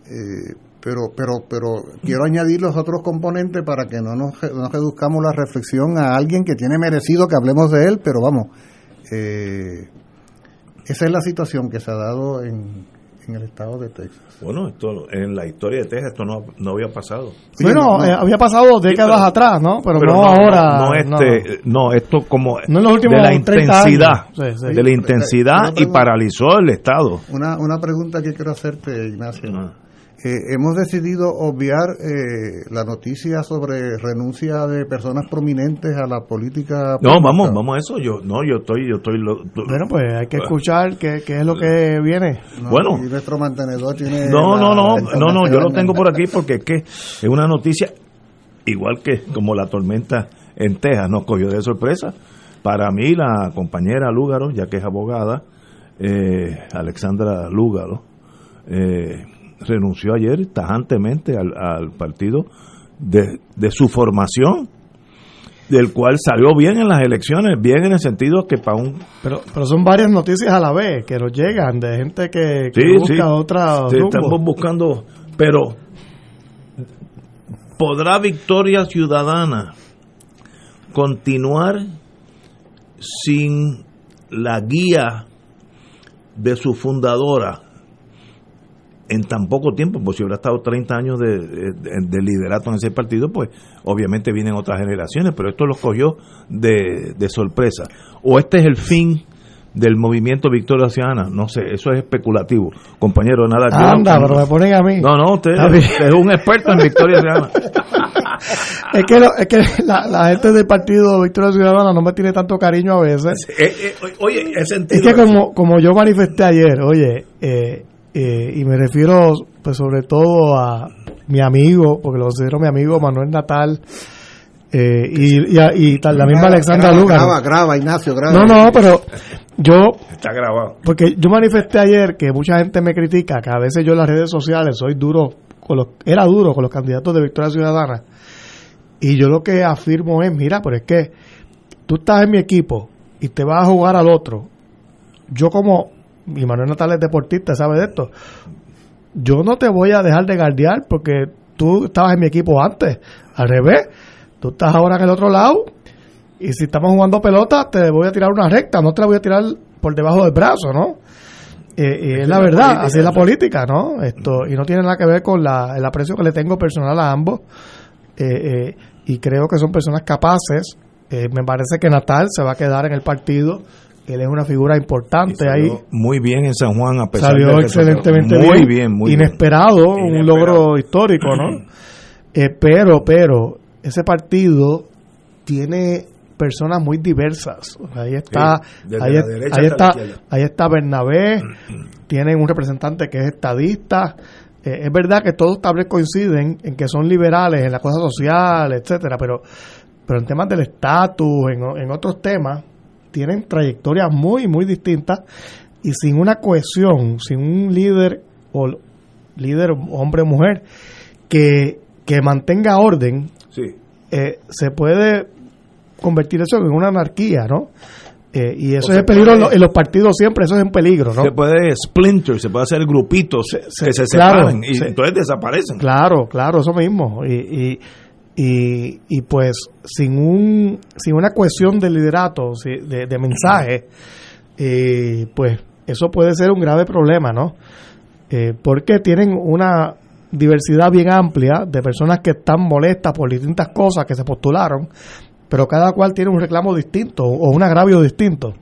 Speaker 9: eh, pero pero pero quiero añadir los otros componentes para que no nos, no reduzcamos la reflexión a alguien que tiene merecido que hablemos de él, pero vamos, esa es la situación que se ha dado en, en el estado de Texas.
Speaker 7: Bueno, esto en la historia de Texas esto no, no había pasado.
Speaker 8: Bueno, eh, había pasado décadas atrás, ¿no? Pero, no, ahora.
Speaker 7: No, este, no. esto como de la intensidad, de la intensidad y paralizó el estado.
Speaker 9: Una, una pregunta que quiero hacerte, Ignacio. Eh, hemos decidido obviar eh, la noticia sobre renuncia de personas prominentes a la política.
Speaker 7: No, vamos, vamos a eso. Yo, no, yo estoy, yo estoy.
Speaker 8: bueno, pues hay que escuchar qué, es lo que viene.
Speaker 9: bueno, y nuestro mantenedor tiene.
Speaker 7: No, no, no, no, no, yo lo tengo por aquí porque es que es una noticia igual que como la tormenta en Texas nos cogió de sorpresa. Para mí, la compañera Lúgaro, ya que es abogada, eh, Alexandra Lúgaro, eh, renunció ayer tajantemente al, partido de, su formación, del cual salió bien en las elecciones, bien en el sentido que para un...
Speaker 8: Pero, pero son varias noticias a la vez que nos llegan de gente que, busca otra...
Speaker 7: Sí, estamos buscando, pero ¿podrá Victoria Ciudadana continuar sin la guía de su fundadora en tan poco tiempo, pues si hubiera estado 30 años de, de, liderato en ese partido, pues obviamente vienen otras generaciones, pero esto lo cogió de, sorpresa. O este es el fin del movimiento Victoria Ciudadana, no sé, eso es especulativo. Compañero, nada
Speaker 8: que Anda, pero me ponen a mí.
Speaker 7: No, no, usted es un experto en Victoria Ciudadana.
Speaker 8: es que, es que la, gente del partido Victoria Ciudadana no me tiene tanto cariño a veces.
Speaker 7: Eh, eh, oye, es,
Speaker 8: es que como, como yo manifesté ayer, oye, eh, eh, y me refiero pues sobre todo a mi amigo, porque lo considero mi amigo Manuel Natal, eh, y, y, tal, la misma Alexandra Lucas.
Speaker 9: Graba, graba, Ignacio, graba.
Speaker 8: No, no, pero yo...
Speaker 7: Está grabado.
Speaker 8: Porque yo manifesté ayer que mucha gente me critica, que a veces yo en las redes sociales soy duro, con los, era duro con los candidatos de Victoria Ciudadana. Y yo lo que afirmo es, mira, pero es que tú estás en mi equipo y te vas a jugar al otro. Yo como y Manuel Natal es deportista, sabe de esto. Yo no te voy a dejar de guardiar porque tú estabas en mi equipo antes. Al revés, tú estás ahora en el otro lado y si estamos jugando pelota te voy a tirar una recta, no te la voy a tirar por debajo del brazo, ¿no? y es la verdad, así es la política, ¿no? Esto y no tiene nada que ver con la, el aprecio que le tengo personal a ambos. Eh, eh, y creo que son personas capaces. Eh, me parece que Natal se va a quedar en el partido él es una figura importante ahí.
Speaker 7: Muy bien en San Juan, a pesar
Speaker 8: salió excelentemente muy bien, muy inesperado, un logro histórico, ¿no? Eh, pero, pero, ese partido tiene personas muy diversas. Ahí está, ahí, está, ahí está Bernabé, tienen un representante que es estadista. Eh, es verdad que todos tal vez coinciden en que son liberales en la cosa social, etcétera, pero, pero en temas del estatus, en, en otros temas, tienen trayectorias muy, muy distintas y sin una cohesión, sin un líder o líder hombre o mujer que, que mantenga orden, eh, se puede convertir eso en una anarquía, ¿no? Eh, y eso es el peligro en los partidos siempre, eso es un peligro, ¿no?
Speaker 7: Se puede splinter, se puede hacer grupitos que se separan y entonces desaparecen.
Speaker 8: Claro, claro, eso mismo. y, y, y pues sin un sin una cohesión de liderato, de, de mensaje, eh, pues eso puede ser un grave problema, ¿no? Eh, porque tienen una diversidad bien amplia de personas que están molestas por distintas cosas que se postularon, pero cada cual tiene un reclamo distinto o un agravio distinto.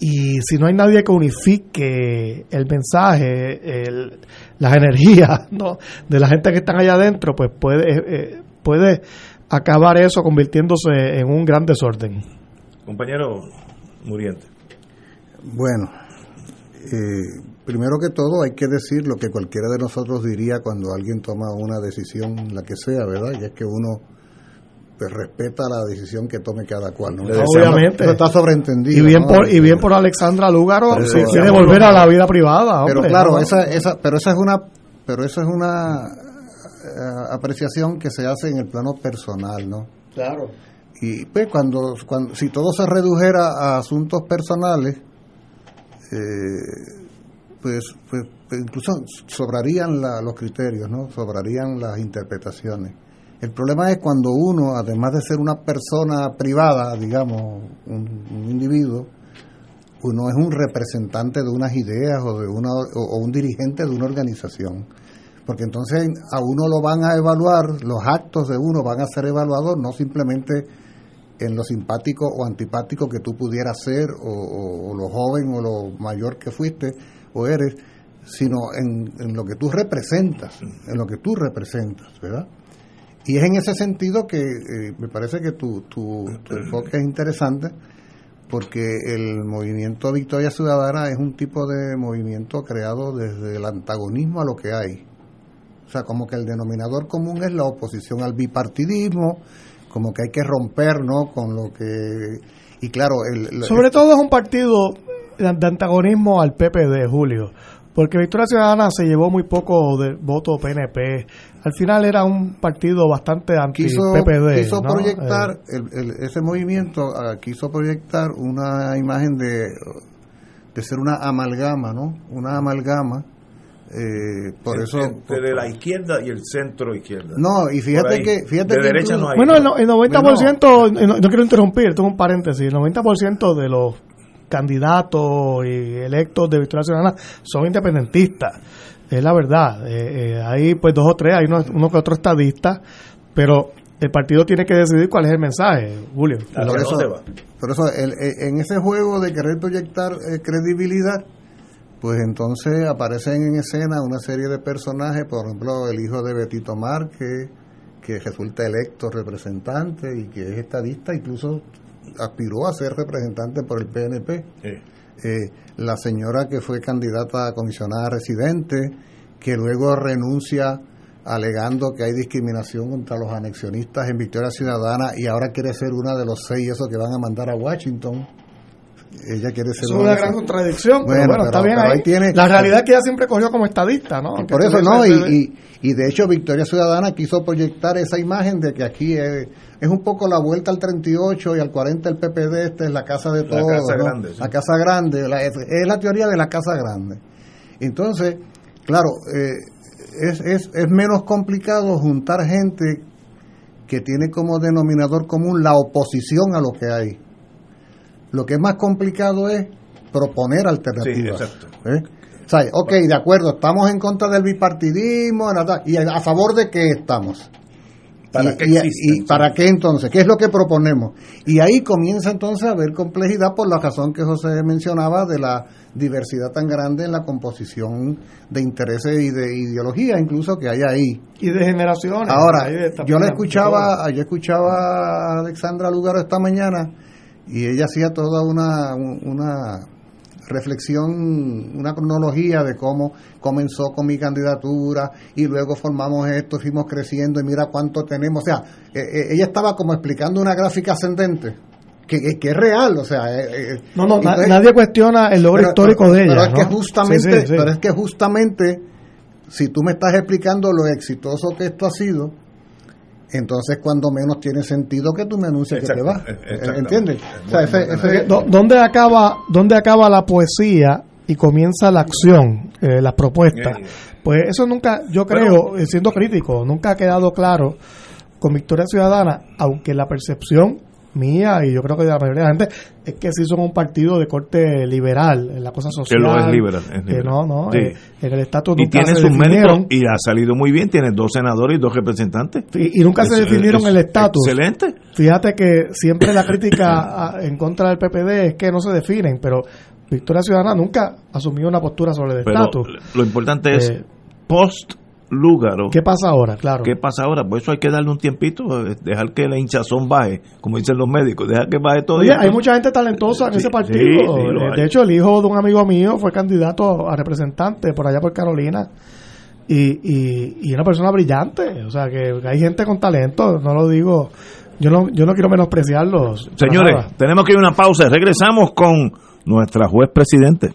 Speaker 8: Y si no hay nadie que unifique el mensaje, el, las energías ¿no? de la gente que están allá adentro, pues puede, eh, puede acabar eso convirtiéndose en un gran desorden.
Speaker 7: Compañero Muriente.
Speaker 9: Bueno, eh, primero que todo hay que decir lo que cualquiera de nosotros diría cuando alguien toma una decisión, la que sea, ¿verdad? Y es que uno pues, respeta la decisión que tome cada cual. ¿no?
Speaker 8: Obviamente.
Speaker 9: está sobreentendido.
Speaker 8: Y bien, por, y bien por Alexandra Lúgaro, si quiere volver a la vida privada.
Speaker 9: pero claro, esa, esa, pero esa es una, pero eso es una apreciación que se hace en el plano personal, ¿no?
Speaker 8: Claro.
Speaker 9: Y pues cuando, cuando si todo se redujera a asuntos personales, eh, pues, pues, pues, incluso sobrarían los criterios, ¿no? Sobrarían las interpretaciones. El problema es cuando uno, además de ser una persona privada, digamos, un, individuo, uno es un representante de unas ideas o de una o un dirigente de una organización porque entonces a uno lo van a evaluar, los actos de uno van a ser evaluados no simplemente en lo simpático o antipático que tú pudieras ser, o, lo joven o lo mayor que fuiste o eres, sino en, lo que tú representas, en lo que tú representas, ¿verdad? Y es en ese sentido que eh, me parece que tu, tu, enfoque es interesante, porque el movimiento Victoria Ciudadana es un tipo de movimiento creado desde el antagonismo a lo que hay. O sea, como que el denominador común es la oposición al bipartidismo, como que hay que romper, ¿no? Con lo que... Y claro, el,
Speaker 8: sobre todo es un partido de antagonismo al PPD, Julio porque Victoria Ciudadana se llevó muy poco de voto PNP. Al final era un partido bastante anti-PPD.
Speaker 9: Quiso, proyectar, eh, ese movimiento ah, quiso proyectar una imagen de, de ser una amalgama, ¿no? Una amalgama. Eh, por eso
Speaker 7: entre la izquierda y el centro izquierda
Speaker 9: no y fíjate que fíjate
Speaker 8: de derecha no hay bueno el, 90% no, no, quiero interrumpir esto es un paréntesis el 90% de los candidatos y electos de Victoria Ciudadana son independentistas. Es la verdad. Eh, eh, hay pues dos o tres, hay uno, uno que otro estadista, pero el partido tiene que decidir cuál es el mensaje, Julio.
Speaker 9: Por eso, por eso en ese juego de querer proyectar eh, credibilidad, pues entonces aparecen en escena una serie de personajes, por ejemplo, el hijo de Betito Márquez, que resulta electo representante y que es estadista, incluso aspiró a ser representante por el PNP. Eh, la señora que fue candidata a comisionada residente, que luego renuncia alegando que hay discriminación contra los anexionistas en Victoria Ciudadana y ahora quiere ser una de los seis esos que van a mandar a Washington. Ella quiere ser
Speaker 8: es una gran contradicción, pero bueno, está bien ahí. Tiene, la realidad es que ella siempre cogió como estadista, ¿no?
Speaker 9: por eso no, y, y, de hecho Victoria Ciudadana quiso proyectar esa imagen de que aquí es, es un poco la vuelta al 38 y al 40 el PPD, este es la casa de todos. La casa grande. La casa grande, es, la teoría de la casa grande. Entonces, claro, eh, es, es, es menos complicado juntar gente que tiene como denominador común la oposición a lo que hay. Lo que es más complicado es proponer alternativas. Sí, exacto. ¿eh? O sea, ok, de acuerdo, estamos en contra del bipartidismo, y a favor de qué estamos. ¿Para qué y, para qué entonces? ¿Qué es lo que proponemos? Y ahí comienza entonces a haber complejidad por la razón que José mencionaba de la diversidad tan grande en la composición de intereses y de ideología incluso que hay ahí.
Speaker 8: Y de generaciones.
Speaker 9: Ahora, yo le escuchaba, yo escuchaba a Alexandra Lugaro esta mañana y ella hacía toda una, una reflexión, una cronología de cómo comenzó con mi candidatura y luego formamos esto, fuimos creciendo y mira cuánto tenemos. O sea, eh, eh, ella estaba como explicando una gráfica ascendente. Que, que, es real, o sea, eh,
Speaker 8: no, no, nadie cuestiona el logro histórico de ella.
Speaker 9: Pero es que justamente, pero es que justamente, si tú me estás explicando lo exitoso que esto ha sido, entonces cuando menos tiene sentido que tú me anuncies que te vas. ¿Entiendes?
Speaker 8: ¿Dónde, acaba, ¿Dónde acaba la poesía y comienza la acción, eh, las propuestas? Pues eso nunca, yo creo, eh, siendo crítico, nunca ha quedado claro con Victoria Ciudadana, aunque la percepción mía y yo creo que de la mayoría de la gente es que sí son un partido de corte liberal en la cosa social.
Speaker 7: Que lo es liberal.
Speaker 8: Que no, no. Eh, en el estatus
Speaker 7: Y tienen sus méritos y ha salido muy bien. Tiene dos senadores y dos representantes.
Speaker 8: Y, nunca se definieron el estatus.
Speaker 7: Excelente.
Speaker 8: Fíjate que siempre la crítica en contra del PPD es que no se definen, pero Victoria Ciudadana nunca asumió una postura sobre el estatus.
Speaker 7: Lo importante es eh, post Lúgaro.
Speaker 8: ¿Qué pasa ahora? Claro.
Speaker 7: ¿Qué pasa ahora? Por eso hay que darle un tiempito, eh, dejar que la hinchazón baje, como dicen los médicos, dejar que baje todo.
Speaker 8: Oye, hay mucha gente talentosa en ese partido. Eh, de hecho, el hijo de un amigo mío fue candidato a representante por allá por Carolina. Y, y, y una persona brillante. O sea, que hay gente con talento, no lo digo. Yo no, yo no quiero menospreciarlos.
Speaker 7: Señores, tenemos que ir a una pausa. Regresamos con nuestra juez presidente.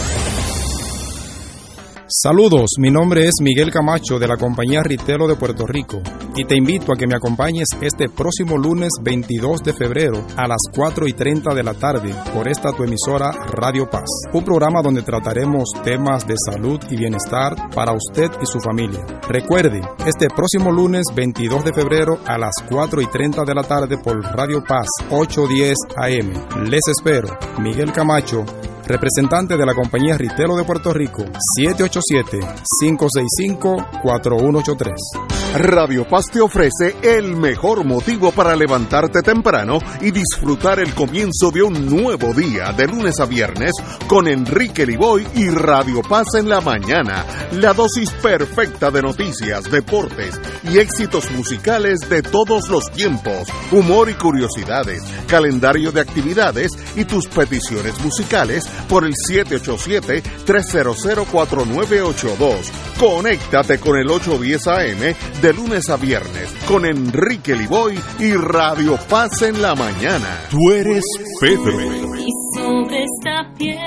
Speaker 15: Saludos, mi nombre es Miguel Camacho de la compañía Ritelo de Puerto Rico y te invito a que me acompañes este próximo lunes 22 de febrero a las 4 y 30 de la tarde por esta tu emisora Radio Paz, un programa donde trataremos temas de salud y bienestar para usted y su familia. Recuerde, este próximo lunes 22 de febrero a las 4 y 30 de la tarde por Radio Paz 810 AM. Les espero, Miguel Camacho representante de la compañía Ritelo de Puerto Rico, 787-565-4183.
Speaker 6: Radio Paz te ofrece el mejor motivo para levantarte temprano y disfrutar el comienzo de un nuevo día de lunes a viernes con Enrique Liboy y Radio Paz en la mañana. La dosis perfecta de noticias, deportes y éxitos musicales de todos los tiempos, humor y curiosidades, calendario de actividades y tus peticiones musicales por el 787-300-4982. Conéctate con el 810 AM de lunes a viernes con Enrique Liboy y Radio Paz en la mañana. Tú eres Pedro.
Speaker 16: Y sobre esta piedra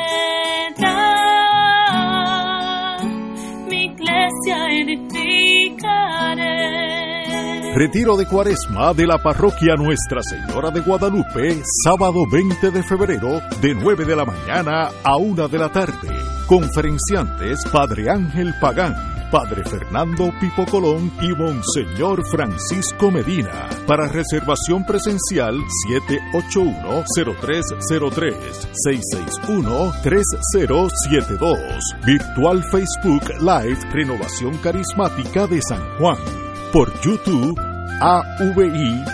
Speaker 16: mi iglesia edificaré.
Speaker 6: Retiro de Cuaresma de la Parroquia Nuestra Señora de Guadalupe, sábado 20 de febrero, de 9 de la mañana a 1 de la tarde. Conferenciantes Padre Ángel Pagán, Padre Fernando Pipo Colón y Monseñor Francisco Medina. Para reservación presencial 781-0303 661-3072. Virtual Facebook Live Renovación Carismática de San Juan. Por YouTube AVI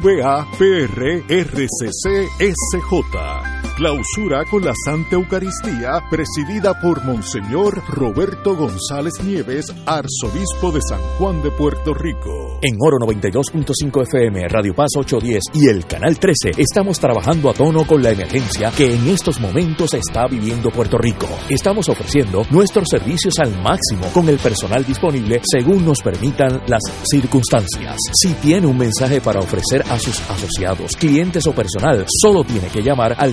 Speaker 6: VAPR RCC SJ. Clausura con la Santa Eucaristía presidida por Monseñor Roberto González Nieves, arzobispo de San Juan de Puerto Rico.
Speaker 11: En Oro 92.5 FM, Radio Paz 810 y el Canal 13 estamos trabajando a tono con la emergencia que en estos momentos está viviendo Puerto Rico. Estamos ofreciendo nuestros servicios al máximo con el personal disponible según nos permitan las circunstancias. Si tiene un mensaje para ofrecer a sus asociados, clientes o personal, solo tiene que llamar al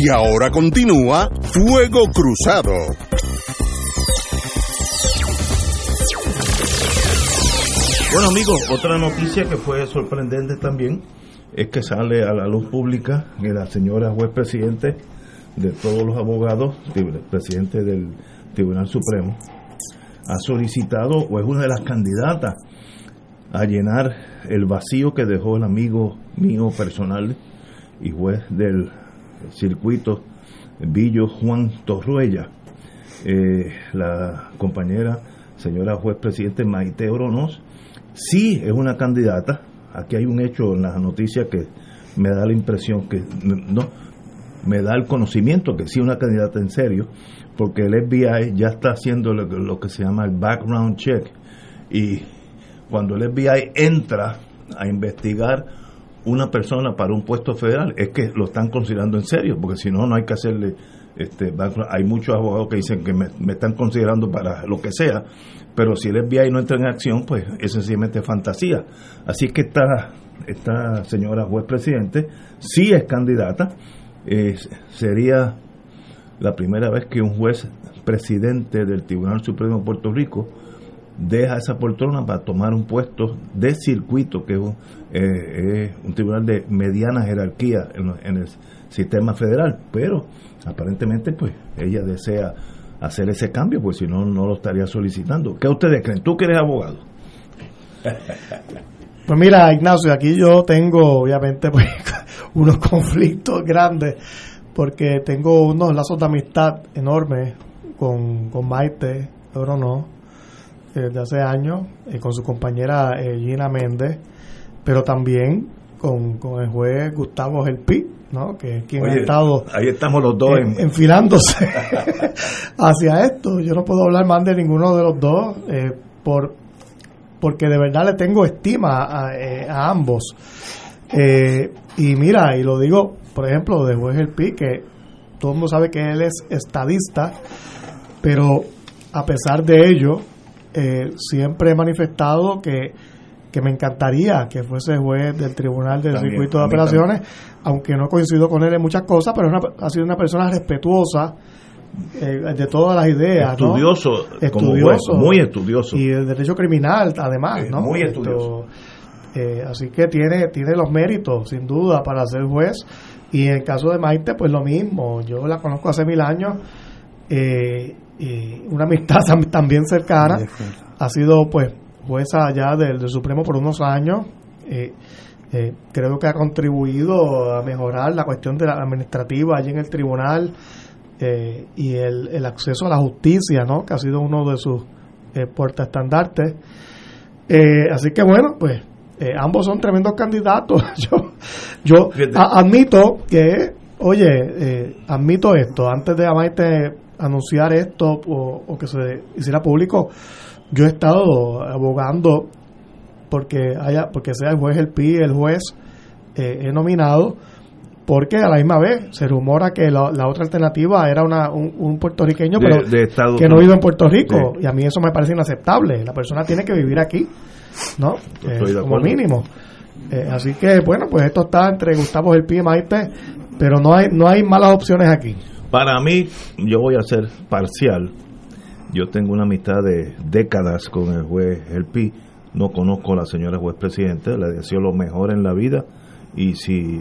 Speaker 6: Y ahora continúa Fuego Cruzado.
Speaker 7: Bueno amigos, otra noticia que fue sorprendente también es que sale a la luz pública que la señora juez presidente de todos los abogados, presidente del Tribunal Supremo, ha solicitado o es una de las candidatas a llenar el vacío que dejó el amigo mío personal y juez del circuito Villo Juan Torruella, eh, la compañera señora juez presidente Maite Oronos, sí es una candidata. Aquí hay un hecho en las noticias que me da la impresión que no me da el conocimiento que sí es una candidata en serio, porque el FBI ya está haciendo lo, lo que se llama el background check y cuando el FBI entra a investigar una persona para un puesto federal es que lo están considerando en serio, porque si no, no hay que hacerle este hay muchos abogados que dicen que me, están considerando para lo que sea, pero si el FBI no entra en acción, pues es sencillamente fantasía. Así que esta, esta señora juez presidente sí es candidata, sería la primera vez que un juez presidente del Tribunal Supremo de Puerto Rico deja esa poltrona para tomar un puesto de circuito, que es un, eh, un tribunal de mediana jerarquía en, en, el sistema federal. Pero aparentemente, pues ella desea hacer ese cambio, pues si no, no lo estaría solicitando. ¿Qué ustedes creen? ¿Tú que eres abogado?
Speaker 8: Pues mira, Ignacio, aquí yo tengo obviamente pues, unos conflictos grandes porque tengo unos lazos de amistad enormes con, con Maite, pero no, desde hace años, eh, con su compañera eh, Gina Méndez, pero también con, con el juez Gustavo Gelpi, ¿no? que es quien
Speaker 7: Oye,
Speaker 8: ha estado
Speaker 7: ahí estamos los dos
Speaker 8: en-
Speaker 7: en-
Speaker 8: enfilándose hacia esto. Yo no puedo hablar más de ninguno de los dos eh, por porque de verdad le tengo estima a, a ambos. Y mira, y lo digo, por ejemplo, de juez El Pi, que todo el mundo sabe que él es estadista, pero a pesar de ello, eh, siempre he manifestado que que me encantaría que fuese juez del Tribunal del Circuito de Apelaciones, aunque no coincido con él en muchas cosas, pero ha sido una persona respetuosa eh, de todas las ideas.
Speaker 7: Estudioso, estudioso muy estudioso.
Speaker 8: Y el derecho criminal, además, ¿no?
Speaker 7: Muy estudioso.
Speaker 8: Eh, así que tiene, tiene los méritos, sin duda, para ser juez. Y en el caso de Maite, pues lo mismo. Yo la conozco hace mil años. Eh, y una amistad también cercana. Ha sido, pues, jueza allá del, Supremo por unos años. Eh, creo que ha contribuido a mejorar la cuestión de la administrativa allí en el tribunal y el, el, acceso a la justicia, ¿no? que ha sido uno de sus eh, puertaestandartes. así que bueno, pues eh, ambos son tremendos candidatos. yo yo admito que, oye, eh, admito esto, antes de Amaite anunciar esto o, que se hiciera público, yo he estado abogando porque haya porque sea el juez el PI, el juez eh, he nominado porque a la misma vez se rumora que la, otra alternativa era una, un, puertorriqueño pero que no vive en Puerto Rico y a mí eso me parece inaceptable la persona tiene que vivir aquí ¿no? Eh, como mínimo. Eh, así que, bueno, pues esto está entre Gustavo El y Maite, pero no hay, no hay malas opciones aquí.
Speaker 7: Para mí, yo voy a ser parcial. Yo tengo una amistad de décadas con el juez El Pi. No conozco a la señora juez presidente, le deseo lo mejor en la vida. Y si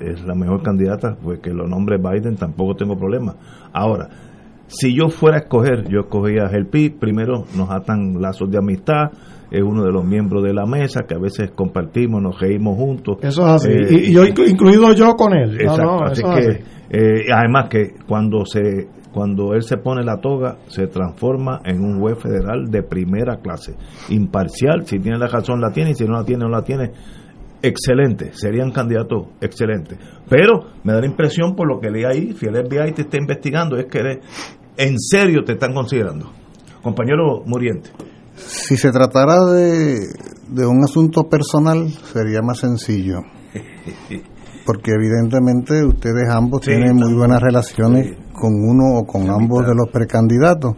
Speaker 7: es la mejor candidata, pues que lo nombre Biden, tampoco tengo problema. Ahora, si yo fuera a escoger, yo escogería a El Pi. Primero, nos atan lazos de amistad es uno de los miembros de la mesa que a veces compartimos, nos reímos juntos.
Speaker 8: Eso es así. Eh, y, yo incluido yo con él.
Speaker 7: así que, eh, además que cuando se cuando él se pone la toga, se transforma en un juez federal de primera clase, imparcial, si tiene la razón la tiene y si no la tiene no la tiene. Excelente, serían candidatos excelentes. Pero me da la impresión por lo que leí ahí, si el FBI te está investigando, es que en serio te están considerando. Compañero Muriente.
Speaker 9: Si se tratara de, un asunto personal, sería más sencillo. Porque evidentemente ustedes ambos tienen muy buenas relaciones con uno o con ambos de los precandidatos.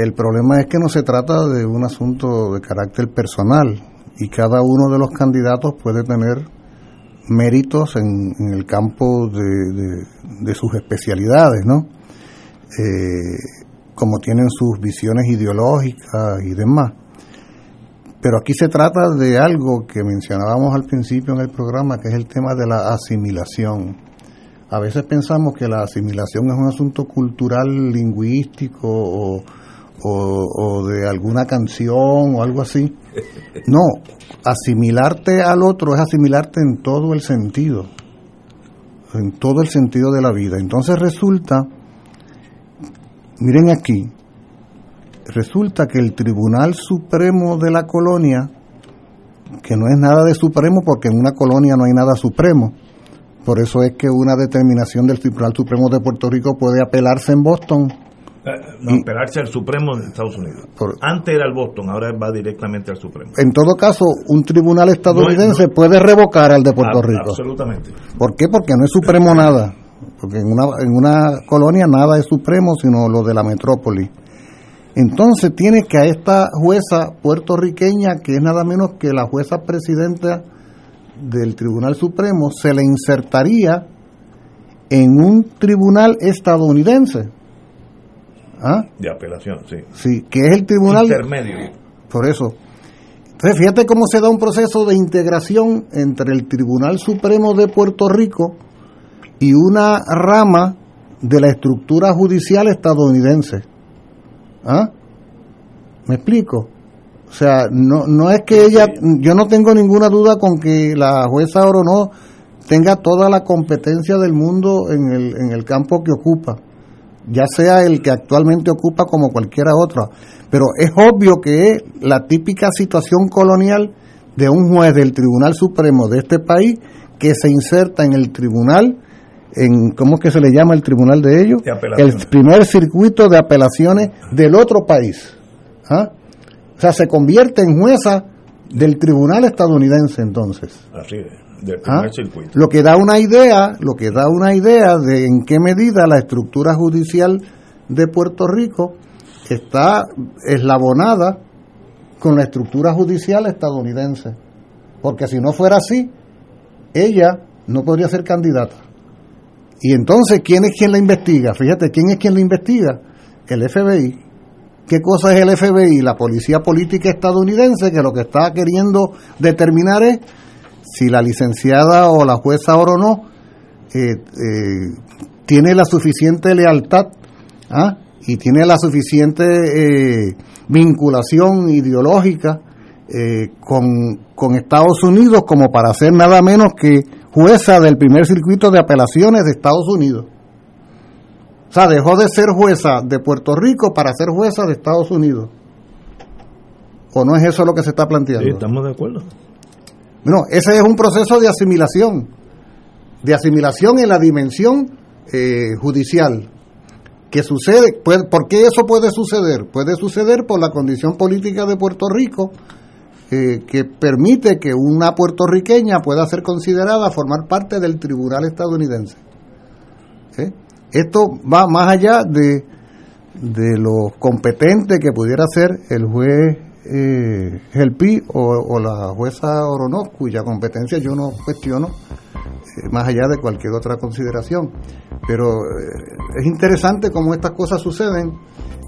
Speaker 9: El problema es que no se trata de un asunto de carácter personal y cada uno de los candidatos puede tener méritos en, el campo de, de, sus especialidades, ¿no? Eh, como tienen sus visiones ideológicas y demás. Pero aquí se trata de algo que mencionábamos al principio en el programa, que es el tema de la asimilación. A veces pensamos que la asimilación es un asunto cultural, lingüístico o, de alguna canción o algo así. No, asimilarte al otro es asimilarte en todo el sentido, en todo el sentido de la vida. Entonces resulta Miren aquí, resulta que el Tribunal Supremo de la colonia, que no es nada de supremo porque en una colonia no hay nada supremo, por eso es que una determinación del Tribunal Supremo de Puerto Rico puede apelarse en Boston.
Speaker 7: Eh, apelarse al Supremo de Estados Unidos. Antes era el Boston, ahora va directamente al Supremo.
Speaker 9: En todo caso, un tribunal estadounidense puede revocar al de Puerto Rico.
Speaker 7: Absolutamente.
Speaker 9: ¿Por qué? Porque no es supremo nada porque en una, en una colonia nada es supremo sino lo de la metrópoli. Entonces tiene que a esta jueza puertorriqueña, que es nada menos que la jueza presidenta del Tribunal Supremo, se le insertaría en un tribunal estadounidense.
Speaker 7: ¿Ah? De apelación, sí.
Speaker 9: Sí, que es el tribunal...
Speaker 7: Intermedio.
Speaker 9: Por eso. Entonces, fíjate cómo se da un proceso de integración entre el Tribunal Supremo de Puerto Rico y una rama de la estructura judicial estadounidense. ¿Ah? ¿Me explico? O sea, no, no es que ella, yo no tengo ninguna duda con que la jueza no tenga toda la competencia del mundo en el, en el campo que ocupa, ya sea el que actualmente ocupa como cualquiera otra. Pero es obvio que es la típica situación colonial de un juez del Tribunal Supremo de este país que se inserta en el Tribunal en ¿cómo es que se le llama el tribunal de ellos? el primer circuito de apelaciones del otro país. ¿Ah? O sea, se convierte en jueza del tribunal estadounidense entonces.
Speaker 7: Así del ¿Ah? primer circuito.
Speaker 9: Lo que da una idea, lo que da una idea de en qué medida la estructura judicial de Puerto Rico está eslabonada con la estructura judicial estadounidense. Porque si no fuera así, ella no podría ser candidata. Y entonces, ¿quién es quien la investiga? Fíjate, ¿quién es quien la investiga? El FBI. ¿Qué cosa es el FBI? La policía política estadounidense que lo que está queriendo determinar es si la licenciada o la jueza o no eh, eh, tiene la suficiente lealtad ¿ah? y tiene la suficiente eh, vinculación ideológica con, con Estados Unidos como para ser nada menos que jueza del primer circuito de apelaciones de Estados Unidos. O sea, dejó de ser jueza de Puerto Rico para ser jueza de Estados Unidos. ¿O no es eso lo que se está planteando?
Speaker 7: Sí, estamos de acuerdo.
Speaker 9: No, ese es un proceso de asimilación, de asimilación en la dimensión eh, judicial. ¿Qué sucede? ¿Por qué eso puede suceder? Puede suceder por la condición política de Puerto Rico, eh, que permite que una puertorriqueña pueda ser considerada formar parte del tribunal estadounidense. Esto va más allá de, de lo competente que pudiera ser el juez eh, Gelpi o, la jueza Oronoz, cuya competencia yo no cuestiono, más allá de cualquier otra consideración. Pero eh, es interesante cómo estas cosas suceden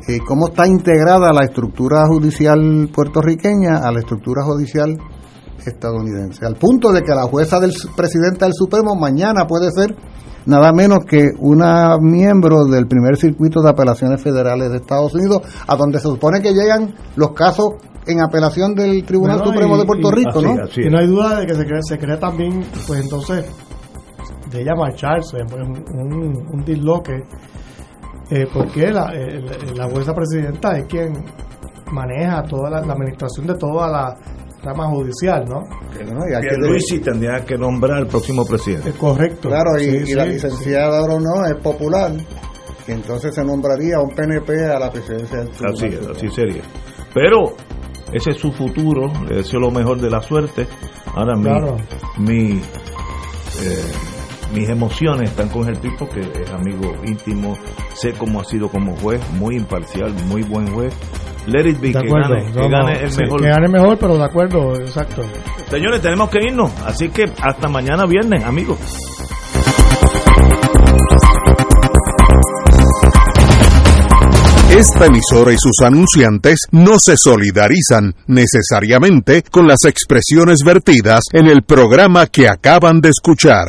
Speaker 9: y cómo está integrada la estructura judicial puertorriqueña a la estructura judicial estadounidense. Al punto de que la jueza del presidente del Supremo mañana puede ser nada menos que una miembro del primer circuito de apelaciones federales de Estados Unidos, a donde se supone que llegan los casos en apelación del Tribunal Supremo de Puerto Rico, ¿no?
Speaker 8: y no hay duda de que se cree, se cree también, pues entonces, de ella marcharse, pues, un, un disloque, eh, porque la, la jueza presidenta es quien maneja toda la, administración de toda la rama judicial, ¿no?
Speaker 7: Que no tendría que nombrar al próximo presidente.
Speaker 8: correcto.
Speaker 9: Claro, y, la licenciada o no es popular, y entonces se nombraría un PNP a la presidencia del
Speaker 7: Así, así sería. Pero ese es su futuro, le deseo lo mejor de la suerte. Ahora mi, eh, mis emociones están con el tipo que es amigo íntimo, sé cómo ha sido como juez, muy imparcial, muy buen juez. Let it be, que, gane, el mejor.
Speaker 8: Que gane mejor, pero de acuerdo, exacto.
Speaker 7: Señores, tenemos que irnos, así que hasta mañana viernes, amigos.
Speaker 6: Esta emisora y sus anunciantes no se solidarizan necesariamente con las expresiones vertidas en el programa que acaban de escuchar.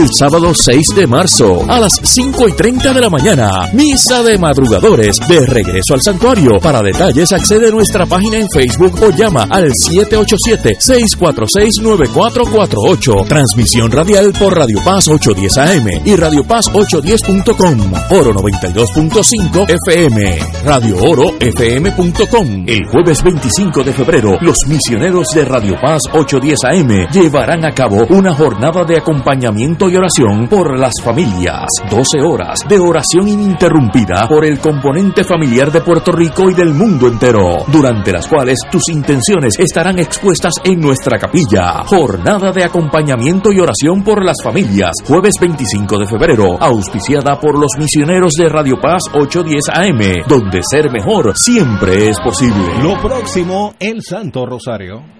Speaker 11: el sábado 6 de marzo a las 5 y 30 de la mañana. Misa de madrugadores de regreso al santuario. Para detalles accede a nuestra página en Facebook o llama al 787-646-9448. Transmisión radial por Radio Paz 810 AM y Radio Paz 810.com. Oro 92.5 FM. Radio Oro FM.com. El jueves 25 de febrero, los misioneros de Radio Paz 810 AM llevarán a cabo una jornada de acompañamiento y oración por las familias. 12 horas de oración ininterrumpida por el componente familiar de Puerto Rico y del mundo entero, durante las cuales tus intenciones estarán expuestas en nuestra capilla. Jornada de acompañamiento y oración por las familias, jueves 25 de febrero, auspiciada por los misioneros de Radio Paz 810 AM, donde ser mejor siempre es posible.
Speaker 13: Lo próximo, el Santo Rosario.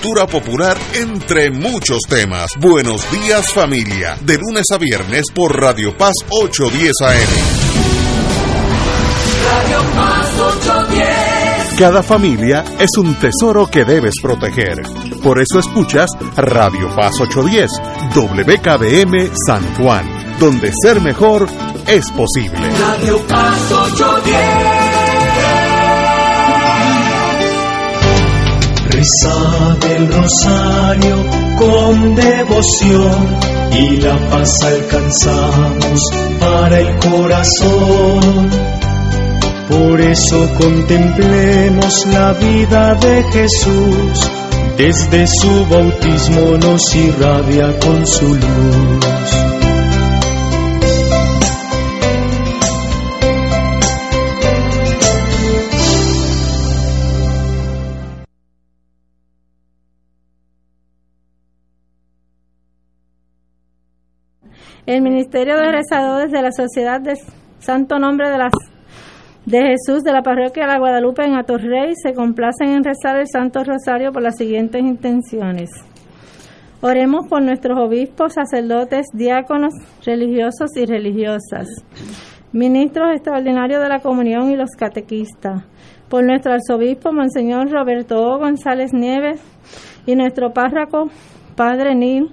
Speaker 6: cultura popular, entre muchos temas. Buenos días familia, de lunes a viernes por Radio Paz 810 AM.
Speaker 14: Radio Paz 810.
Speaker 6: Cada familia es un tesoro que debes proteger. Por eso escuchas Radio Paz 810, WKBM San Juan, donde ser mejor es posible.
Speaker 14: Radio Paz 810.
Speaker 17: Reza del rosario con devoción y la paz alcanzamos para el corazón. Por eso contemplemos la vida de Jesús, desde su bautismo nos irradia con su luz.
Speaker 18: El Ministerio de Rezadores de la Sociedad de Santo Nombre de, las, de Jesús de la Parroquia de la Guadalupe en Atorrey se complacen en rezar el Santo Rosario por las siguientes intenciones. Oremos por nuestros obispos, sacerdotes, diáconos, religiosos y religiosas, ministros extraordinarios de la comunión y los catequistas, por nuestro arzobispo, Monseñor Roberto o. González Nieves, y nuestro párroco, Padre Nil,